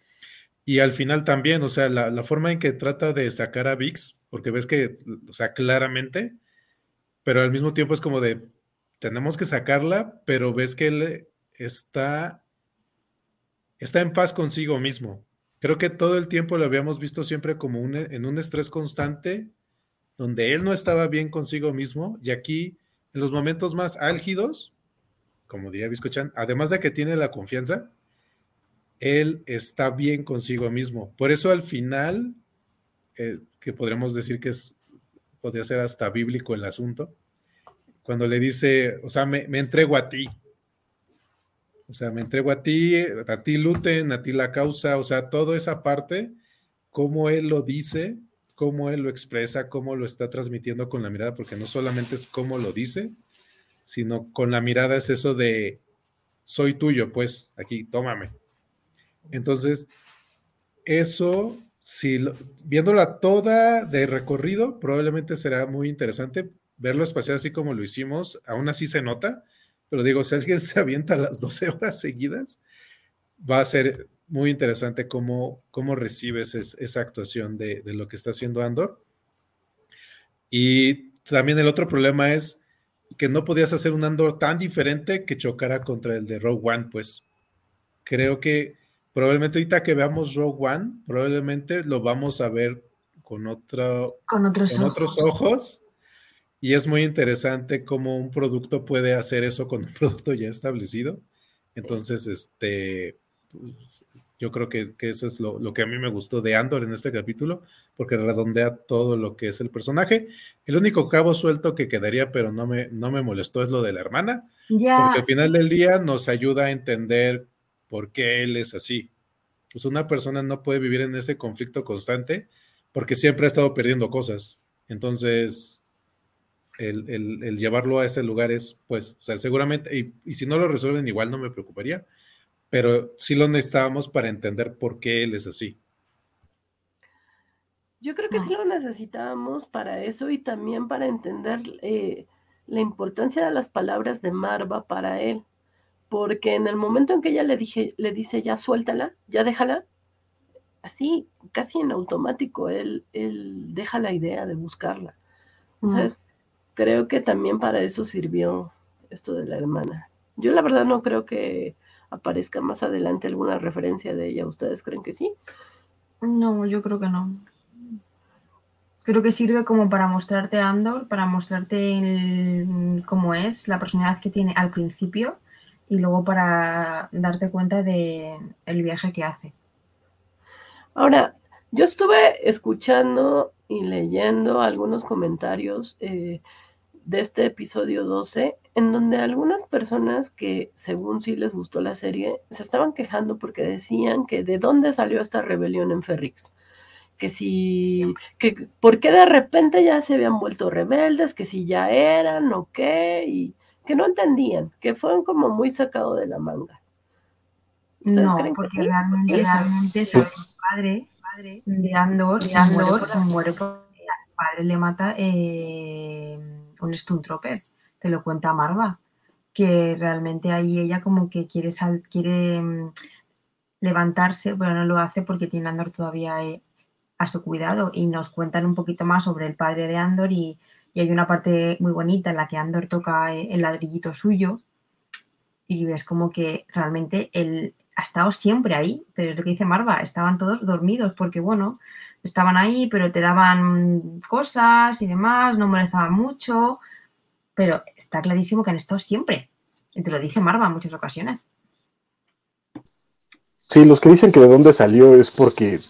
Y al final también, o sea, la, forma en que trata de sacar a VIX, porque ves que, o sea, claramente, pero al mismo tiempo es como de, tenemos que sacarla, pero ves que él está, está en paz consigo mismo. Creo que todo el tiempo lo habíamos visto siempre como un, en un estrés constante donde él no estaba bien consigo mismo y aquí en los momentos más álgidos, como diría Biscochan, además de que tiene la confianza, él está bien consigo mismo. Por eso al final, eh, que podríamos decir que podría ser hasta bíblico el asunto, cuando le dice, o sea, me, me entrego a ti. O sea, me entrego a ti, a ti Luten, a ti la causa, o sea, toda esa parte, como él lo dice, cómo él lo expresa, cómo lo está transmitiendo con la mirada, porque no solamente es cómo lo dice, sino con la mirada es eso de soy tuyo, pues aquí, tómame. Entonces, eso, si viéndola toda de recorrido, probablemente será muy interesante verlo espaciado así como lo hicimos, aún así se nota, pero digo, si alguien se avienta las 12 horas seguidas, va a ser muy interesante cómo, cómo recibes esa actuación de, lo que está haciendo Andor. Y también el otro problema es que no podías hacer un Andor tan diferente que chocara contra el de Rogue One, pues creo que probablemente ahorita que veamos Rogue One, probablemente lo vamos a ver con, otro, con, otros, con otros ojos. Y es muy interesante cómo un producto puede hacer eso con un producto ya establecido. Entonces, este, yo creo que, eso es lo, que a mí me gustó de Andor en este capítulo, porque redondea todo lo que es el personaje. El único cabo suelto que quedaría, pero no me, no me molestó, es lo de la hermana, porque al final del día nos ayuda a entender por qué él es así. Pues una persona no puede vivir en ese conflicto constante porque siempre ha estado perdiendo cosas. Entonces, el, llevarlo a ese lugar es, pues, o sea, seguramente, y, y, si no lo resuelven igual no me preocuparía, pero sí lo necesitábamos para entender por qué él es así. Yo creo que sí lo necesitábamos para eso y también para entender eh, la importancia de las palabras de Marva para él, porque en el momento en que ella le, dije, le dice ya suéltala, ya déjala, así, casi en automático, él, él deja la idea de buscarla. Entonces, creo que también para eso sirvió esto de la hermana. Yo la verdad no creo que aparezca más adelante alguna referencia de ella. ¿Ustedes creen que sí? No, yo creo que no. Creo que sirve como para mostrarte a Andor, para mostrarte cómo es, la personalidad que tiene al principio y luego para darte cuenta de el viaje que hace. Ahora, yo estuve escuchando y leyendo algunos comentarios eh, de este episodio 12, en donde algunas personas que según sí les gustó la serie, se estaban quejando porque decían que de dónde salió esta rebelión en Ferrix. Que si, que por qué de repente ya se habían vuelto rebeldes, que si ya eran o qué, y que no entendían, que fueron como muy sacados de la manga. No, porque realmente, realmente el padre, padre de Andor, de Andor muere porque al padre le mata eh, un Stun Trooper, te lo cuenta Marva, que realmente ahí ella como que quiere, sal, quiere mm, levantarse, pero no lo hace porque tiene Andor todavía eh, a su cuidado. Y nos cuentan un poquito más sobre el padre de Andor y, hay una parte muy bonita en la que Andor toca eh, el ladrillito suyo y ves como que realmente él ha estado siempre ahí, pero es lo que dice Marva, estaban todos dormidos porque bueno, estaban ahí, pero te daban cosas y demás, no molestaban mucho, pero está clarísimo que han estado siempre. Y te lo dice Marva en muchas ocasiones. Sí, los que dicen que de dónde salió es porque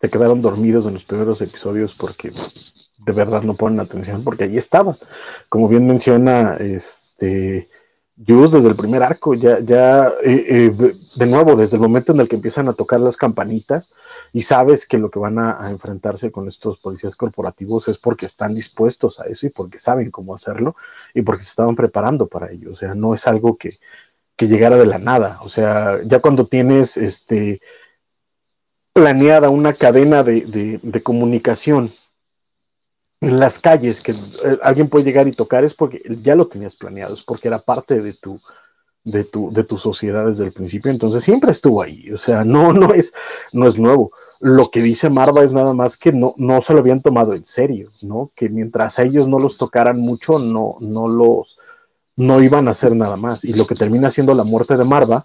se quedaron dormidos en los primeros episodios porque de verdad no ponen atención, porque allí estaban. Como bien menciona este Jus desde el primer arco, ya, ya eh, eh, de nuevo, desde el momento en el que empiezan a tocar las campanitas y sabes que lo que van a, enfrentarse con estos policías corporativos es porque están dispuestos a eso y porque saben cómo hacerlo y porque se estaban preparando para ello. O sea, no es algo que, que llegara de la nada. O sea, ya cuando tienes este planeada una cadena de, de comunicación en las calles que eh, alguien puede llegar y tocar es porque ya lo tenías planeado, es porque era parte de tu, de tu, de tu sociedad desde el principio, entonces siempre estuvo ahí, o sea, no, no es, no es nuevo. Lo que dice Marva es nada más que no, no se lo habían tomado en serio, ¿no? Que mientras a ellos no los tocaran mucho, no, no los, no iban a hacer nada más. Y lo que termina siendo la muerte de Marva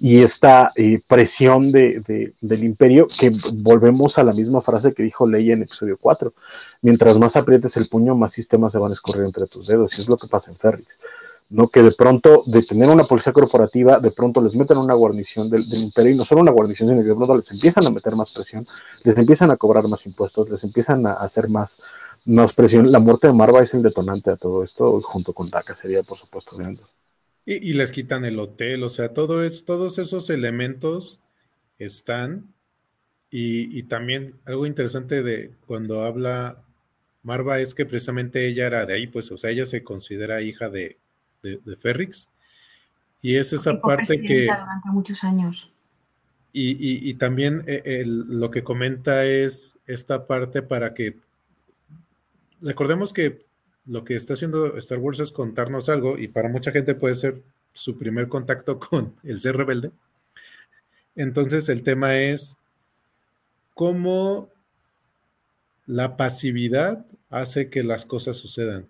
y esta eh, presión de, del imperio, que volvemos a la misma frase que dijo Leia en episodio 4. Mientras más aprietes el puño, más sistemas se van a escorrer entre tus dedos, y es lo que pasa en Ferrix. ¿no? Que de pronto, de tener una policía corporativa, de pronto les meten una guarnición del, imperio, y no solo una guarnición, sino que de pronto les empiezan a meter más presión, les empiezan a cobrar más impuestos, les empiezan a hacer más, más presión. La muerte de Marva es el detonante a todo esto, junto con la cacería, por supuesto, de. Y, les quitan el hotel, o sea, todo es, todos esos elementos están. Y, también algo interesante de cuando habla Marva es que precisamente ella era de ahí, pues, o sea, ella se considera hija de, de, Ferrix. Y es esa parte que... Durante muchos años. Y, también eh, lo que comenta es esta parte para que... Recordemos que lo que está haciendo Star Wars es contarnos algo y para mucha gente puede ser su primer contacto con el ser rebelde. Entonces el tema es cómo la pasividad hace que las cosas sucedan.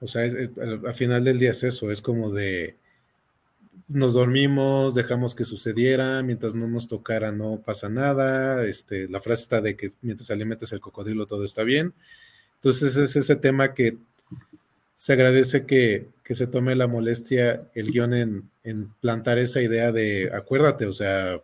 O sea, al final del día es eso, es como de nos dormimos, dejamos que sucediera, mientras no nos tocara no pasa nada, este, la frase está de que mientras alimentas el cocodrilo todo está bien, entonces es ese tema que se agradece que, se tome la molestia el guion en, plantar esa idea de, acuérdate, o sea,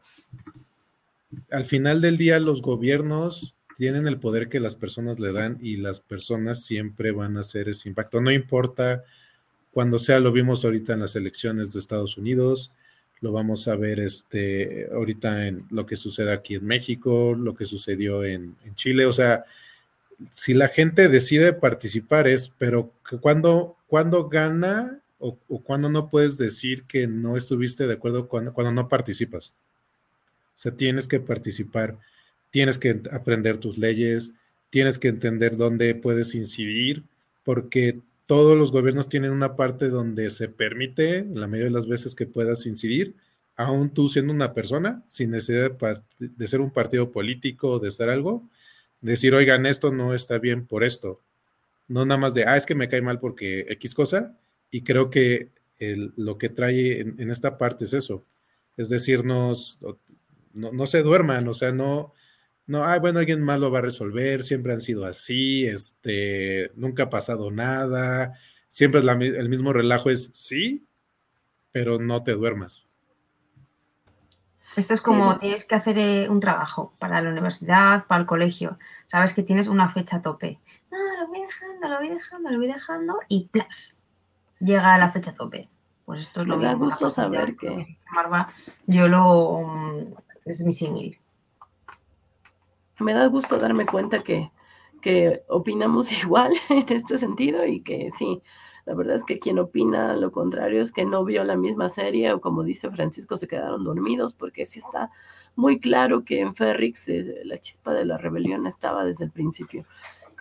al final del día los gobiernos tienen el poder que las personas le dan y las personas siempre van a hacer ese impacto. No importa cuando sea, lo vimos ahorita en las elecciones de Estados Unidos, lo vamos a ver este, ahorita en lo que sucede aquí en México, lo que sucedió en, Chile. O sea, si la gente decide participar es, pero cuando, cuando gana o, cuando no puedes decir que no estuviste de acuerdo cuando, cuando no participas. O sea, tienes que participar, tienes que aprender tus leyes, tienes que entender dónde puedes incidir, porque todos los gobiernos tienen una parte donde se permite, la mayoría de las veces que puedas incidir, aún tú siendo una persona, sin necesidad de, ser un partido político o de estar algo, decir, oigan, esto no está bien por esto. No nada más de, ah, es que me cae mal porque X cosa. Y creo que lo que trae en, esta parte es eso. Es decirnos, no, no se duerman, o sea, no, no, ay, bueno, alguien más lo va a resolver, siempre han sido así, este, nunca ha pasado nada, siempre es el mismo relajo, es sí, pero no te duermas. Esto es como tienes que hacer eh, un trabajo para la universidad, para el colegio. Sabes que tienes una fecha a tope. No, lo voy dejando, lo voy dejando, lo voy dejando y ¡plas! Llega la fecha a tope. Pues esto es lo que. Me da gusto saber que. Marva, yo lo. Mm, es mi símil me da gusto darme cuenta que, que opinamos igual en este sentido y que sí, la verdad es que quien opina lo contrario es que no vio la misma serie o como dice Francisco se quedaron dormidos porque sí está muy claro que en Ferrix eh, la chispa de la rebelión estaba desde el principio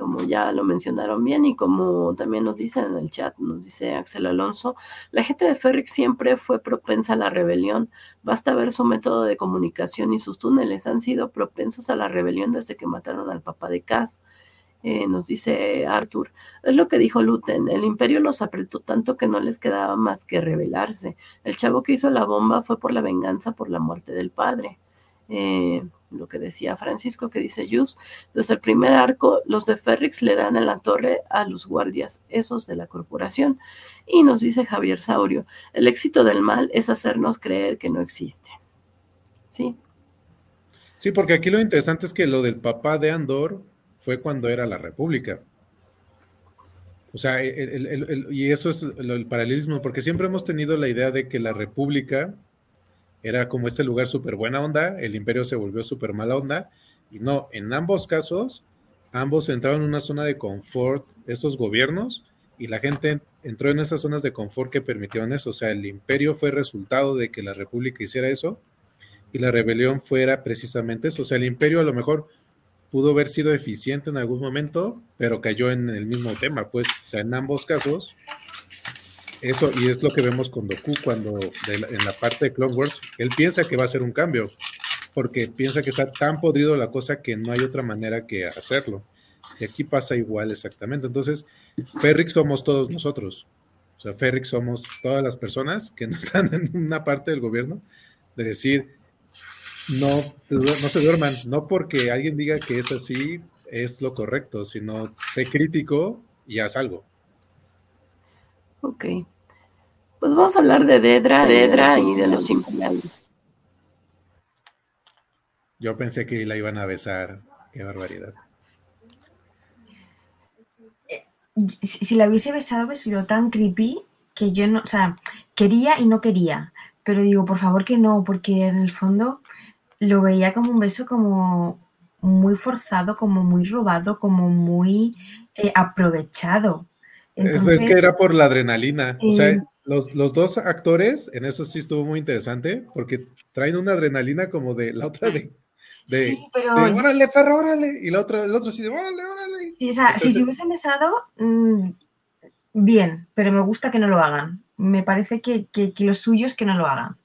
como ya lo mencionaron bien y como también nos dicen en el chat, nos dice Axel Alonso, la gente de Ferrix siempre fue propensa a la rebelión. Basta ver su método de comunicación y sus túneles han sido propensos a la rebelión desde que mataron al papá de Cass. Eh, nos dice Arthur, es lo que dijo Luten, el imperio los apretó tanto que no les quedaba más que rebelarse. El chavo que hizo la bomba fue por la venganza por la muerte del padre. Eh, lo que decía Francisco, que dice Yus, desde el primer arco, los de Ferrix le dan en la torre a los guardias, esos de la corporación. Y nos dice Javier Saurio, el éxito del mal es hacernos creer que no existe. ¿Sí? Sí, porque aquí lo interesante es que lo del papá de Andor fue cuando era la República. O sea, y eso es el paralelismo, porque siempre hemos tenido la idea de que la República era como este lugar súper buena onda, el imperio se volvió súper mala onda, y no, en ambos casos, ambos entraron en una zona de confort, esos gobiernos, y la gente entró en esas zonas de confort que permitieron eso, o sea, el imperio fue resultado de que la república hiciera eso, y la rebelión fuera precisamente eso, o sea, el imperio a lo mejor pudo haber sido eficiente en algún momento, pero cayó en el mismo tema, pues, o sea, en ambos casos, eso, y es lo que vemos con Doku cuando en la parte de Clone Wars, él piensa que va a ser un cambio, porque piensa que está tan podrido la cosa que no hay otra manera que hacerlo. Y aquí pasa igual exactamente. Entonces, Ferrix somos todos nosotros. O sea, Ferrix somos todas las personas que no están en una parte del gobierno, de decir, no, no se duerman, no porque alguien diga que es así, es lo correcto, sino sé crítico y haz algo. Ok. Pues vamos a hablar de Dedra, Dedra y de los imperiales. Yo pensé que la iban a besar. Qué barbaridad. Si, la hubiese besado hubiese sido tan creepy que yo no, o sea, quería y no quería. Pero digo, por favor que no, porque en el fondo lo veía como un beso como muy forzado, como muy robado, como muy eh, aprovechado es que era por la adrenalina. o sea, eh, los, dos actores, en eso sí estuvo muy interesante, porque traen una adrenalina como de la otra de. sí, pero. órale, perro, órale. Y la otra, el otro sí de órale, órale. Sí, o sea, si se hubiesen besado, mm, bien, pero me gusta que no lo hagan. Me parece que, que, que lo suyo es que no lo hagan.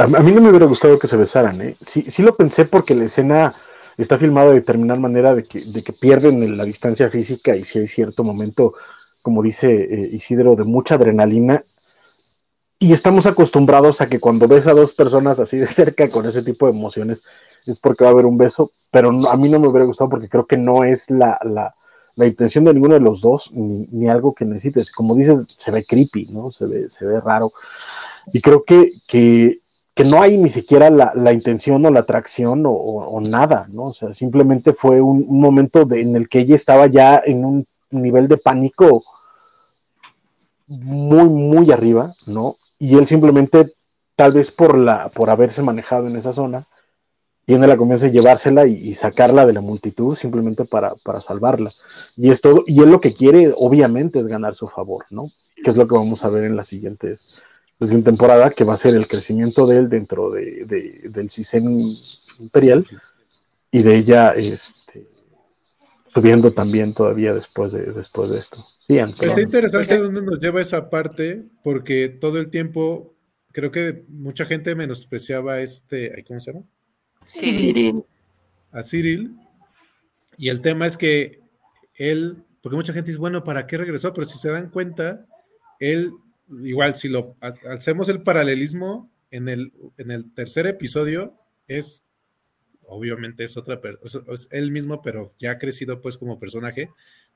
A, mí no me hubiera gustado que se besaran, ¿eh? Sí, sí lo pensé porque la escena está filmado de determinada manera de que, de que pierden la distancia física y si hay cierto momento, como dice eh, Isidro, de mucha adrenalina. Y estamos acostumbrados a que cuando ves a dos personas así de cerca con ese tipo de emociones es porque va a haber un beso, pero a mí no me hubiera gustado porque creo que no es la, la, la intención de ninguno de los dos ni, ni, algo que necesites. Como dices, se ve creepy, ¿no? Se ve, se ve raro. Y creo que, que que no hay ni siquiera la, intención o la atracción o, nada, ¿no? O sea, simplemente fue un, momento en el que ella estaba ya en un nivel de pánico muy, muy arriba, ¿no? Y él simplemente tal vez por, la, por haberse manejado en esa zona, tiene la confianza de llevársela y, sacarla de la multitud simplemente para, para, salvarla. Y es y él lo que quiere, obviamente, es ganar su favor, ¿no? Que es lo que vamos a ver en la siguiente, la siguiente temporada, que va a ser el crecimiento de él dentro de, del CISEN imperial y de ella este, subiendo también todavía después de, después de esto. Sí, Está interesante dónde nos lleva esa parte, porque todo el tiempo creo que mucha gente menospreciaba este, ¿cómo se llama? Cyril. A Cyril. Y el tema es que él, porque mucha gente dice, bueno, ¿para qué regresó? Pero si se dan cuenta, él, igual, si lo hacemos el paralelismo en el, en el tercer episodio, es, obviamente es otra, es él mismo, pero ya ha crecido pues como personaje,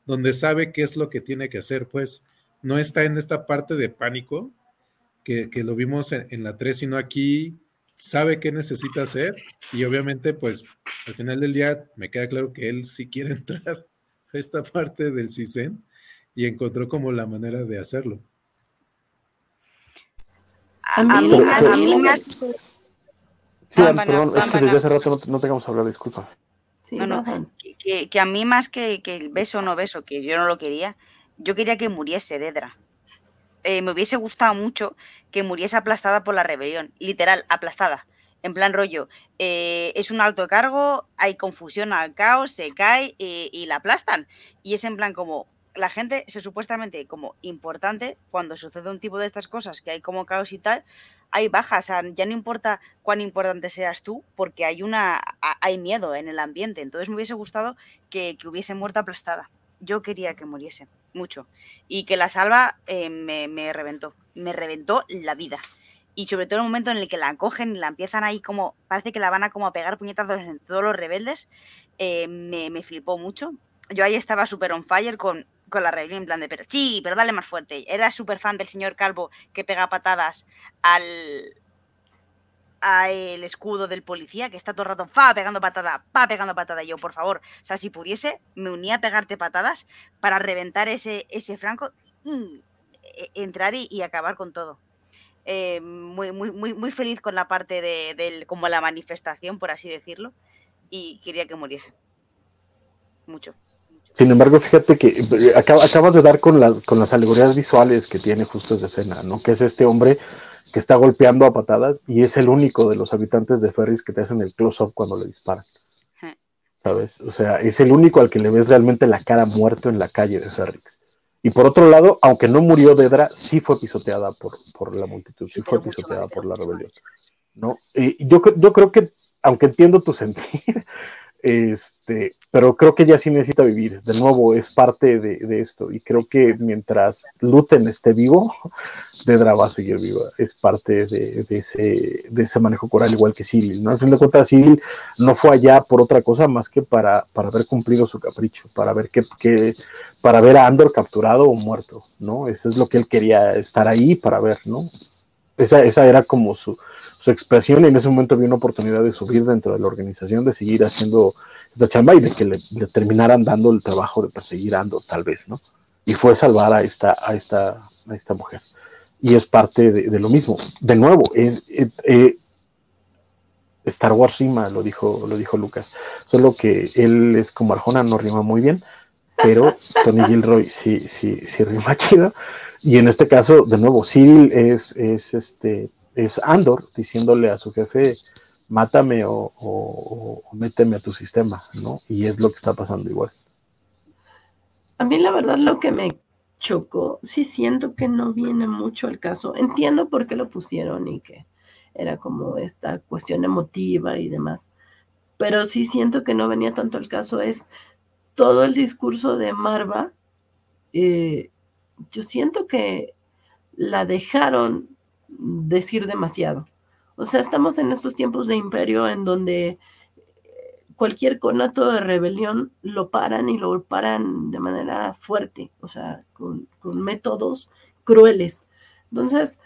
donde sabe qué es lo que tiene que hacer, pues no está en esta parte de pánico que, lo vimos en, en la 3, sino aquí sabe qué necesita hacer y obviamente pues al final del día me queda claro que él sí quiere entrar a esta parte del CISEN y encontró como la manera de hacerlo. A mí, a mí me... Sí, perdón, es que desde hace rato no, tengamos hablar, disculpa. Sí, no, no, que, que, a mí más que, que el beso o no beso, que yo no lo quería, yo quería que muriese Dedra. Eh, me hubiese gustado mucho que muriese aplastada por la rebelión, literal, aplastada. En plan rollo, eh, es un alto cargo, hay confusión al caos, se cae y la aplastan. Y es en plan como, la gente se supuestamente como importante, cuando sucede un tipo de estas cosas, que hay como caos y tal, hay bajas, ya no importa cuán importante seas tú, porque hay una hay miedo en el ambiente. Entonces me hubiese gustado que, que hubiese muerto aplastada. Yo quería que muriese mucho. Y que la salva eh, me, reventó, me reventó la vida. Y sobre todo el momento en el que la cogen y la empiezan ahí como, parece que la van a como a pegar puñetazos en todos los rebeldes, eh, me, flipó mucho. Yo ahí estaba súper on fire con, con la rebelión en plan de, pero sí, pero dale más fuerte. Era súper fan del señor Calvo que pega patadas al, el escudo del policía que está todo el rato pa pegando patada, pa pegando patada. yo, por favor, o sea, si pudiese, me unía a pegarte patadas para reventar ese, ese franco y e, entrar y, acabar con todo. Eh, muy, muy, muy, muy feliz con la parte de, como la manifestación, por así decirlo, y quería que muriese. Mucho. Sin embargo, fíjate que eh, acabas de dar con las, con las alegorías visuales que tiene justo esa escena, ¿no? Que es este hombre que está golpeando a patadas y es el único de los habitantes de Ferris que te hacen el close-up cuando le disparan. ¿Sabes? O sea, es el único al que le ves realmente la cara muerto en la calle de Ferris. Y por otro lado, aunque no murió Dedra, sí fue pisoteada por, por la multitud, sí, fue pisoteada por la rebelión. ¿no? Y yo, yo creo que, aunque entiendo tu sentir, este, pero creo que ella sí necesita vivir. De nuevo, es parte de, esto. Y creo que mientras Luten esté vivo, Dedra va a seguir viva. Es parte de, ese, de ese manejo coral, igual que Cyril. ¿no? Haciendo cuenta, Cyril no fue allá por otra cosa más que para, haber cumplido su capricho, para ver para ver a Andor capturado o muerto, ¿no? Eso es lo que él quería estar ahí para ver, ¿no? Esa, esa era como su, su expresión y en ese momento vi una oportunidad de subir dentro de la organización, de seguir haciendo esta chamba y de que le, terminaran dando el trabajo de perseguir Ando, tal vez, ¿no? Y fue salvar a esta, a esta, a esta mujer. Y es parte de, lo mismo. De nuevo, es eh, eh, Star Wars rima, lo dijo, lo dijo Lucas. Solo que él es como Arjona, no rima muy bien, pero Tony Gilroy sí, sí, sí rima chido. Y en este caso, de nuevo, Cyril es, es este es Andor diciéndole a su jefe, mátame o, méteme a tu sistema, ¿no? Y es lo que está pasando igual. A mí la verdad lo que me chocó, sí siento que no viene mucho al caso. Entiendo por qué lo pusieron y que era como esta cuestión emotiva y demás. Pero sí siento que no venía tanto al caso. Es todo el discurso de Marva. Eh, yo siento que la dejaron decir demasiado. O sea, estamos en estos tiempos de imperio en donde eh, cualquier conato de rebelión lo paran y lo paran de manera fuerte, o sea, con, métodos crueles. Entonces,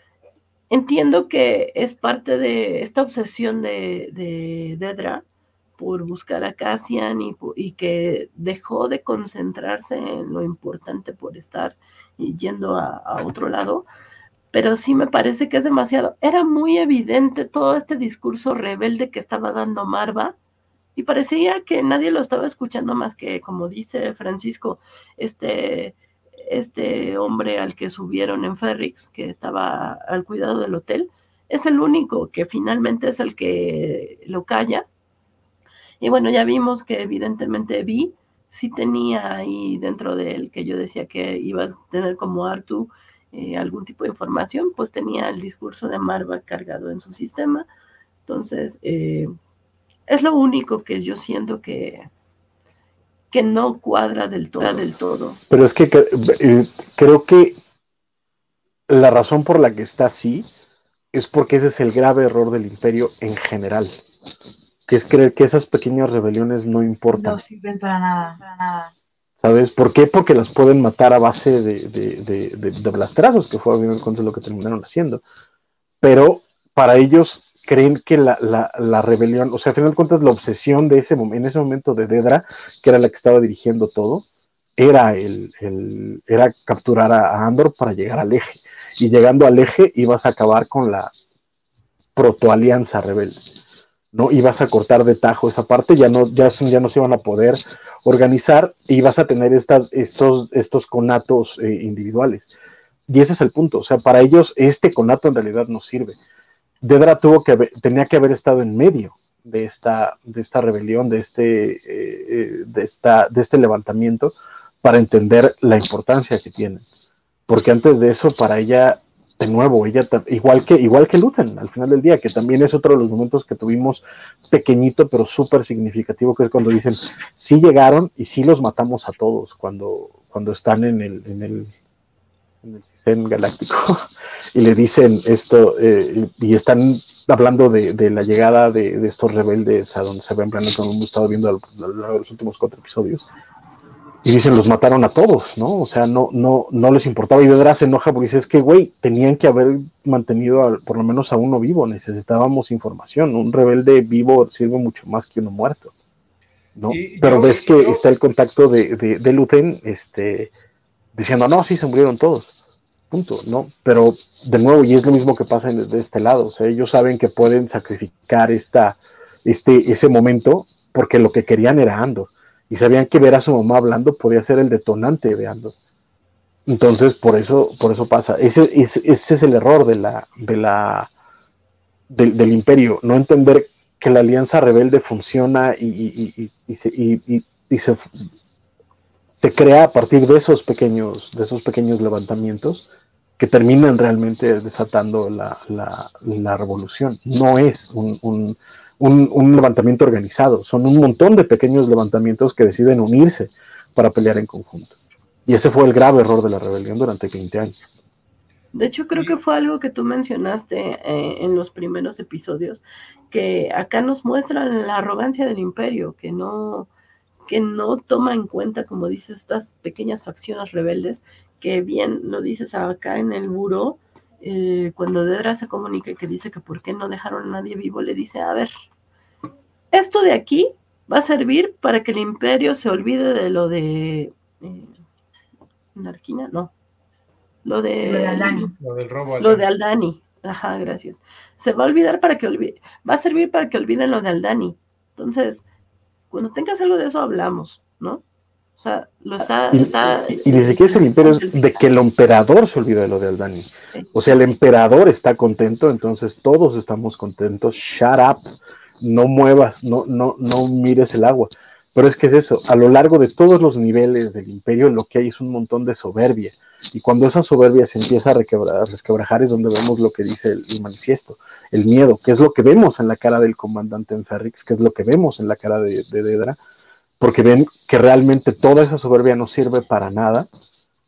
entiendo que es parte de esta obsesión de, de Dedra por buscar a Cassian y, que dejó de concentrarse en lo importante por estar yendo a otro lado, pero sí me parece que es demasiado. Era muy evidente todo este discurso rebelde que estaba dando Marva y parecía que nadie lo estaba escuchando más que, como dice Francisco, este, este hombre al que subieron en Ferrix, que estaba al cuidado del hotel, es el único que finalmente es el que lo calla. Y bueno, ya vimos que evidentemente Vi sí tenía ahí dentro de él, que yo decía que iba a tener como Artu eh, algún tipo de información, pues tenía el discurso de Marva cargado en su sistema. Entonces, eh, es lo único que yo siento que, que no cuadra del todo. Del todo. Pero es que eh, creo que la razón por la que está así es porque ese es el grave error del imperio en general, que es creer que esas pequeñas rebeliones no importan. No sirven para nada, para nada. ¿Sabes? ¿Por qué? Porque las pueden matar a base de, de, de, blastrazos, que fue a final de lo que terminaron haciendo. Pero para ellos creen que la, la, rebelión, o sea, a final de cuentas la obsesión de ese en ese momento de Dedra, que era la que estaba dirigiendo todo, era el, el era capturar a Andor para llegar al eje. Y llegando al eje ibas a acabar con la protoalianza rebelde. ¿No? Ibas a cortar de tajo esa parte, ya no, ya, ya no se iban a poder organizar y vas a tener estas, estos, estos conatos eh, individuales. Y ese es el punto, o sea, para ellos este conato en realidad no sirve. Dedra tuvo que tenía que haber estado en medio de esta, de esta rebelión, de este, eh, eh, de, esta, de este levantamiento, para entender la importancia que tiene. Porque antes de eso, para ella de nuevo, ella igual que igual que Luthen al final del día, que también es otro de los momentos que tuvimos pequeñito pero súper significativo, que es cuando dicen sí llegaron y sí los matamos a todos cuando cuando están en el en el en el galáctico y le dicen esto eh, y están hablando de, la llegada de, estos rebeldes a donde se ven como hemos estado viendo a lo largo de los últimos cuatro episodios y dicen, los mataron a todos, ¿no? O sea, no, no, no les importaba. Y Vedra se enoja porque dice, es que, güey, tenían que haber mantenido por lo menos a uno vivo, necesitábamos información. Un rebelde vivo sirve mucho más que uno muerto, ¿no? Pero ves que está el contacto de, de, Luten, este, diciendo, no, sí, se murieron todos. Punto, ¿no? Pero de nuevo, y es lo mismo que pasa de este lado, o sea, ellos saben que pueden sacrificar esta, este, ese momento porque lo que querían era Andor y sabían que ver a su mamá hablando podía ser el detonante de Andor. Entonces, por eso, por eso pasa. Ese, ese, es el error de la, de la, del imperio, no entender que la alianza rebelde funciona y, se, se, crea a partir de esos pequeños, de esos pequeños levantamientos que terminan realmente desatando la, la, revolución. No es un, levantamiento organizado, son un montón de pequeños levantamientos que deciden unirse para pelear en conjunto. Y ese fue el grave error de la rebelión durante 20 años. De hecho, creo que fue algo que tú mencionaste eh, en los primeros episodios, que acá nos muestran la arrogancia del imperio, que no, que no toma en cuenta, como dices, estas pequeñas facciones rebeldes, que bien lo dices acá en el buró, eh, cuando Dedra se comunica y que dice que por qué no dejaron a nadie vivo, le dice, a ver, esto de aquí va a servir para que el imperio se olvide de lo de... Eh, Narquina, no. Lo de... Lo de Aldani. Lo del robo Lo de Aldani. Ajá, gracias. Se va a olvidar para que olvide, va a servir para que olviden lo de Aldani. Entonces, cuando tengas algo de eso hablamos, ¿no? O sea, lo está. Y, está, y, ni siquiera es el imperio, es de que el emperador se olvida de lo de Aldani. O sea, el emperador está contento, entonces todos estamos contentos. Shut up, no muevas, no, no, no mires el agua. Pero es que es eso, a lo largo de todos los niveles del imperio lo que hay es un montón de soberbia. Y cuando esa soberbia se empieza a, resquebrajar es donde vemos lo que dice el, manifiesto, el miedo, que es lo que vemos en la cara del comandante en Ferrix, que es lo que vemos en la cara de, de Dedra, porque ven que realmente toda esa soberbia no sirve para nada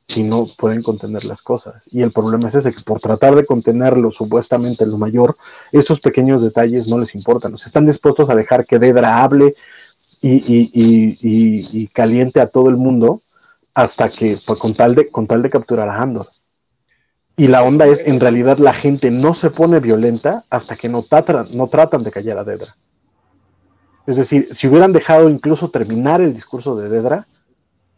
si no pueden contener las cosas. Y el problema es ese, que por tratar de contenerlo supuestamente lo mayor, estos pequeños detalles no les importan. Están dispuestos a dejar que Dedra hable y, caliente a todo el mundo hasta que, pues, con, tal de, con tal de capturar a Andor. Y la onda es, en realidad, la gente no se pone violenta hasta que no, no tratan de callar a Dedra. Es decir, si hubieran dejado incluso terminar el discurso de Dedra,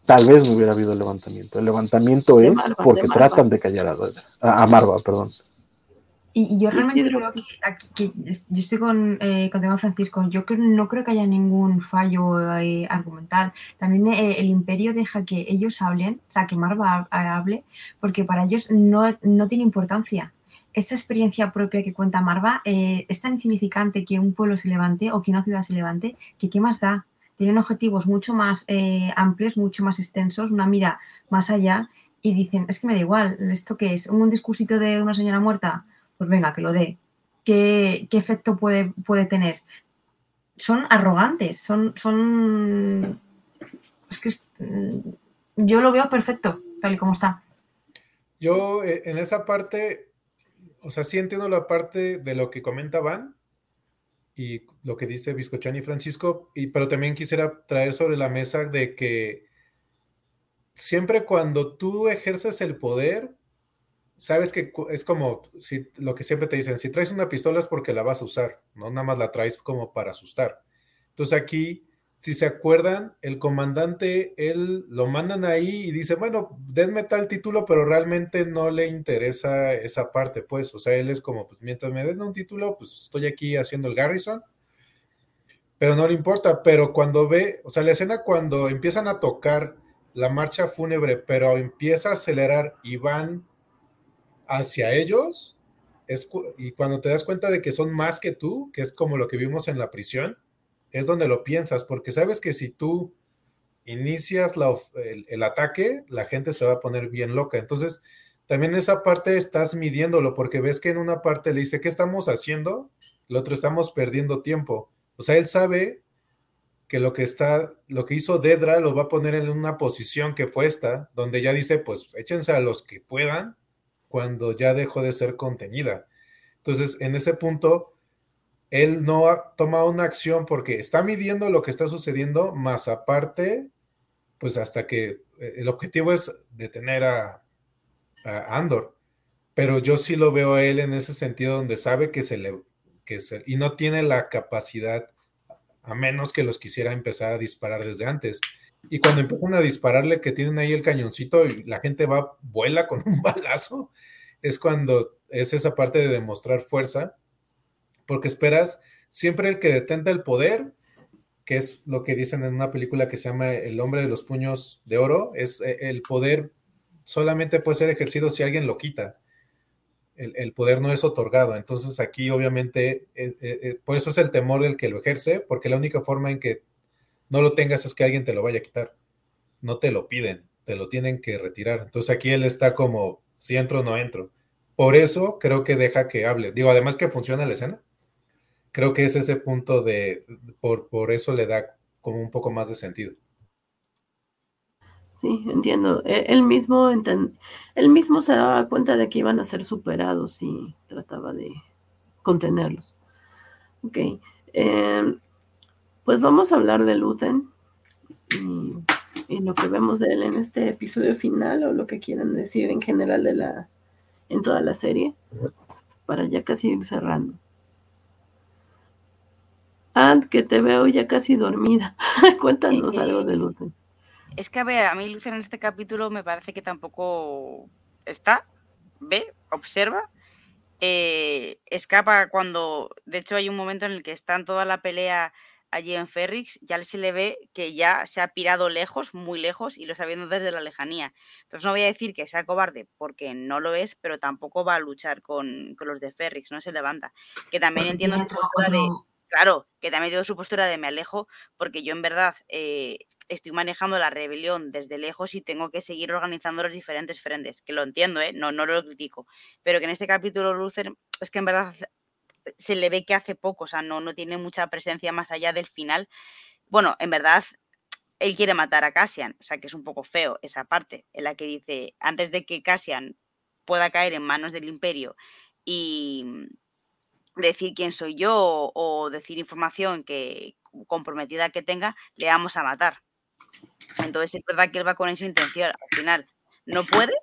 tal vez no hubiera habido levantamiento. El levantamiento es porque tratan de callar a, a Marva, perdón. Y, yo realmente creo que, yo estoy con, eh, con Francisco, yo no creo que haya ningún fallo eh, argumental. También eh, el imperio deja que ellos hablen, o sea, que Marva hable, porque para ellos no, no tiene importancia. Esa experiencia propia que cuenta Marva eh, es tan insignificante que un pueblo se levante o que una ciudad se levante, que qué más da. Tienen objetivos mucho más amplios, mucho más extensos, una mira más allá y dicen, es que me da igual, ¿esto qué es? ¿Un discursito de una señora muerta? pues venga, que lo dé. ¿Qué, efecto puede, puede tener? Son arrogantes, son, son... Es que mm, yo lo veo perfecto, tal y como está. Yo eh, en esa parte, o sea, sí entiendo la parte de lo que comenta Van y lo que dice Biscochani y Francisco, y, pero también quisiera traer sobre la mesa de que siempre cuando tú ejerces el poder, sabes que es como si, lo que siempre te dicen, si traes una pistola es porque la vas a usar, no nada más la traes como para asustar. Entonces aquí, si se acuerdan, el comandante, él lo mandan ahí y dice, bueno, denme tal título, pero realmente no le interesa esa parte, pues, o sea, él es como, pues mientras me den un título, pues estoy aquí haciendo el Garrison, pero no le importa, pero cuando ve, o sea, la escena cuando empiezan a tocar la marcha fúnebre, pero empieza a acelerar y van hacia ellos, y cuando te das cuenta de que son más que tú, que es como lo que vimos en la prisión, es donde lo piensas, porque sabes que si tú inicias el, ataque, la gente se va a poner bien loca. Entonces, también esa parte estás midiéndolo, porque ves que en una parte le dice, ¿qué estamos haciendo? El otro estamos perdiendo tiempo. O sea, él sabe que lo que está, lo que hizo Dedra lo va a poner en una posición que fue esta, donde ya dice, pues échense a los que puedan cuando ya dejó de ser contenida. Entonces, en ese punto, él no toma una acción porque está midiendo lo que está sucediendo, más aparte, pues hasta que eh, el objetivo es detener a, Andor. Pero yo sí lo veo a él en ese sentido donde sabe que se le... Y no tiene la capacidad, a menos que los quisiera empezar a disparar desde antes. Y cuando empiezan a dispararle, que tienen ahí el cañoncito y la gente va, vuela con un balazo, es cuando es esa parte de demostrar fuerza, porque esperas siempre el que detenta el poder, que es lo que dicen en una película que se llama El hombre de los puños de oro, es eh, el poder solamente puede ser ejercido si alguien lo quita. El, poder no es otorgado. Entonces aquí obviamente, eh, eh, por eso es el temor del que lo ejerce, porque la única forma en que no lo tengas es que alguien te lo vaya a quitar. No te lo piden, te lo tienen que retirar. Entonces aquí él está como, si entro no entro. Por eso creo que deja que hable. Digo, además que funciona la escena. Creo que es ese punto de, por, por eso le da como un poco más de sentido. Sí, entiendo. E, él mismo, él mismo se daba cuenta de que iban a ser superados y trataba de contenerlos. Ok. Eh, pues vamos a hablar de Luthen y, lo que vemos de él en este episodio final o lo que quieran decir en general de la en toda la serie para ya casi ir cerrando. Ant, que te veo ya casi dormida. Cuéntanos algo de Luthen. Es que a ver, a mí Luthen en este capítulo me parece que tampoco está, ve, observa, eh, escapa cuando, de hecho hay un momento en el que está en toda la pelea allí en Ferrix, ya se le ve que ya se ha pirado lejos, muy lejos, y lo está viendo desde la lejanía. Entonces no voy a decir que sea cobarde, porque no lo es, pero tampoco va a luchar con, los de Ferrix, no se levanta. Que también entiendo su postura de... Claro, que también entiendo su postura de me alejo, porque yo en verdad eh, estoy manejando la rebelión desde lejos y tengo que seguir organizando los diferentes frentes, que lo entiendo, ¿eh? no, no lo critico, pero que en este capítulo Luther es que en verdad se le ve que hace poco, o sea, no, no tiene mucha presencia más allá del final. Bueno, en verdad, él quiere matar a Cassian, o sea, que es un poco feo esa parte en la que dice, antes de que Cassian pueda caer en manos del imperio y decir quién soy yo o decir información que comprometida que tenga, le vamos a matar. Entonces es verdad que él va con esa intención. Al final no puede,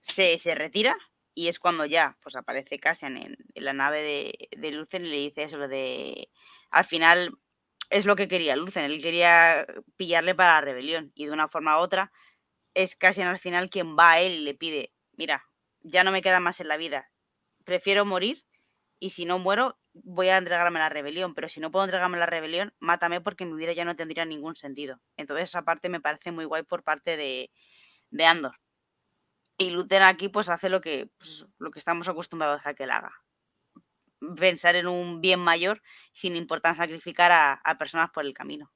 se, se retira y es cuando ya pues aparece Cassian en, la nave de, de Lucen y le dice eso de al final es lo que quería Lucen, él quería pillarle para la rebelión y de una forma u otra es casi al final quien va a él y le pide, mira, ya no me queda más en la vida, prefiero morir y si no muero voy a entregarme a la rebelión, pero si no puedo entregarme a la rebelión, mátame porque mi vida ya no tendría ningún sentido. Entonces esa parte me parece muy guay por parte de, de Andor. Y Luther aquí pues hace lo que, pues, lo que estamos acostumbrados a que él haga. Pensar en un bien mayor sin importar sacrificar a, personas por el camino.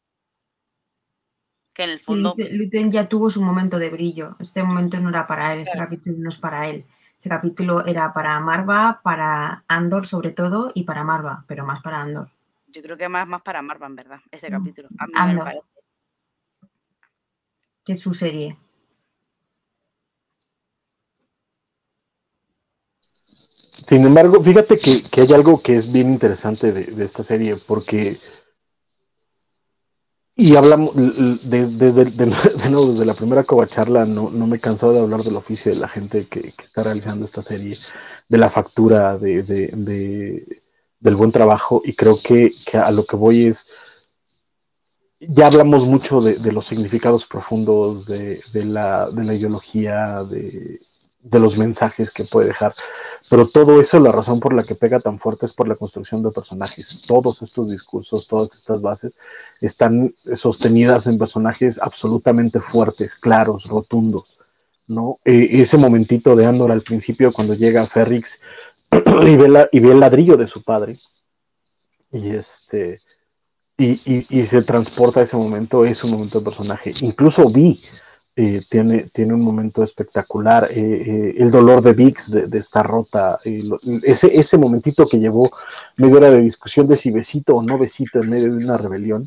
Que en el fondo... Luther ya tuvo su momento de brillo. Este momento no era para él, este capítulo no es para él. Ese capítulo era para Marva, para Andor sobre todo y para Marva, pero más para Andor. Yo creo que más, más para Marva, en verdad, este mm, capítulo. Andor. Que es su serie. Sin embargo, fíjate que, hay algo que es bien interesante de, esta serie, porque. Y hablamos, desde, desde la primera covacharla, no, no me he de hablar del oficio de la gente que, está realizando esta serie, de la factura, de, del buen trabajo, y creo que, a lo que voy es. Ya hablamos mucho de, los significados profundos, de, la, de la ideología, de, de los mensajes que puede dejar. Pero todo eso, la razón por la que pega tan fuerte es por la construcción de personajes. Todos estos discursos, todas estas bases están sostenidas en personajes absolutamente fuertes, claros, rotundos. ¿no? E, ese momentito de Andor al principio, cuando llega Ferrix y ve, y ve el ladrillo de su padre, y este. Y, y, se transporta a ese momento, es un momento de personaje. Incluso vi eh, tiene, tiene un momento espectacular. Eh, eh, el dolor de Vix de, estar rota, ese, ese momentito que llevó media hora de discusión de si besito o no besito en medio de una rebelión,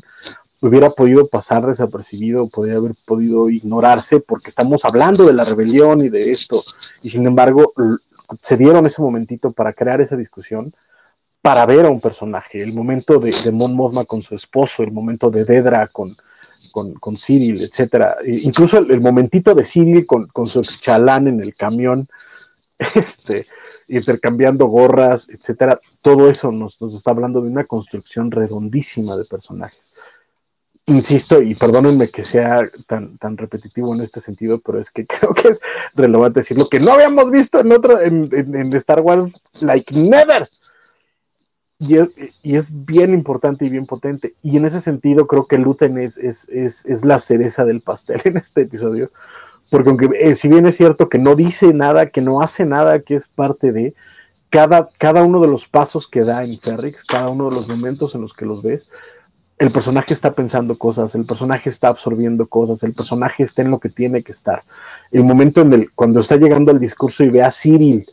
hubiera podido pasar desapercibido, podría haber podido ignorarse porque estamos hablando de la rebelión y de esto. Y sin embargo, se dieron ese momentito para crear esa discusión para ver a un personaje, el momento de, de Mon Mothma con su esposo, el momento de Dedra con, con, con Cyril, etcétera. E incluso el, momentito de Cyril con, su chalán en el camión, este, intercambiando gorras, etcétera, todo eso nos, está hablando de una construcción redondísima de personajes. Insisto, y perdónenme que sea tan, tan repetitivo en este sentido, pero es que creo que es relevante decirlo, que no habíamos visto en otro, en Star Wars, like never y es, bien importante y bien potente. Y en ese sentido creo que Luten es, es, la cereza del pastel en este episodio. Porque aunque eh, si bien es cierto que no dice nada, que no hace nada, que es parte de cada, cada uno de los pasos que da en Ferrix, cada uno de los momentos en los que los ves, el personaje está pensando cosas, el personaje está absorbiendo cosas, el personaje está en lo que tiene que estar. El momento en el, cuando está llegando el discurso y ve a Cyril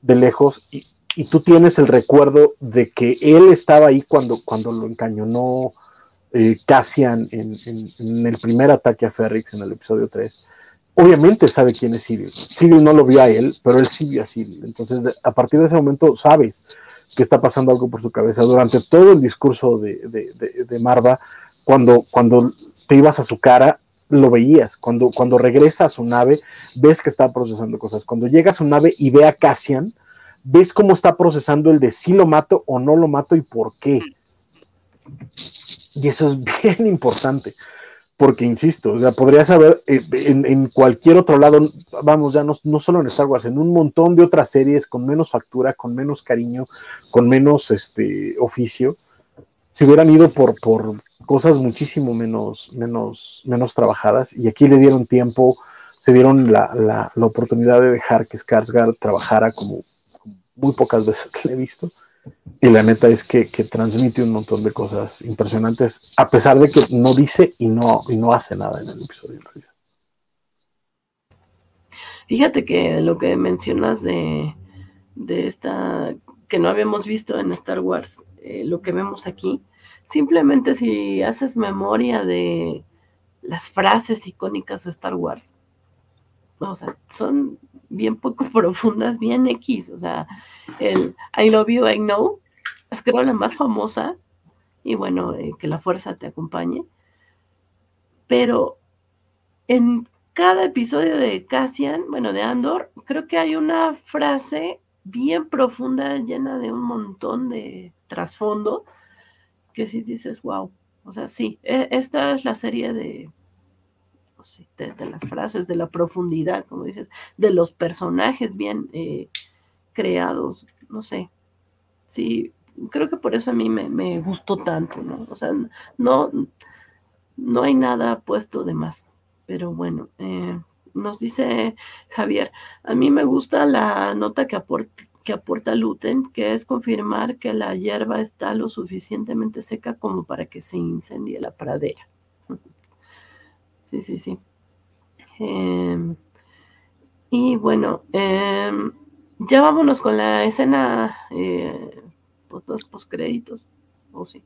de lejos, y, y tú tienes el recuerdo de que él estaba ahí cuando, cuando lo encañonó eh, Cassian en, el primer ataque a Ferrix en el episodio 3, obviamente sabe quién es Cyril. Cyril no lo vio a él, pero él sí vio a Cyril. Entonces, a partir de ese momento sabes que está pasando algo por su cabeza. Durante todo el discurso de, Marva, cuando, cuando te ibas a su cara, lo veías. Cuando, cuando regresa a su nave, ves que está procesando cosas. Cuando llega a su nave y ve a Cassian, ves cómo está procesando el de si lo mato o no lo mato y por qué. Y eso es bien importante, porque insisto, o podrías saber eh, en, cualquier otro lado, vamos, ya no, no, solo en Star Wars, en un montón de otras series con menos factura, con menos cariño, con menos este oficio, se hubieran ido por, por cosas muchísimo menos, menos, menos trabajadas, y aquí le dieron tiempo, se dieron la, la, la oportunidad de dejar que Skarsgård trabajara como muy pocas veces que le he visto. Y la neta es que, transmite un montón de cosas impresionantes, a pesar de que no dice y no, y no hace nada en el episodio. Fíjate que lo que mencionas de, de esta que no habíamos visto en Star Wars, eh, lo que vemos aquí, simplemente si haces memoria de las frases icónicas de Star Wars, o sea, son bien poco profundas, bien X, o sea, el I love you, I know, es creo la más famosa, y bueno, eh, que la fuerza te acompañe, pero en cada episodio de Cassian, bueno, de Andor, creo que hay una frase bien profunda, llena de un montón de trasfondo, que si dices, wow, O sea, sí, e, esta es la serie de, de, las frases, de la profundidad, como dices, de los personajes bien eh, creados, no sé. Sí, creo que por eso a mí me, gustó tanto, ¿no? O sea, no, no hay nada puesto de más. Pero bueno, eh, nos dice Javier, a mí me gusta la nota que aporta, que aporta Luten, que es confirmar que la hierba está lo suficientemente seca como para que se incendie la pradera. Sí, sí, sí. Em, y bueno, em, ya vámonos con la escena, eh, pues, dos postcréditos, o sí.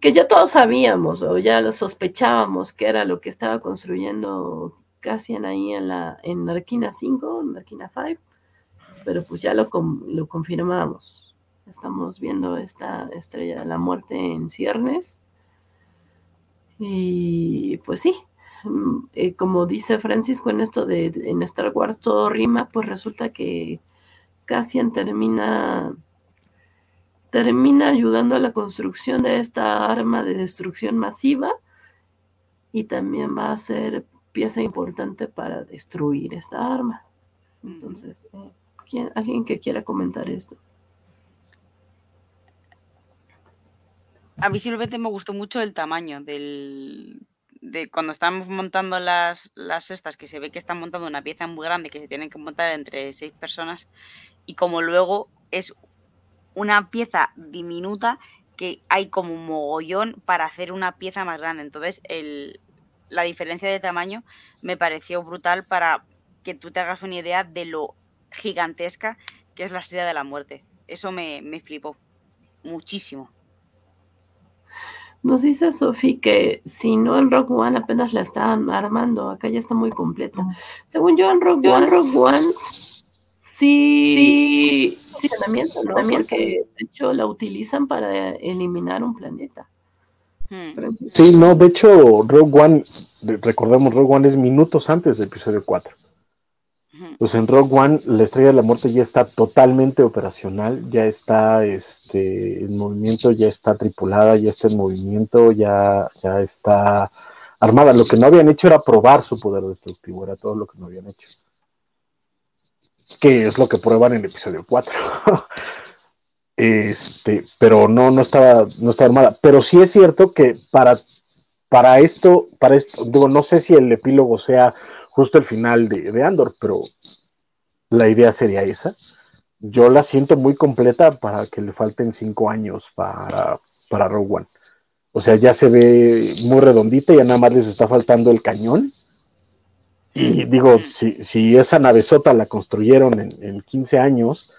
Que ya todos sabíamos o ya lo sospechábamos que era lo que estaba construyendo Cassian ahí en la en Arquina 5, en Arquina 5, pero pues ya lo, lo confirmamos. Estamos viendo esta estrella de la muerte en ciernes. Y pues sí, eh, como dice Francisco en esto de en Star Wars todo rima, pues resulta que Cassian termina termina ayudando a la construcción de esta arma de destrucción masiva y también va a ser pieza importante para destruir esta arma. Entonces, eh, ¿alguien que quiera comentar esto? A mí simplemente me gustó mucho el tamaño del, de cuando estamos montando las, las cestas, que se ve que están montando una pieza muy grande que se tienen que montar entre seis personas, y como luego es una pieza diminuta que hay como un mogollón para hacer una pieza más grande. Entonces, el, la diferencia de tamaño me pareció brutal para que tú te hagas una idea de lo gigantesca que es la Estrella de la Muerte. Eso me, me flipó muchísimo. Nos dice Sofi que si no en Rock One apenas la estaban armando, acá ya está muy completa. Según yo en Rock One, Rock One sí, sí, ¿no? Porque de hecho la utilizan para eliminar un planeta. Hmm. Sí, no, de hecho, Rogue One, recordemos, Rogue One es minutos antes del episodio 4. Pues en Rogue One, la estrella de la muerte ya está totalmente operacional, ya está este, en movimiento, ya está tripulada, ya está en movimiento, ya, ya está armada. Lo que no habían hecho era probar su poder destructivo, era todo lo que no habían hecho. Que es lo que prueban en el episodio 4. Este, pero no, no estaba, no armada. Pero sí es cierto que para, para esto, para esto, digo, no sé si el epílogo sea justo el final de, Andor, pero la idea sería esa. Yo la siento muy completa para que le falten cinco años para, para Rogue One. O sea, ya se ve muy redondita, ya nada más les está faltando el cañón. Y digo, si, si esa navezota la construyeron en, en 15 años,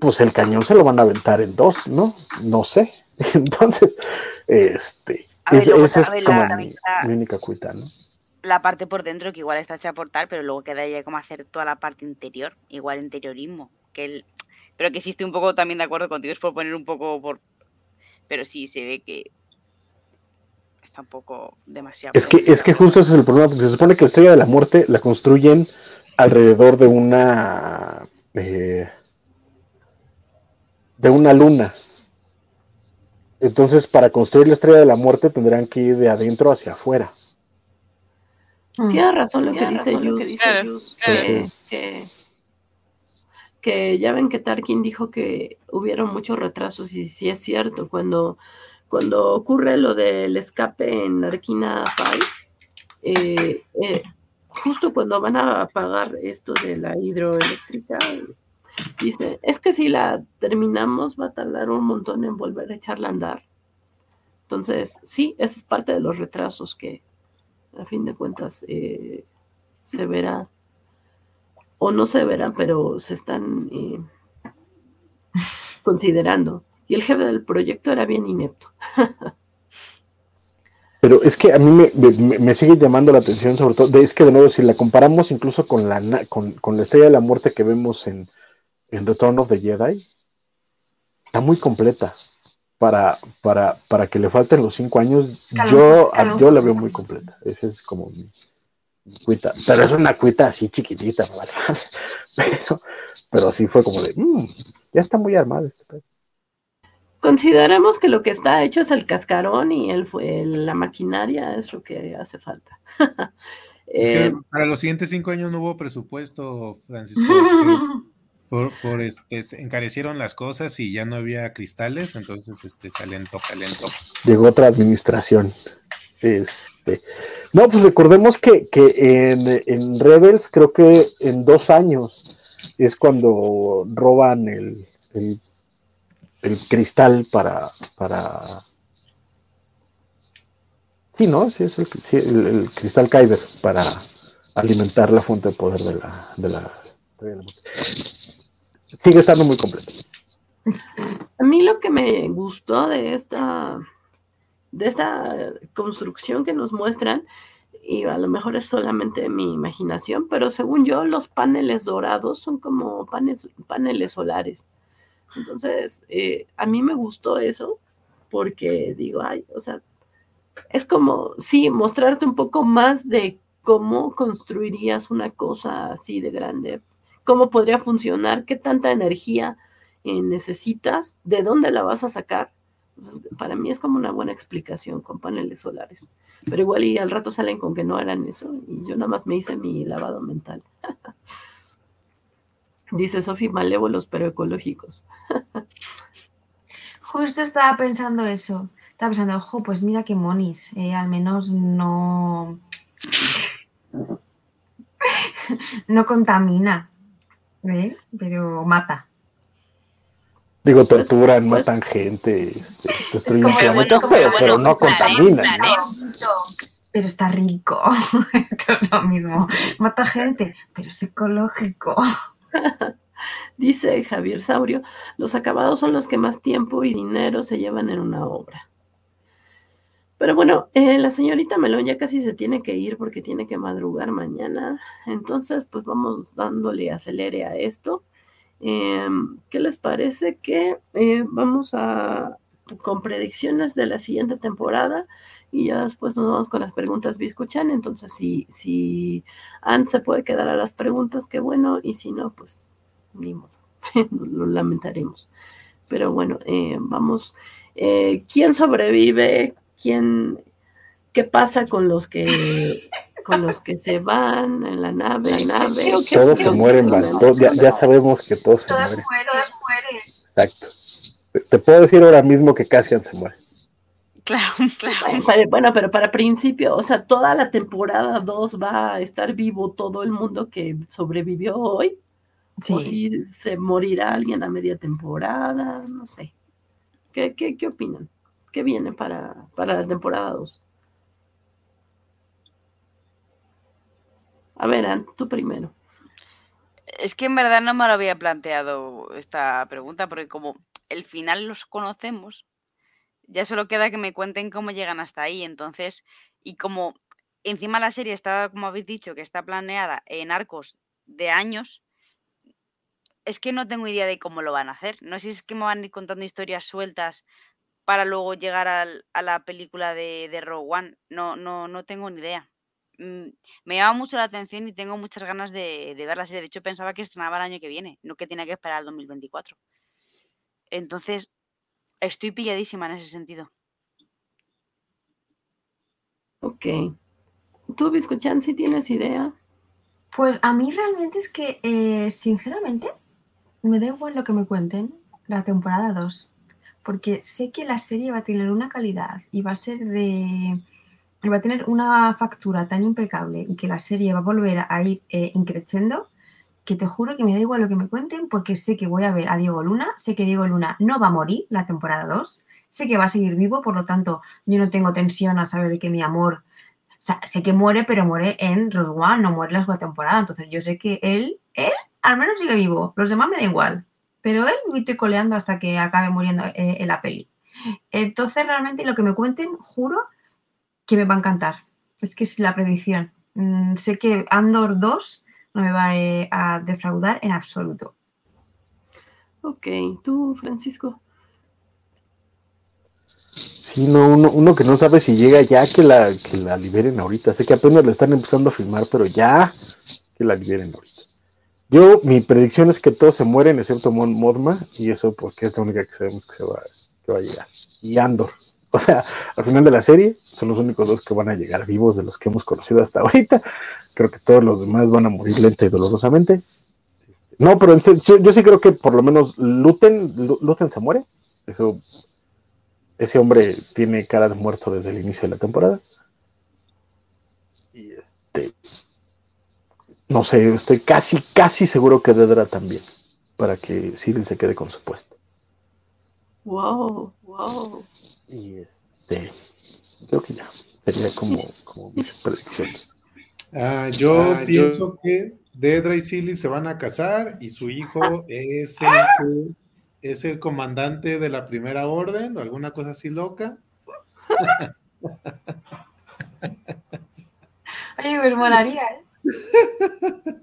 pues el cañón se lo van a aventar en dos, ¿no? No sé. Entonces, este, esa es como mi, única cuita, ¿no? La parte por dentro que igual está hecha por tal, pero luego quedaría como hacer toda la parte interior, igual interiorismo, que el, pero que existe un poco también de acuerdo contigo, es por poner un poco por, pero sí se ve que está un poco demasiado. Es que, es que justo ese es el problema, porque se supone que la estrella de la muerte la construyen alrededor de una eh, de una luna. Entonces, para construir la estrella de la muerte tendrán que ir de adentro hacia afuera. Tiene razón lo que dice Yus, que, que, ya ven que Tarkin dijo que hubieron muchos retrasos y sí es cierto, cuando, cuando ocurre lo del escape en Arquina 5, eh, eh, justo cuando van a apagar esto de la hidroeléctrica, Dice, es que si la terminamos va a tardar un montón en volver a echarla a andar. Entonces, sí, esa es parte de los retrasos que a fin de cuentas eh, se verá o no se verá, pero se están eh, considerando. Y el jefe del proyecto era bien inepto. Pero es que a mí me, sigue llamando la atención, sobre todo, es que de nuevo, si la comparamos incluso con la, con, con la estrella de la muerte que vemos en, en Return of the Jedi está muy completa. Para, para, para que le falten los cinco años, yo, yo la veo muy completa. Esa es como mi, cuita. Pero es una cuita así chiquitita, ¿vale? pero, pero sí fue como de, mm, ya está muy armada este pedo. Consideremos que lo que está hecho es el cascarón y el, la maquinaria es lo que hace falta. Es que eh, para los siguientes cinco años no hubo presupuesto, Francisco. por, por, este, encarecieron las cosas y ya no había cristales, entonces este, se alentó, alentó. Llegó otra administración. Este, no, pues recordemos que, en, en, Rebels creo que en dos años es cuando roban el, el, cristal para, para Sí, ¿no? Sí, es el, cristal Kyber para alimentar la fuente de poder de la, de la, Sigue estando muy completo. A mí lo que me gustó de esta, de esta construcción que nos muestran, y a lo mejor es solamente mi imaginación, pero según yo, los paneles dorados son como paneles, paneles solares. Entonces, eh, a mí me gustó eso porque digo, ay, o sea, es como, sí, mostrarte un poco más de cómo construirías una cosa así de grande, cómo podría funcionar, qué tanta energía eh, necesitas, de dónde la vas a sacar. para mí es como una buena explicación con paneles solares. Pero igual y al rato salen con que no eran eso y yo nada más me hice mi lavado mental. Dice Sofi, malévolos pero ecológicos. Justo estaba pensando eso. Estaba pensando, ojo, pues mira qué monis, eh, al menos no. no contamina, ¿eh? pero mata. Digo, torturan, matan gente, este, destruyen planetas, pero, no contaminan. Pero está rico. Esto es lo mismo. Mata gente, pero es ecológico. Dice Javier Saurio, los acabados son los que más tiempo y dinero se llevan en una obra. Pero bueno, eh, la señorita Melón ya casi se tiene que ir porque tiene que madrugar mañana. Entonces, pues vamos dándole acelere a esto. Em, ¿Qué les parece que eh, vamos a con predicciones de la siguiente temporada y ya después nos vamos con las preguntas escuchan Entonces, si, si Anne se puede quedar a las preguntas, qué bueno, y si no, pues ni lo lamentaremos. Pero bueno, eh, vamos. ¿Quién sobrevive? Quién, qué pasa con los que con los que se van en la nave, la nave. todos se mueren, ya, sabemos que todos, se mueren. Todos mueren. Exacto. Te, puedo decir ahora mismo que Cassian se muere. Claro, claro. Bueno, pero para principio, o sea, toda la temporada 2 va a estar vivo todo el mundo que sobrevivió hoy. Sí. O si se morirá alguien a media temporada, no sé. ¿Qué, qué, qué opinan? ¿Qué viene para, la temporada 2? A ver, tú primero. Es que en verdad no me lo había planteado esta pregunta, porque como el final los conocemos, ya solo queda que me cuenten cómo llegan hasta ahí. Entonces, y como encima la serie está, como habéis dicho, que está planeada en arcos de años, es que no tengo idea de cómo lo van a hacer. No sé si es que me van a ir contando historias sueltas para luego llegar a la película de, de Rogue One. No, no, no tengo ni idea. Mm, me llama mucho la atención y tengo muchas ganas de, ver la serie. De hecho, pensaba que estrenaba el año que viene, no que tenía que esperar al 2024. Entonces, estoy pilladísima en ese sentido. Ok. ¿Tú, Biscochan, si tienes idea? Pues a mí realmente es que, eh, sinceramente, me da igual lo que me cuenten la temporada 2 porque sé que la serie va a tener una calidad y va a ser de va a tener una factura tan impecable y que la serie va a volver a ir eh, increciendo que te juro que me da igual lo que me cuenten porque sé que voy a ver a Diego Luna, sé que Diego Luna no va a morir la temporada 2, sé que va a seguir vivo, por lo tanto yo no tengo tensión a saber que mi amor, o sea, sé que muere, pero muere en Rose One, no muere la segunda temporada, entonces yo sé que él, él al menos sigue vivo, los demás me da igual pero él me estoy coleando hasta que acabe muriendo eh, en la peli. Entonces, realmente lo que me cuenten, juro que me va a encantar. Es que es la predicción. Mm, sé que Andor 2 no me va eh, a defraudar en absoluto. Ok, tú, Francisco. Sí, no, uno, que no sabe si llega ya que la, que la liberen ahorita. Sé que apenas la están empezando a filmar, pero ya que la liberen ahorita. Yo, mi predicción es que todos se mueren excepto Mon Modma, y eso porque es la única que sabemos que se va, a llegar. Y Andor. O sea, al final de la serie son los únicos dos que van a llegar vivos de los que hemos conocido hasta ahorita. Creo que todos los demás van a morir lenta y dolorosamente. No, pero yo, sí creo que por lo menos Luten, Luten se muere. Eso, ese hombre tiene cara de muerto desde el inicio de la temporada. Y este, no sé, estoy casi, casi seguro que Dedra también, para que Cyril se quede con su puesto. Wow, wow. Y este, creo que ya, sería como, como mis predicciones. Ah, yo ah, pienso que Dedra y Silly se van a casar y su hijo es el que es el comandante de la primera orden o alguna cosa así loca. Oye, pues molaría, ¿eh?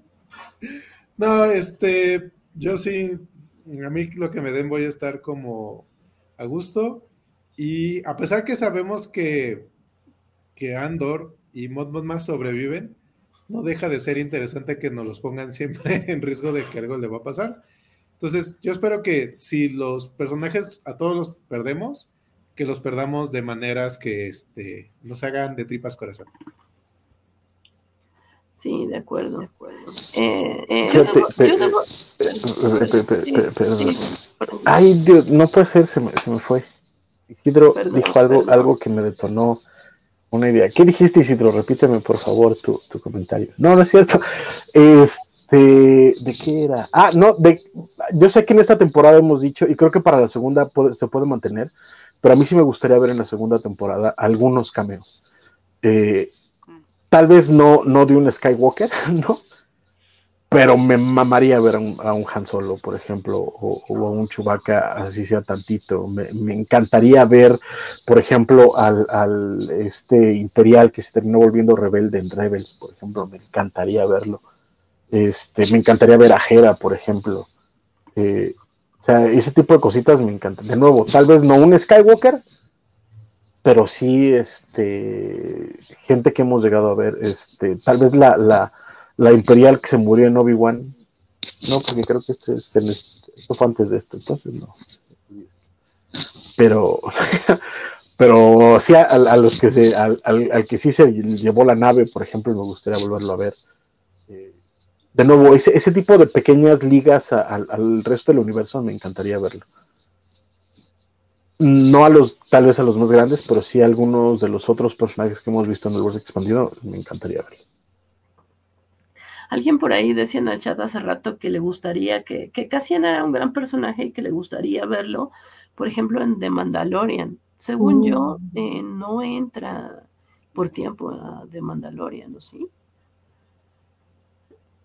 No, este, yo sí, a mí lo que me den voy a estar como a gusto. Y a pesar que sabemos que, que Andor y Mod más sobreviven, no deja de ser interesante que nos los pongan siempre en riesgo de que algo le va a pasar. Entonces, yo espero que si los personajes a todos los perdemos, que los perdamos de maneras que este, nos hagan de tripas corazón. Sí, de acuerdo, de acuerdo. Ay, Dios, no puede ser, se me, se me fue. Isidro dijo algo, algo que me detonó una idea. ¿Qué dijiste, Isidro? Repíteme, por favor, tu, comentario. No, no es cierto. Este, ¿de qué era? Ah, no, de, yo sé que en esta temporada hemos dicho, y creo que para la segunda se puede mantener, pero a mí sí me gustaría ver en la segunda temporada algunos cameos. Eh, tal vez no, no de un Skywalker, ¿no? pero me mamaría ver a un, Han Solo, por ejemplo, o, a un Chewbacca, así sea tantito. Me, encantaría ver, por ejemplo, al, este Imperial que se terminó volviendo rebelde en Rebels, por ejemplo, me encantaría verlo. Este, me encantaría ver a Hera, por ejemplo. Eh, o sea, ese tipo de cositas me encantan. De nuevo, tal vez no un Skywalker, pero sí, este, gente que hemos llegado a ver, este, tal vez la, la la imperial que se murió en Obi-Wan. No, porque creo que este, este, esto fue antes de esto, entonces no. Pero, pero sí a, los que se, al, al, que sí se llevó la nave, por ejemplo, me gustaría volverlo a ver. Eh, de nuevo, ese, ese tipo de pequeñas ligas al resto del universo me encantaría verlo. No a los, tal vez a los más grandes, pero sí a algunos de los otros personajes que hemos visto en el universo expandido, me encantaría verlo. Alguien por ahí decía en el chat hace rato que le gustaría, que, que Cassian era un gran personaje y que le gustaría verlo, por ejemplo, en The Mandalorian. Según yo, mm. eh, no entra por tiempo a The Mandalorian, ¿no sí?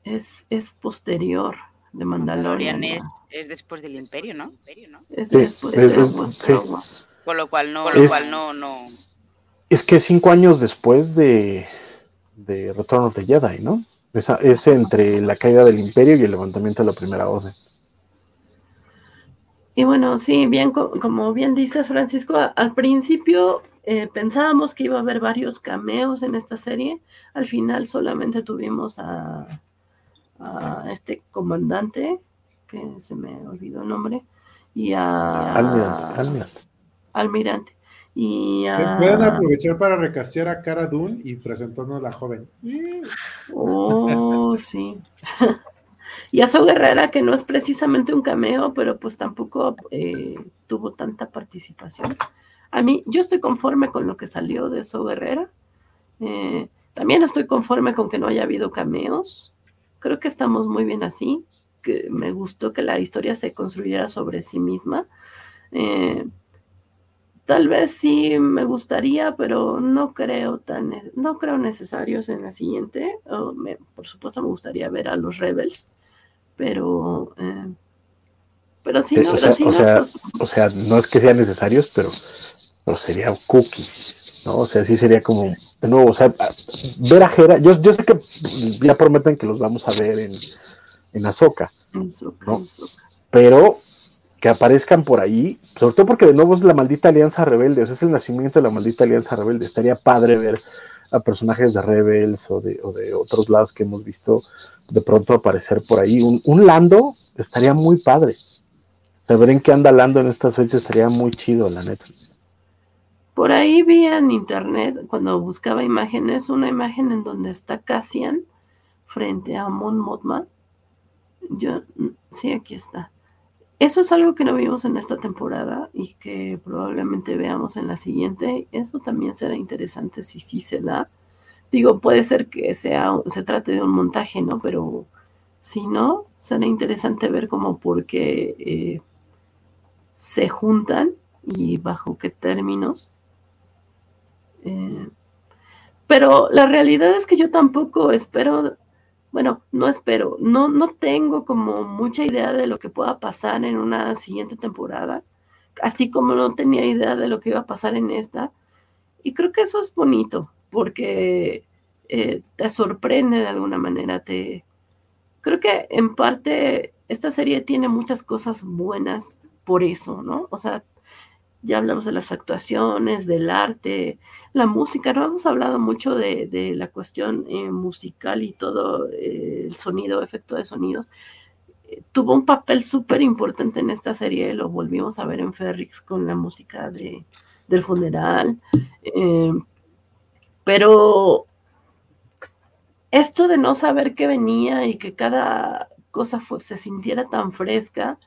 Es, es posterior de Mandalorian. es, es, después del Imperio, ¿no? Es después de sí. Con lo cual no, lo cual no, no. Es que cinco años después de, de Return of the Jedi, ¿no? es entre la caída del imperio y el levantamiento de la primera orden. Y bueno, sí, bien, como bien dices, Francisco, al principio eh, pensábamos que iba a haber varios cameos en esta serie. Al final solamente tuvimos a, este comandante, que se me olvidó el nombre, y a Almirante. Almirante. Y, Pueden aprovechar para recastear a Cara Dune y presentarnos a la joven. Oh, sí. y a So Guerrera, que no es precisamente un cameo, pero pues tampoco eh, tuvo tanta participación. A mí, yo estoy conforme con lo que salió de So Guerrera. Eh, también estoy conforme con que no haya habido cameos. Creo que estamos muy bien así. Que me gustó que la historia se construyera sobre sí misma. Eh, Tal vez sí me gustaría, pero no creo tan, no creo necesarios en la siguiente. por supuesto me gustaría ver a los Rebels, pero, eh, pero sí, no, o, sea, pues, o, sea, no es que sean necesarios, pero, pero sería cookies, ¿no? O sea, sí sería como, de nuevo, o sea, ver a Jera, yo, yo sé que ya prometen que los vamos a ver en, en Azoka, ¿no? Pero que aparezcan por ahí, sobre todo porque de nuevo es la maldita alianza rebelde, o sea, es el nacimiento de la maldita alianza rebelde. Estaría padre ver a personajes de Rebels o de, otros lados que hemos visto de pronto aparecer por ahí. Un, Lando estaría muy padre. Saber en qué anda Lando en estas fechas estaría muy chido, la neta. Por ahí vi en internet, cuando buscaba imágenes, una imagen en donde está Cassian frente a Mon Mothma. Yo, sí, aquí está. Eso es algo que no vimos en esta temporada y que probablemente veamos en la siguiente. Eso también será interesante si sí se da. Digo, puede ser que sea, se trate de un montaje, ¿no? Pero si no, será interesante ver cómo por qué eh, se juntan y bajo qué términos. Eh, pero la realidad es que yo tampoco espero bueno, no espero, no, no tengo como mucha idea de lo que pueda pasar en una siguiente temporada, así como no tenía idea de lo que iba a pasar en esta. Y creo que eso es bonito, porque eh, te sorprende de alguna manera. Te... Creo que en parte esta serie tiene muchas cosas buenas por eso, ¿no? O sea, ya hablamos de las actuaciones, del arte, la música, no hemos hablado mucho de, la cuestión eh, musical y todo eh, el sonido, efecto de sonidos. Eh, tuvo un papel súper importante en esta serie, lo volvimos a ver en Ferrix con la música de, del funeral. pero esto de no saber qué venía y que cada cosa se sintiera tan fresca,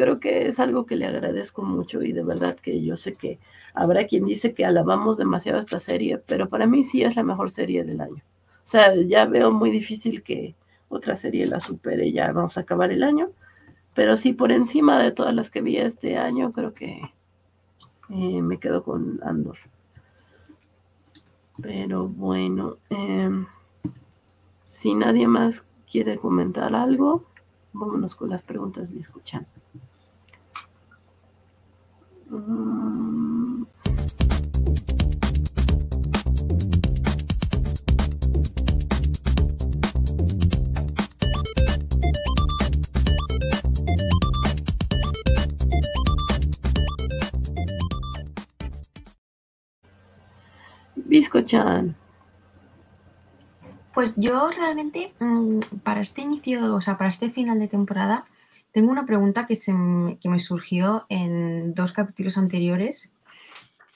creo que es algo que le agradezco mucho y de verdad que yo sé que habrá quien dice que alabamos demasiado esta serie, pero para mí sí es la mejor serie del año. O sea, ya veo muy difícil que otra serie la supere, ya vamos a acabar el año, pero sí por encima de todas las que vi este año, creo que eh, me quedo con Andor. Pero bueno, em, si nadie más quiere comentar algo, vámonos con las preguntas y escuchando. Bisco-chan. Pues yo realmente mm, para este inicio, o sea, para este final de temporada, tengo una pregunta que, se me, que me surgió en dos capítulos anteriores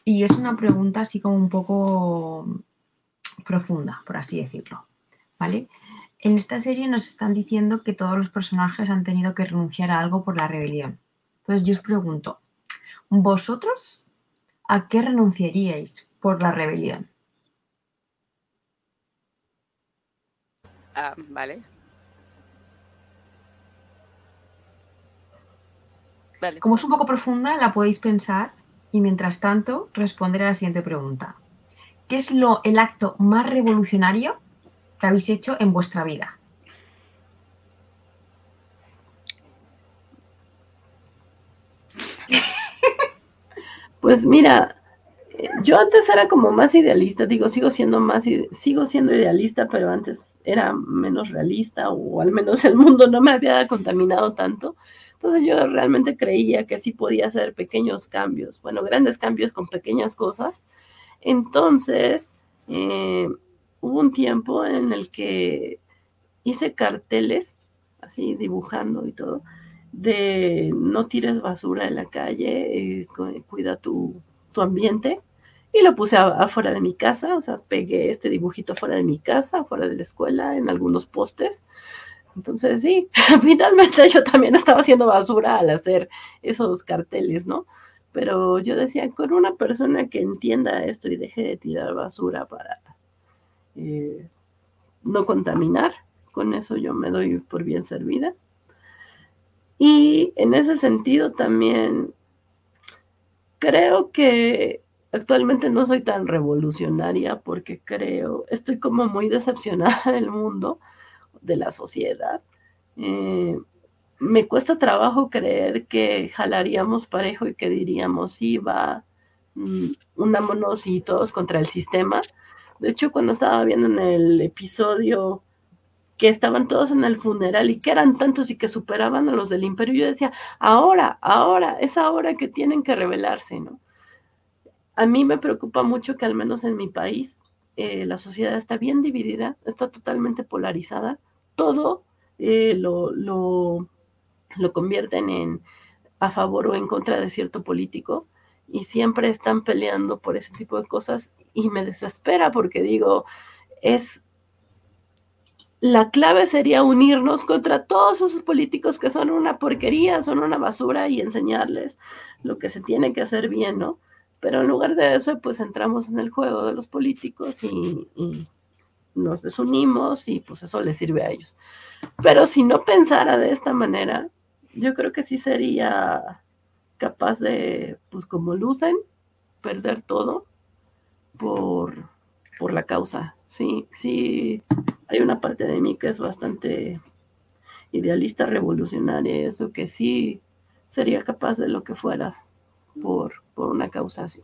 y es una pregunta así como un poco profunda, por así decirlo. ¿Vale? En esta serie nos están diciendo que todos los personajes han tenido que renunciar a algo por la rebelión. Entonces yo os pregunto, ¿vosotros a qué renunciaríais por la rebelión? Ah, vale. Como es un poco profunda, la podéis pensar y mientras tanto responder a la siguiente pregunta. ¿Qué es lo, el acto más revolucionario que habéis hecho en vuestra vida? Pues mira, yo antes era como más idealista, digo, sigo siendo más, sigo siendo idealista, pero antes era menos realista o al menos el mundo no me había contaminado tanto. Entonces yo realmente creía que sí podía hacer pequeños cambios, bueno, grandes cambios con pequeñas cosas. Entonces, eh, hubo un tiempo en el que hice carteles, así dibujando y todo, de no tires basura en la calle, eh, cuida tu, ambiente. Y lo puse afuera de mi casa, o sea, pegué este dibujito afuera de mi casa, afuera de la escuela, en algunos postes. Entonces, sí, finalmente yo también estaba haciendo basura al hacer esos carteles, ¿no? Pero yo decía, con una persona que entienda esto y deje de tirar basura para eh, no contaminar, con eso yo me doy por bien servida. Y en ese sentido también creo que actualmente no soy tan revolucionaria porque creo, estoy como muy decepcionada del mundo de la sociedad. Eh, me cuesta trabajo creer que jalaríamos parejo y que diríamos, sí, va, mm, unámonos y todos contra el sistema. De hecho, cuando estaba viendo en el episodio que estaban todos en el funeral y que eran tantos y que superaban a los del imperio, yo decía, ahora, ahora, es ahora que tienen que rebelarse, ¿no? A mí me preocupa mucho que al menos en mi país eh, la sociedad está bien dividida, está totalmente polarizada todo eh, lo, lo, convierten en a favor o en contra de cierto político y siempre están peleando por ese tipo de cosas y me desespera porque digo, es la clave sería unirnos contra todos esos políticos que son una porquería, son una basura y enseñarles lo que se tiene que hacer bien, ¿no? Pero en lugar de eso, pues entramos en el juego de los políticos y nos desunimos y pues eso les sirve a ellos. Pero si no pensara de esta manera, yo creo que sí sería capaz de, pues como lucen, perder todo por, por la causa. Sí, sí, hay una parte de mí que es bastante idealista, revolucionaria, eso que sí sería capaz de lo que fuera por, por una causa así.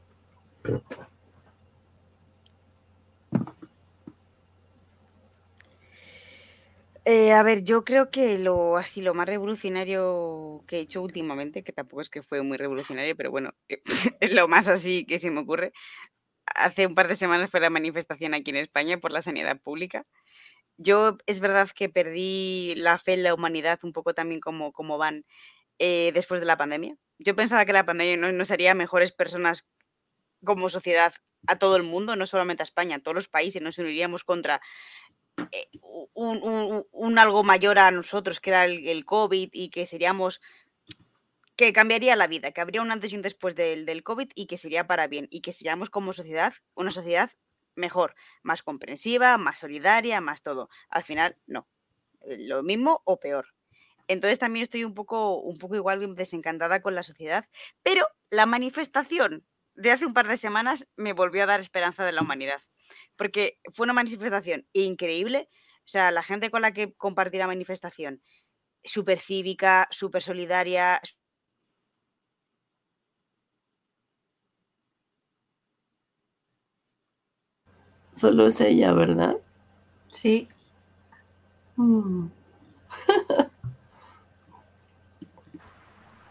Eh, a ver, yo creo que lo así lo más revolucionario que he hecho últimamente, que tampoco es que fue muy revolucionario, pero bueno, es lo más así que se me ocurre. Hace un par de semanas fue la manifestación aquí en España por la sanidad pública. Yo es verdad que perdí la fe en la humanidad un poco también como, como van eh, después de la pandemia. Yo pensaba que la pandemia no- nos haría mejores personas como sociedad a todo el mundo, no solamente a España, a todos los países, nos uniríamos contra eh, un, un- algo mayor a nosotros, que era el, el COVID, y que seríamos, que cambiaría la vida, que habría un antes y un después del, del COVID y que sería para bien, y que seríamos como sociedad una sociedad mejor, más comprensiva, más solidaria, más todo. Al final, no, eh, lo mismo o peor. Entonces también estoy un poco, un poco igual desencantada con la sociedad, pero la manifestación de hace un par de semanas me volvió a dar esperanza de la humanidad, porque fue una manifestación increíble, o sea, la gente con la que compartí la manifestación, súper cívica, súper solidaria, Solo es ella, ¿verdad? Sí. Mm.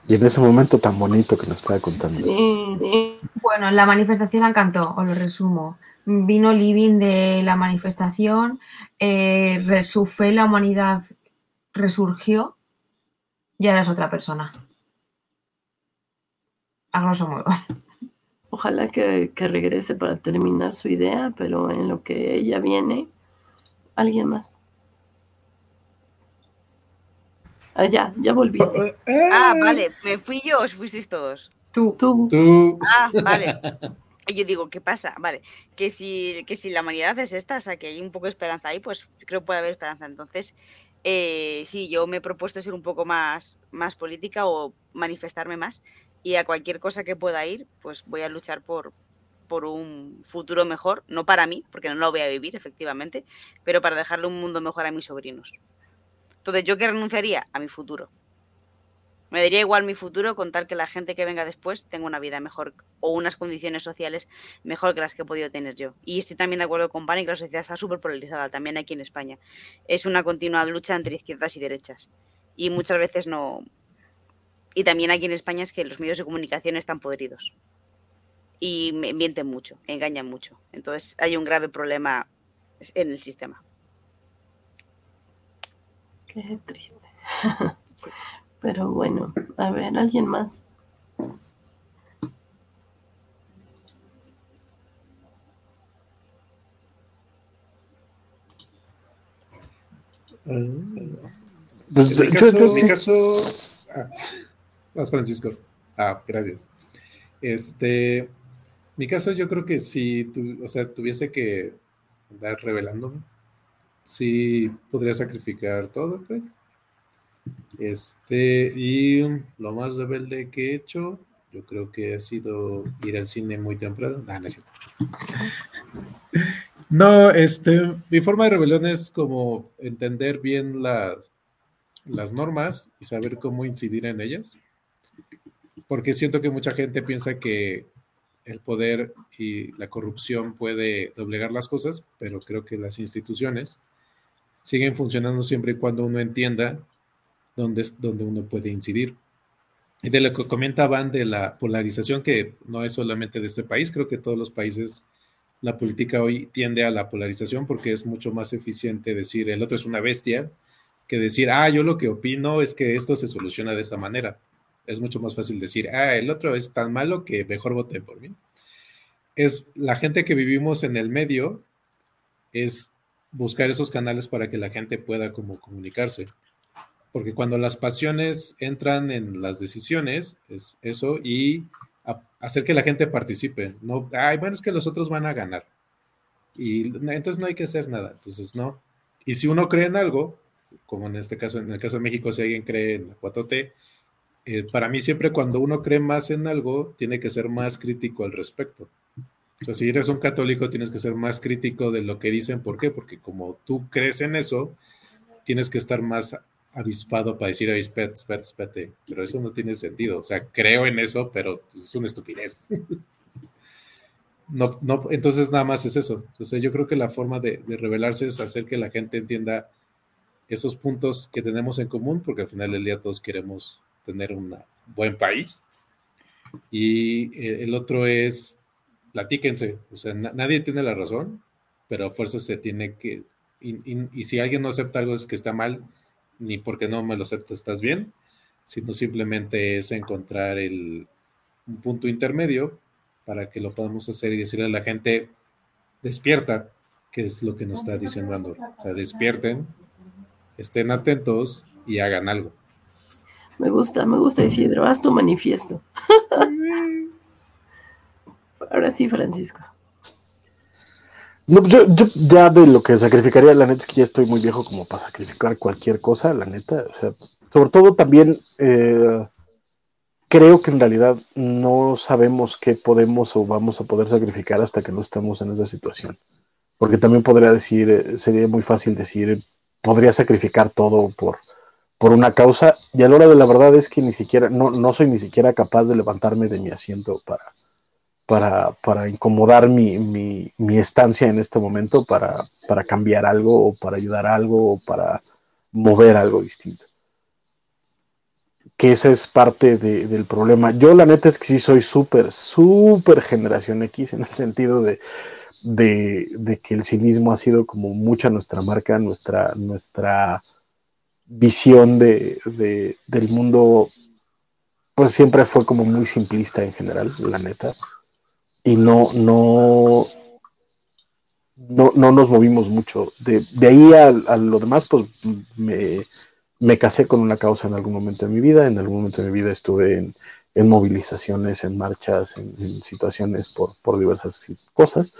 Y en ese momento tan bonito que nos estaba contando. Sí, sí. Bueno, la manifestación la encantó, os lo resumo. Vino Living de la manifestación, eh, re- su fe en la humanidad resurgió y ahora es otra persona. A grosso modo. Ojalá que, que regrese para terminar su idea, pero en lo que ella viene, alguien más. Ah, ya, ya volviste. Ah, vale, me fui yo, os fuisteis todos. Tú. Tú, Tú, Ah, vale. Yo digo, ¿qué pasa? Vale, que si, que si la humanidad es esta, o sea, que hay un poco de esperanza ahí, pues creo que puede haber esperanza. Entonces, eh, sí, yo me he propuesto ser un poco más, más política o manifestarme más. Y a cualquier cosa que pueda ir, pues voy a luchar por, por un futuro mejor, no para mí, porque no lo voy a vivir, efectivamente, pero para dejarle un mundo mejor a mis sobrinos. Entonces, ¿yo qué renunciaría? A mi futuro. Me daría igual mi futuro con tal que la gente que venga después tenga una vida mejor o unas condiciones sociales mejor que las que he podido tener yo. Y estoy también de acuerdo con Pani que la sociedad está súper polarizada, también aquí en España. Es una continua lucha entre izquierdas y derechas. Y muchas veces no... Y también aquí en España es que los medios de comunicación están podridos. Y mienten mucho, engañan mucho. Entonces hay un grave problema en el sistema. qué triste. Pero bueno, a ver, alguien más. ah, Pues, en mi caso, en mi caso, ah, vas Francisco. Ah, gracias. Este, mi caso yo creo que si tu, o sea, tuviese que andar revelándome, sí podría sacrificar todo, pues. Este, y lo más rebelde que he hecho, yo creo que ha sido ir al cine muy temprano. No, no es cierto. No, este, mi forma de rebelión es como entender bien las, las normas y saber cómo incidir en ellas. Porque siento que mucha gente piensa que el poder y la corrupción puede doblegar las cosas, pero creo que las instituciones siguen funcionando siempre y cuando uno entienda dónde es donde uno puede incidir. Y de lo que comentaban de la polarización, que no es solamente de este país, creo que todos los países, la política hoy tiende a la polarización porque es mucho más eficiente decir el otro es una bestia que decir, ah, yo lo que opino es que esto se soluciona de esa manera. Es mucho más fácil decir, ah, el otro es tan malo que mejor voté por mí. Es la gente que vivimos en el medio, es buscar esos canales para que la gente pueda como comunicarse. Porque cuando las pasiones entran en las decisiones, es eso, y hacer que la gente participe. No, ay, bueno, es que los otros van a ganar. Y entonces no hay que hacer nada. Entonces, no. Y si uno cree en algo, como en este caso, en el caso de México, si alguien cree en la 4T, eh, para mí siempre cuando uno cree más en algo, tiene que ser más crítico al respecto. O sea, si eres un católico, tienes que ser más crítico de lo que dicen. ¿Por qué? Porque como tú crees en eso, tienes que estar más avispado para decir, ay, espérate, espérate, espérate. Pero eso no tiene sentido. O sea, creo en eso, pero es una estupidez. no, no, entonces nada más es eso. Entonces yo creo que la forma de, de revelarse es hacer que la gente entienda esos puntos que tenemos en común, porque al final del día todos queremos tener un buen país. Y eh, el otro es, platíquense, o sea, nadie tiene la razón, pero a fuerza se tiene que, y, si alguien no acepta algo es que está mal, ni porque no me lo aceptas estás bien, sino simplemente es encontrar el, un punto intermedio para que lo podamos hacer y decirle a la gente, despierta, que es lo que nos está diciendo O sea, despierten, estén atentos y hagan algo. Me gusta, me gusta Isidro, haz tu manifiesto. Ahora sí, Francisco. No, yo, ya de lo que sacrificaría, la neta es que ya estoy muy viejo como para sacrificar cualquier cosa, la neta. O sea, sobre todo también eh, creo que en realidad no sabemos qué podemos o vamos a poder sacrificar hasta que no estemos en esa situación. Porque también podría decir, eh, sería muy fácil decir, podría sacrificar todo por, por una causa y a la hora de la verdad es que ni siquiera, no, no soy ni siquiera capaz de levantarme de mi asiento para, para, para incomodar mi, mi, mi, estancia en este momento, para, para cambiar algo o para ayudar algo o para mover algo distinto. Que ese es parte de, del problema. Yo la neta es que sí soy súper, súper generación X en el sentido de, de, de, que el cinismo ha sido como mucha nuestra marca, nuestra, nuestra visión de, del mundo, pues siempre fue como muy simplista en general, la neta. Y no, no, no, no nos movimos mucho. De, ahí a, lo demás, pues me, casé con una causa en algún momento de mi vida. En algún momento de mi vida estuve en, movilizaciones, en marchas, en, situaciones por, por, diversas cosas.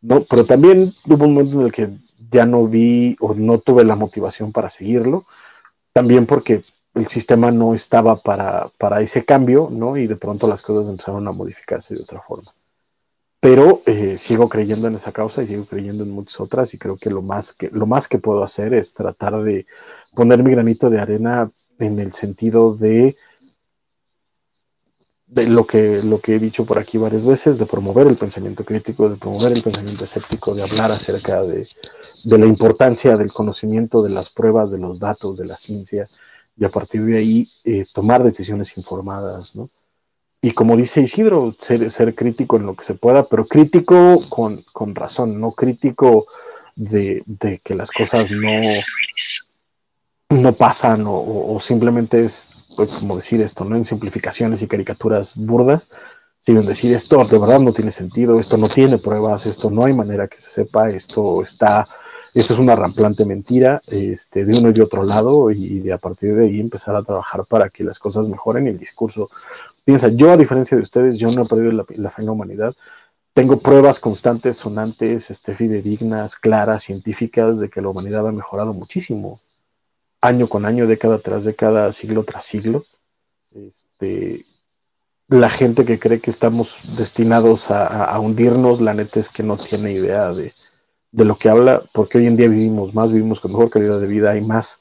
¿no? Pero también hubo un momento en el que ya no vi o no tuve la motivación para seguirlo también porque el sistema no estaba para, para, ese cambio, ¿no? Y de pronto las cosas empezaron a modificarse de otra forma. Pero eh, sigo creyendo en esa causa y sigo creyendo en muchas otras y creo que lo más que, lo más que puedo hacer es tratar de poner mi granito de arena en el sentido de, lo, que, lo que he dicho por aquí varias veces, de promover el pensamiento crítico, de promover el pensamiento escéptico, de hablar acerca de, de la importancia del conocimiento de las pruebas, de los datos, de la ciencia, y a partir de ahí eh, tomar decisiones informadas, ¿no? Y como dice Isidro, ser, ser, crítico en lo que se pueda, pero crítico con, con razón, no crítico de, de, que las cosas no, no pasan o, o simplemente es, pues, como decir esto, ¿no? En simplificaciones y caricaturas burdas, sino en decir esto de verdad no tiene sentido, esto no tiene pruebas, esto no hay manera que se sepa, esto está esto es una ramplante mentira este, de uno y de otro lado y de a partir de ahí empezar a trabajar para que las cosas mejoren y el discurso. Piensa, yo a diferencia de ustedes, yo no he perdido la, fe en la humanidad. Tengo pruebas constantes, sonantes, este, fidedignas, claras, científicas de que la humanidad ha mejorado muchísimo, año con año, década tras década, siglo tras siglo. Este, la gente que cree que estamos destinados a hundirnos, la neta es que no tiene idea de, de lo que habla, porque hoy en día vivimos más, vivimos con mejor calidad de vida, hay más,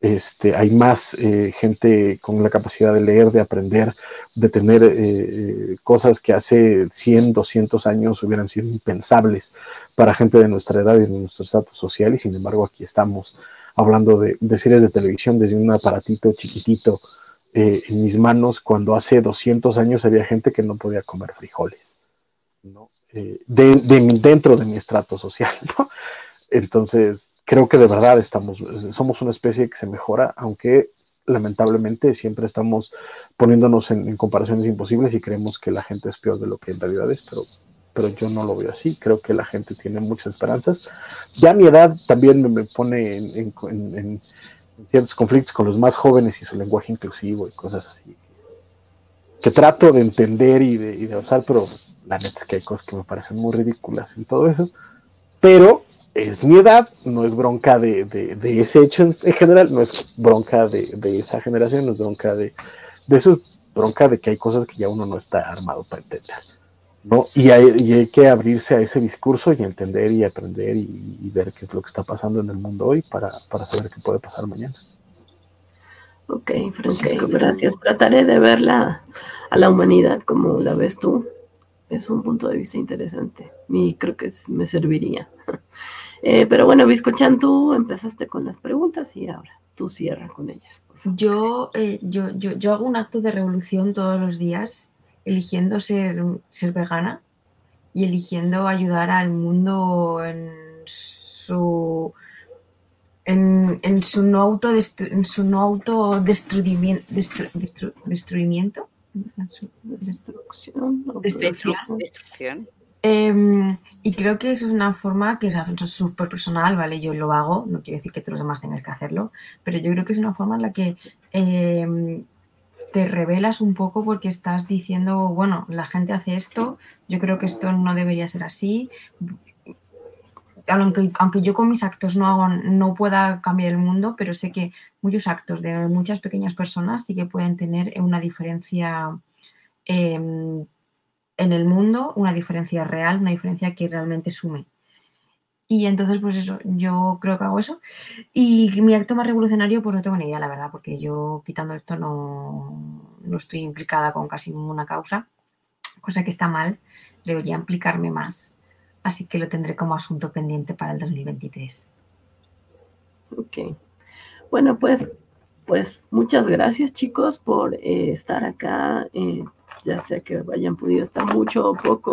este, hay más eh, gente con la capacidad de leer, de aprender, de tener eh, eh, cosas que hace 100, 200 años hubieran sido impensables para gente de nuestra edad y de nuestro estatus social, y sin embargo aquí estamos hablando de, series de televisión desde un aparatito chiquitito en mis manos, cuando hace 200 años había gente que no podía comer frijoles. ¿no? Eh, de, dentro de mi estrato social, ¿no? Entonces, creo que de verdad estamos, somos una especie que se mejora, aunque lamentablemente siempre estamos poniéndonos en, comparaciones imposibles y creemos que la gente es peor de lo que en realidad es, pero, pero yo no lo veo así. Creo que la gente tiene muchas esperanzas. Ya mi edad también me, pone en, ciertos conflictos con los más jóvenes y su lenguaje inclusivo y cosas así. Que trato de entender y de, y de usar, pero la neta es que hay cosas que me parecen muy ridículas en todo eso. Pero es mi edad, no es bronca de, ese hecho en, general, no es bronca de, esa generación, no es bronca de, eso, es bronca de que hay cosas que ya uno no está armado para entender. ¿no? Y hay, que abrirse a ese discurso y entender y aprender y, ver qué es lo que está pasando en el mundo hoy para, saber qué puede pasar mañana. Ok, Francisco, gracias. Trataré de verla a la humanidad como la ves tú. Es un punto de vista interesante y creo que me serviría. Eh, pero bueno, Viscochan, tú empezaste con las preguntas y ahora tú cierra con ellas. Yo, eh, yo, yo, yo, hago un acto de revolución todos los días, eligiendo ser, ser vegana y eligiendo ayudar al mundo en su en, en su no auto en su no autodestruimiento destruimiento destrucción, destrucción. Em, y creo que eso es una forma que es súper personal, ¿vale? Yo lo hago, no quiere decir que todos los demás tengas que hacerlo, pero yo creo que es una forma en la que em, te revelas un poco porque estás diciendo, bueno, la gente hace esto, yo creo que esto no debería ser así. Aunque, aunque yo con mis actos no, hago, no pueda cambiar el mundo, pero sé que muchos actos de muchas pequeñas personas sí que pueden tener una diferencia em, en el mundo una diferencia real, una diferencia que realmente sume. Y entonces, pues eso, yo creo que hago eso. Y mi acto más revolucionario, pues no tengo ni idea, la verdad, porque yo quitando esto no, no estoy implicada con casi ninguna causa, cosa que está mal, debería implicarme más. Así que lo tendré como asunto pendiente para el 2023. Ok. Bueno, pues, pues muchas gracias chicos por eh, estar acá. Eh, ya sea que hayan podido estar mucho o poco,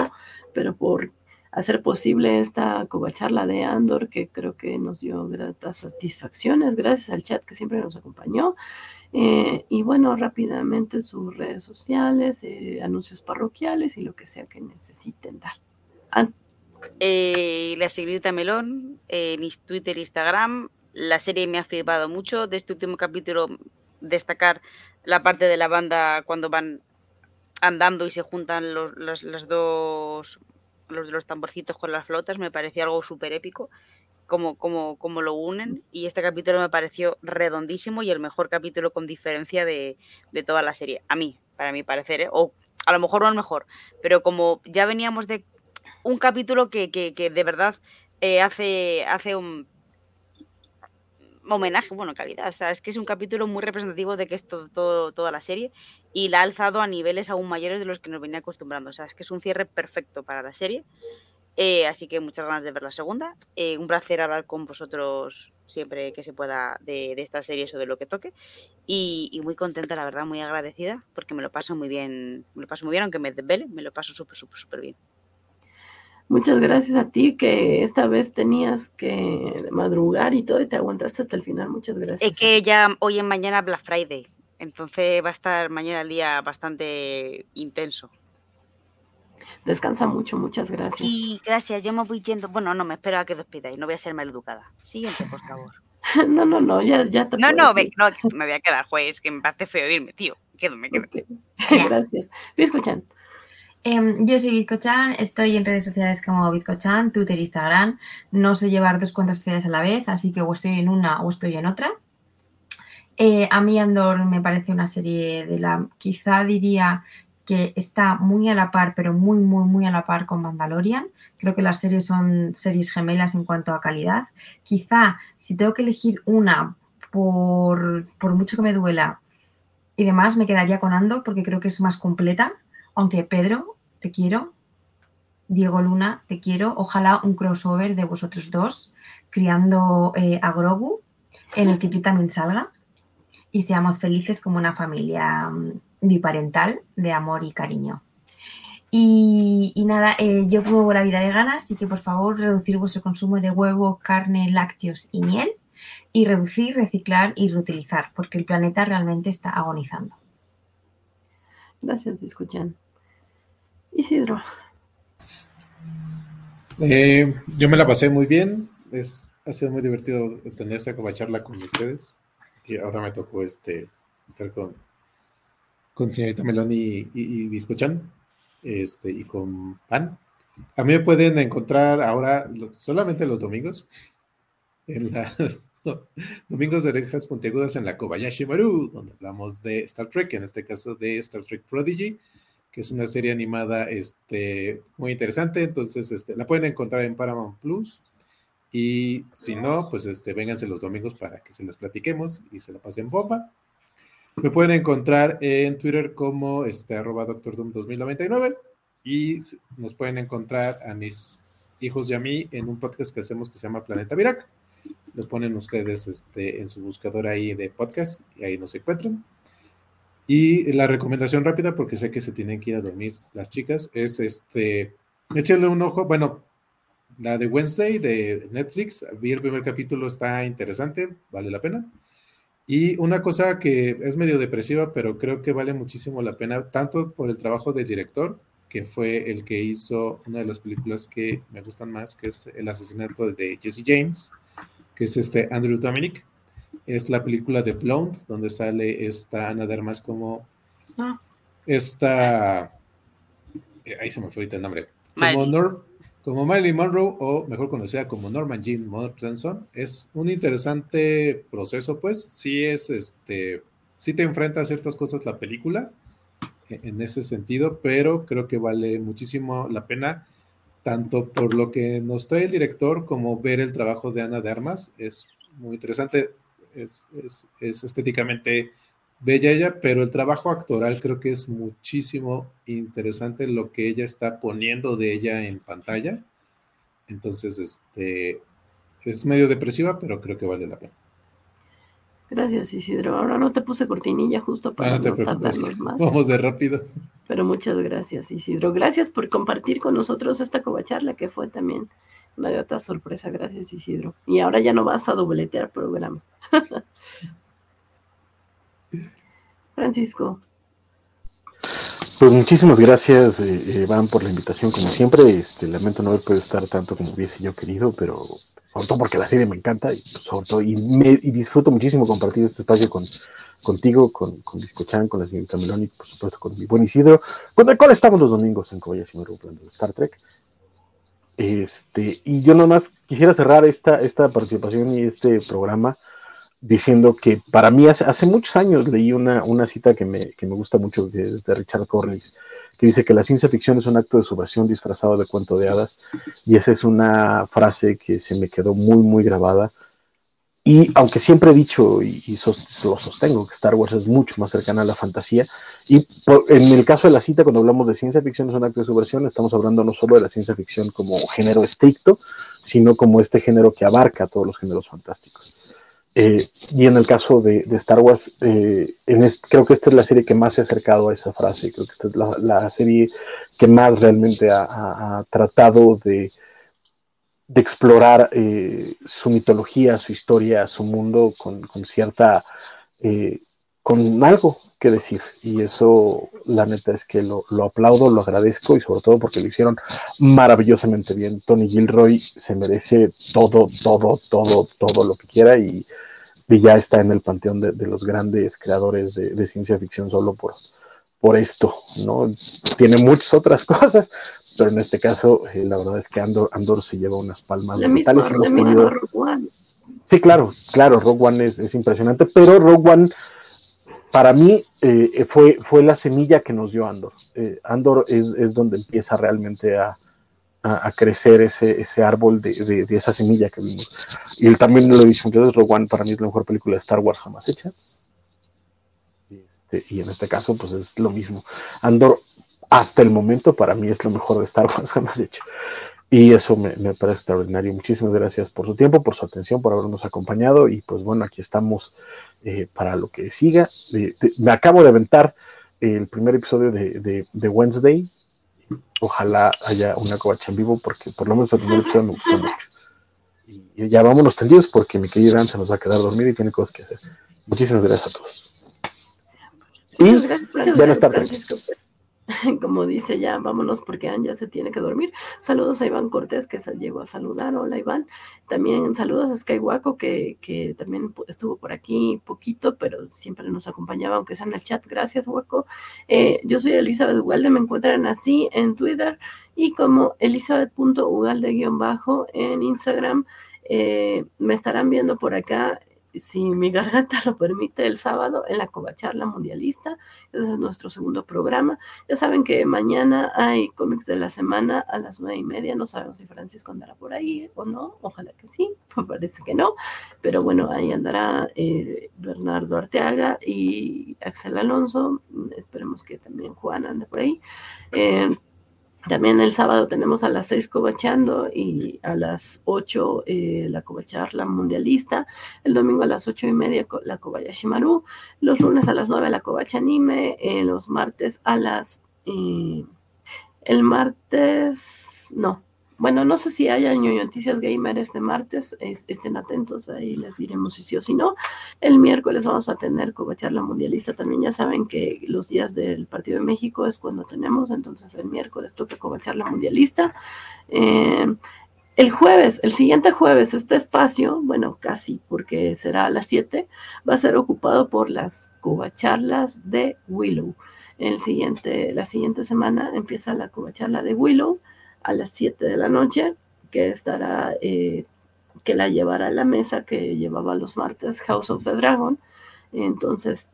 pero por hacer posible esta covacharla de Andor, que creo que nos dio gratas satisfacciones, gracias al chat que siempre nos acompañó. Eh, y bueno, rápidamente sus redes sociales, anuncios parroquiales y lo que sea que necesiten dar. Eh, la señorita Melón, en Twitter e Instagram. La serie me ha flipado mucho. De este último capítulo, destacar la parte de la banda cuando van andando y se juntan los, los, dos, los de los tamborcitos con las flotas, me pareció algo súper épico, como, como, como lo unen. Y este capítulo me pareció redondísimo y el mejor capítulo con diferencia de, de toda la serie. A mí, para mi parecer, ¿eh? o a lo mejor no el mejor, pero como ya veníamos de un capítulo que, que, que de verdad eh, hace, hace un homenaje, bueno, calidad. O sea, es que es un capítulo muy representativo de que es todo, toda la serie y la ha alzado a niveles aún mayores de los que nos venía acostumbrando. O sea, es que es un cierre perfecto para la serie. Eh, así que muchas ganas de ver la segunda. Eh, un placer hablar con vosotros siempre que se pueda de, de esta serie o de lo que toque. Y, y, muy contenta, la verdad, muy agradecida, porque me lo paso muy bien, me lo paso muy bien, aunque me desvele, me lo paso súper, súper, súper bien. Muchas gracias a ti que esta vez tenías que madrugar y todo y te aguantaste hasta el final. Muchas gracias. Es que ya hoy en mañana Black Friday, entonces va a estar mañana el día bastante intenso. Descansa mucho, muchas gracias. Sí, gracias. Yo me voy yendo. Bueno, no, me espero a que despidáis. No voy a ser mal educada. Siguiente, por favor. no, no, no, ya, ya te No, no, me, no, me voy a quedar, juez, que me parece feo irme, tío. Quedo, me quedo. gracias. Me escuchan. Em, yo soy Bizcochan, estoy en redes sociales como Bizcochan, Twitter, Instagram. No sé llevar dos cuentas sociales a la vez, así que o estoy en una o estoy en otra. Eh, a mí Andor me parece una serie de la, quizá diría que está muy a la par, pero muy, muy, muy a la par con Mandalorian. Creo que las series son series gemelas en cuanto a calidad. Quizá si tengo que elegir una por, por mucho que me duela y demás, me quedaría con Andor porque creo que es más completa aunque Pedro, te quiero. Diego Luna, te quiero. Ojalá un crossover de vosotros dos, criando eh, a Grogu, en el que tú también salga. Y seamos felices como una familia mm, biparental de amor y cariño. Y, nada, eh, yo promuevo la vida de ganas, así que por favor reducir vuestro consumo de huevo, carne, lácteos y miel. y reducir, reciclar y reutilizar, porque el planeta realmente está agonizando. Gracias, Biscuchan. Isidro. Eh, yo me la pasé muy bien. Es, ha sido muy divertido tener esta charla con ustedes. Y ahora me tocó este, estar con, con señorita Meloni y, y, Biscochan este, y con Pan. A mí me pueden encontrar ahora solamente los domingos en las domingos de orejas puntiagudas en la Kobayashi Maru, donde hablamos de Star Trek, en este caso de Star Trek Prodigy, que es una serie animada este, muy interesante. Entonces, este, la pueden encontrar en Paramount Plus. Y si no, pues este, vénganse los domingos para que se las platiquemos y se la pasen bomba. Me pueden encontrar en Twitter como este, arroba Doctor Doom 2099 y nos pueden encontrar a mis hijos y a mí en un podcast que hacemos que se llama Planeta Virac. Lo ponen ustedes este, en su buscador ahí de podcast y ahí nos encuentran. Y la recomendación rápida, porque sé que se tienen que ir a dormir las chicas, es este, échenle un ojo, bueno, la de Wednesday de Netflix, vi el primer capítulo, está interesante, vale la pena. Y una cosa que es medio depresiva, pero creo que vale muchísimo la pena, tanto por el trabajo del director, que fue el que hizo una de las películas que me gustan más, que es El asesinato de Jesse James, que es este Andrew Dominic. Es la película de Blonde, donde sale esta Ana Dermas como ah. esta. Eh, ahí se me fue ahorita el nombre. Como, como Marilyn Monroe, o mejor conocida como Norman Jean Mortenson. Es un interesante proceso, pues. Sí es este. Sí te enfrenta a ciertas cosas la película e, en ese sentido, pero creo que vale muchísimo la pena, tanto por lo que nos trae el director como ver el trabajo de Ana de Armas. Es muy interesante, es, estéticamente bella ella, pero el trabajo actoral creo que es muchísimo interesante lo que ella está poniendo de ella en pantalla. Entonces, este es medio depresiva, pero creo que vale la pena. Gracias, Isidro. Ahora no te puse cortinilla justo para ah, no, tardarnos más. Vamos de rápido. Pero muchas gracias, Isidro. Gracias por compartir con nosotros esta covacharla que fue también una otra sorpresa. Gracias, Isidro. Y ahora ya no vas a dobletear programas. Francisco. Pues muchísimas gracias, eh, Van, por la invitación, como siempre. Este, lamento no haber podido estar tanto como hubiese yo querido, pero sobre todo porque la serie me encanta y, pues, sobre todo, y, me, disfruto muchísimo compartir este espacio con, contigo, con, con Discochan, con la señorita Meloni, por supuesto con mi buen Isidro, con el cual estamos los domingos en Kobayashi Maru de Star Trek. Este, y yo nomás quisiera cerrar esta, esta participación y este programa diciendo que para mí hace, hace muchos años leí una, una cita que me, que me, gusta mucho, que es de Richard Corliss, que dice que la ciencia ficción es un acto de subversión disfrazado de cuento de hadas, y esa es una frase que se me quedó muy, muy grabada. Y aunque siempre he dicho y, lo sostengo que Star Wars es mucho más cercana a la fantasía, y en el caso de la cita, cuando hablamos de ciencia ficción es un acto de subversión, estamos hablando no solo de la ciencia ficción como género estricto, sino como este género que abarca todos los géneros fantásticos. Eh, y en el caso de, Star Wars, eh, creo que esta es la serie que más se ha acercado a esa frase, creo que esta es la, serie que más realmente ha, tratado de, de explorar eh, su mitología, su historia, su mundo con, cierta, con algo que decir. Y eso, la neta es que lo, lo, aplaudo, lo agradezco y sobre todo porque lo hicieron maravillosamente bien. Tony Gilroy se merece todo, todo, todo, todo lo que quiera y ya está en el panteón de, los grandes creadores de, ciencia ficción solo por, por esto, ¿no? Tiene muchas otras cosas, pero en este caso eh, la verdad es que Andor, Andor se lleva unas palmas mentales. Sí, claro, claro, Rogue One es, impresionante, pero Rogue One para mí eh, fue, fue la semilla que nos dio Andor. Eh, Andor es, es donde empieza realmente a, a, crecer ese, ese árbol de, de, esa semilla que vimos. Y él también lo he dicho entonces Rogue One para mí es la mejor película de Star Wars jamás hecha. Este, y en este caso, pues es lo mismo. Andor, hasta el momento, para mí es lo mejor de Star Wars jamás hecho. Y eso me, me, parece extraordinario. Muchísimas gracias por su tiempo, por su atención, por habernos acompañado. Y pues bueno, aquí estamos eh, para lo que siga. me acabo de aventar el primer episodio de, de, de Wednesday, ojalá haya una covacha en vivo porque por lo menos el primer episodio me gustó mucho. y ya vámonos tendidos porque mi querido Iván se nos va a quedar dormido y tiene cosas que hacer. Muchísimas gracias a todos. Y ya no está Francisco. como dice ya, vámonos porque Anja se tiene que dormir. Saludos a Iván Cortés que se llegó a saludar. Hola Iván. También saludos a Skywaco que, que también estuvo por aquí poquito, pero siempre nos acompañaba, aunque sea en el chat. Gracias, Hueco. Eh, yo soy Elizabeth Ugalde, me encuentran así en Twitter y como elizabeth.ugalde-bajo en Instagram. Eh, me estarán viendo por acá si mi garganta lo permite, el sábado en la Covacharla Mundialista. Ese es nuestro segundo programa. Ya saben que mañana hay cómics de la semana a las nueve y media. No sabemos si Francisco andará por ahí o no. Ojalá que sí, pues parece que no. Pero bueno, ahí andará eh, Bernardo Arteaga y Axel Alonso. Esperemos que también Juan ande por ahí. Eh, también el sábado tenemos a las 6 cobachando y a las 8 eh, la cobacharla mundialista. El domingo a las 8 y media la Maru. Los lunes a las 9 la covacha anime. Eh, los martes a las... Eh, el martes... No, bueno, no sé si haya noticias gamer este martes, estén atentos, ahí les diremos si sí o si no. El miércoles vamos a tener la Mundialista también, ya saben que los días del Partido de México es cuando tenemos, entonces el miércoles toca la Mundialista. Eh, el jueves, el siguiente jueves, este espacio, bueno, casi, porque será a las 7, va a ser ocupado por las covacharlas de Willow. El siguiente, la siguiente semana empieza la covacharla de Willow a las 7 de la noche, que estará, eh, que la llevará a la mesa que llevaba los martes House of the Dragon. Entonces,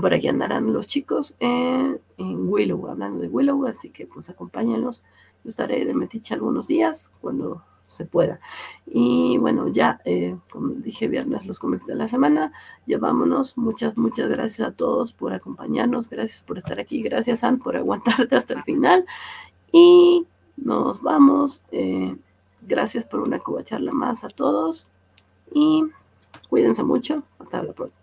por aquí andarán los chicos en, Willow, hablando de Willow, así que pues acompáñenlos. Yo estaré de Metiche algunos días cuando se pueda. Y bueno, ya, eh, como dije viernes, los cómics de la semana, ya vámonos. Muchas, muchas gracias a todos por acompañarnos. Gracias por estar aquí. Gracias, Anne, por aguantarte hasta el final. Y nos vamos. Eh, gracias por una charla más a todos y cuídense mucho. Hasta la próxima.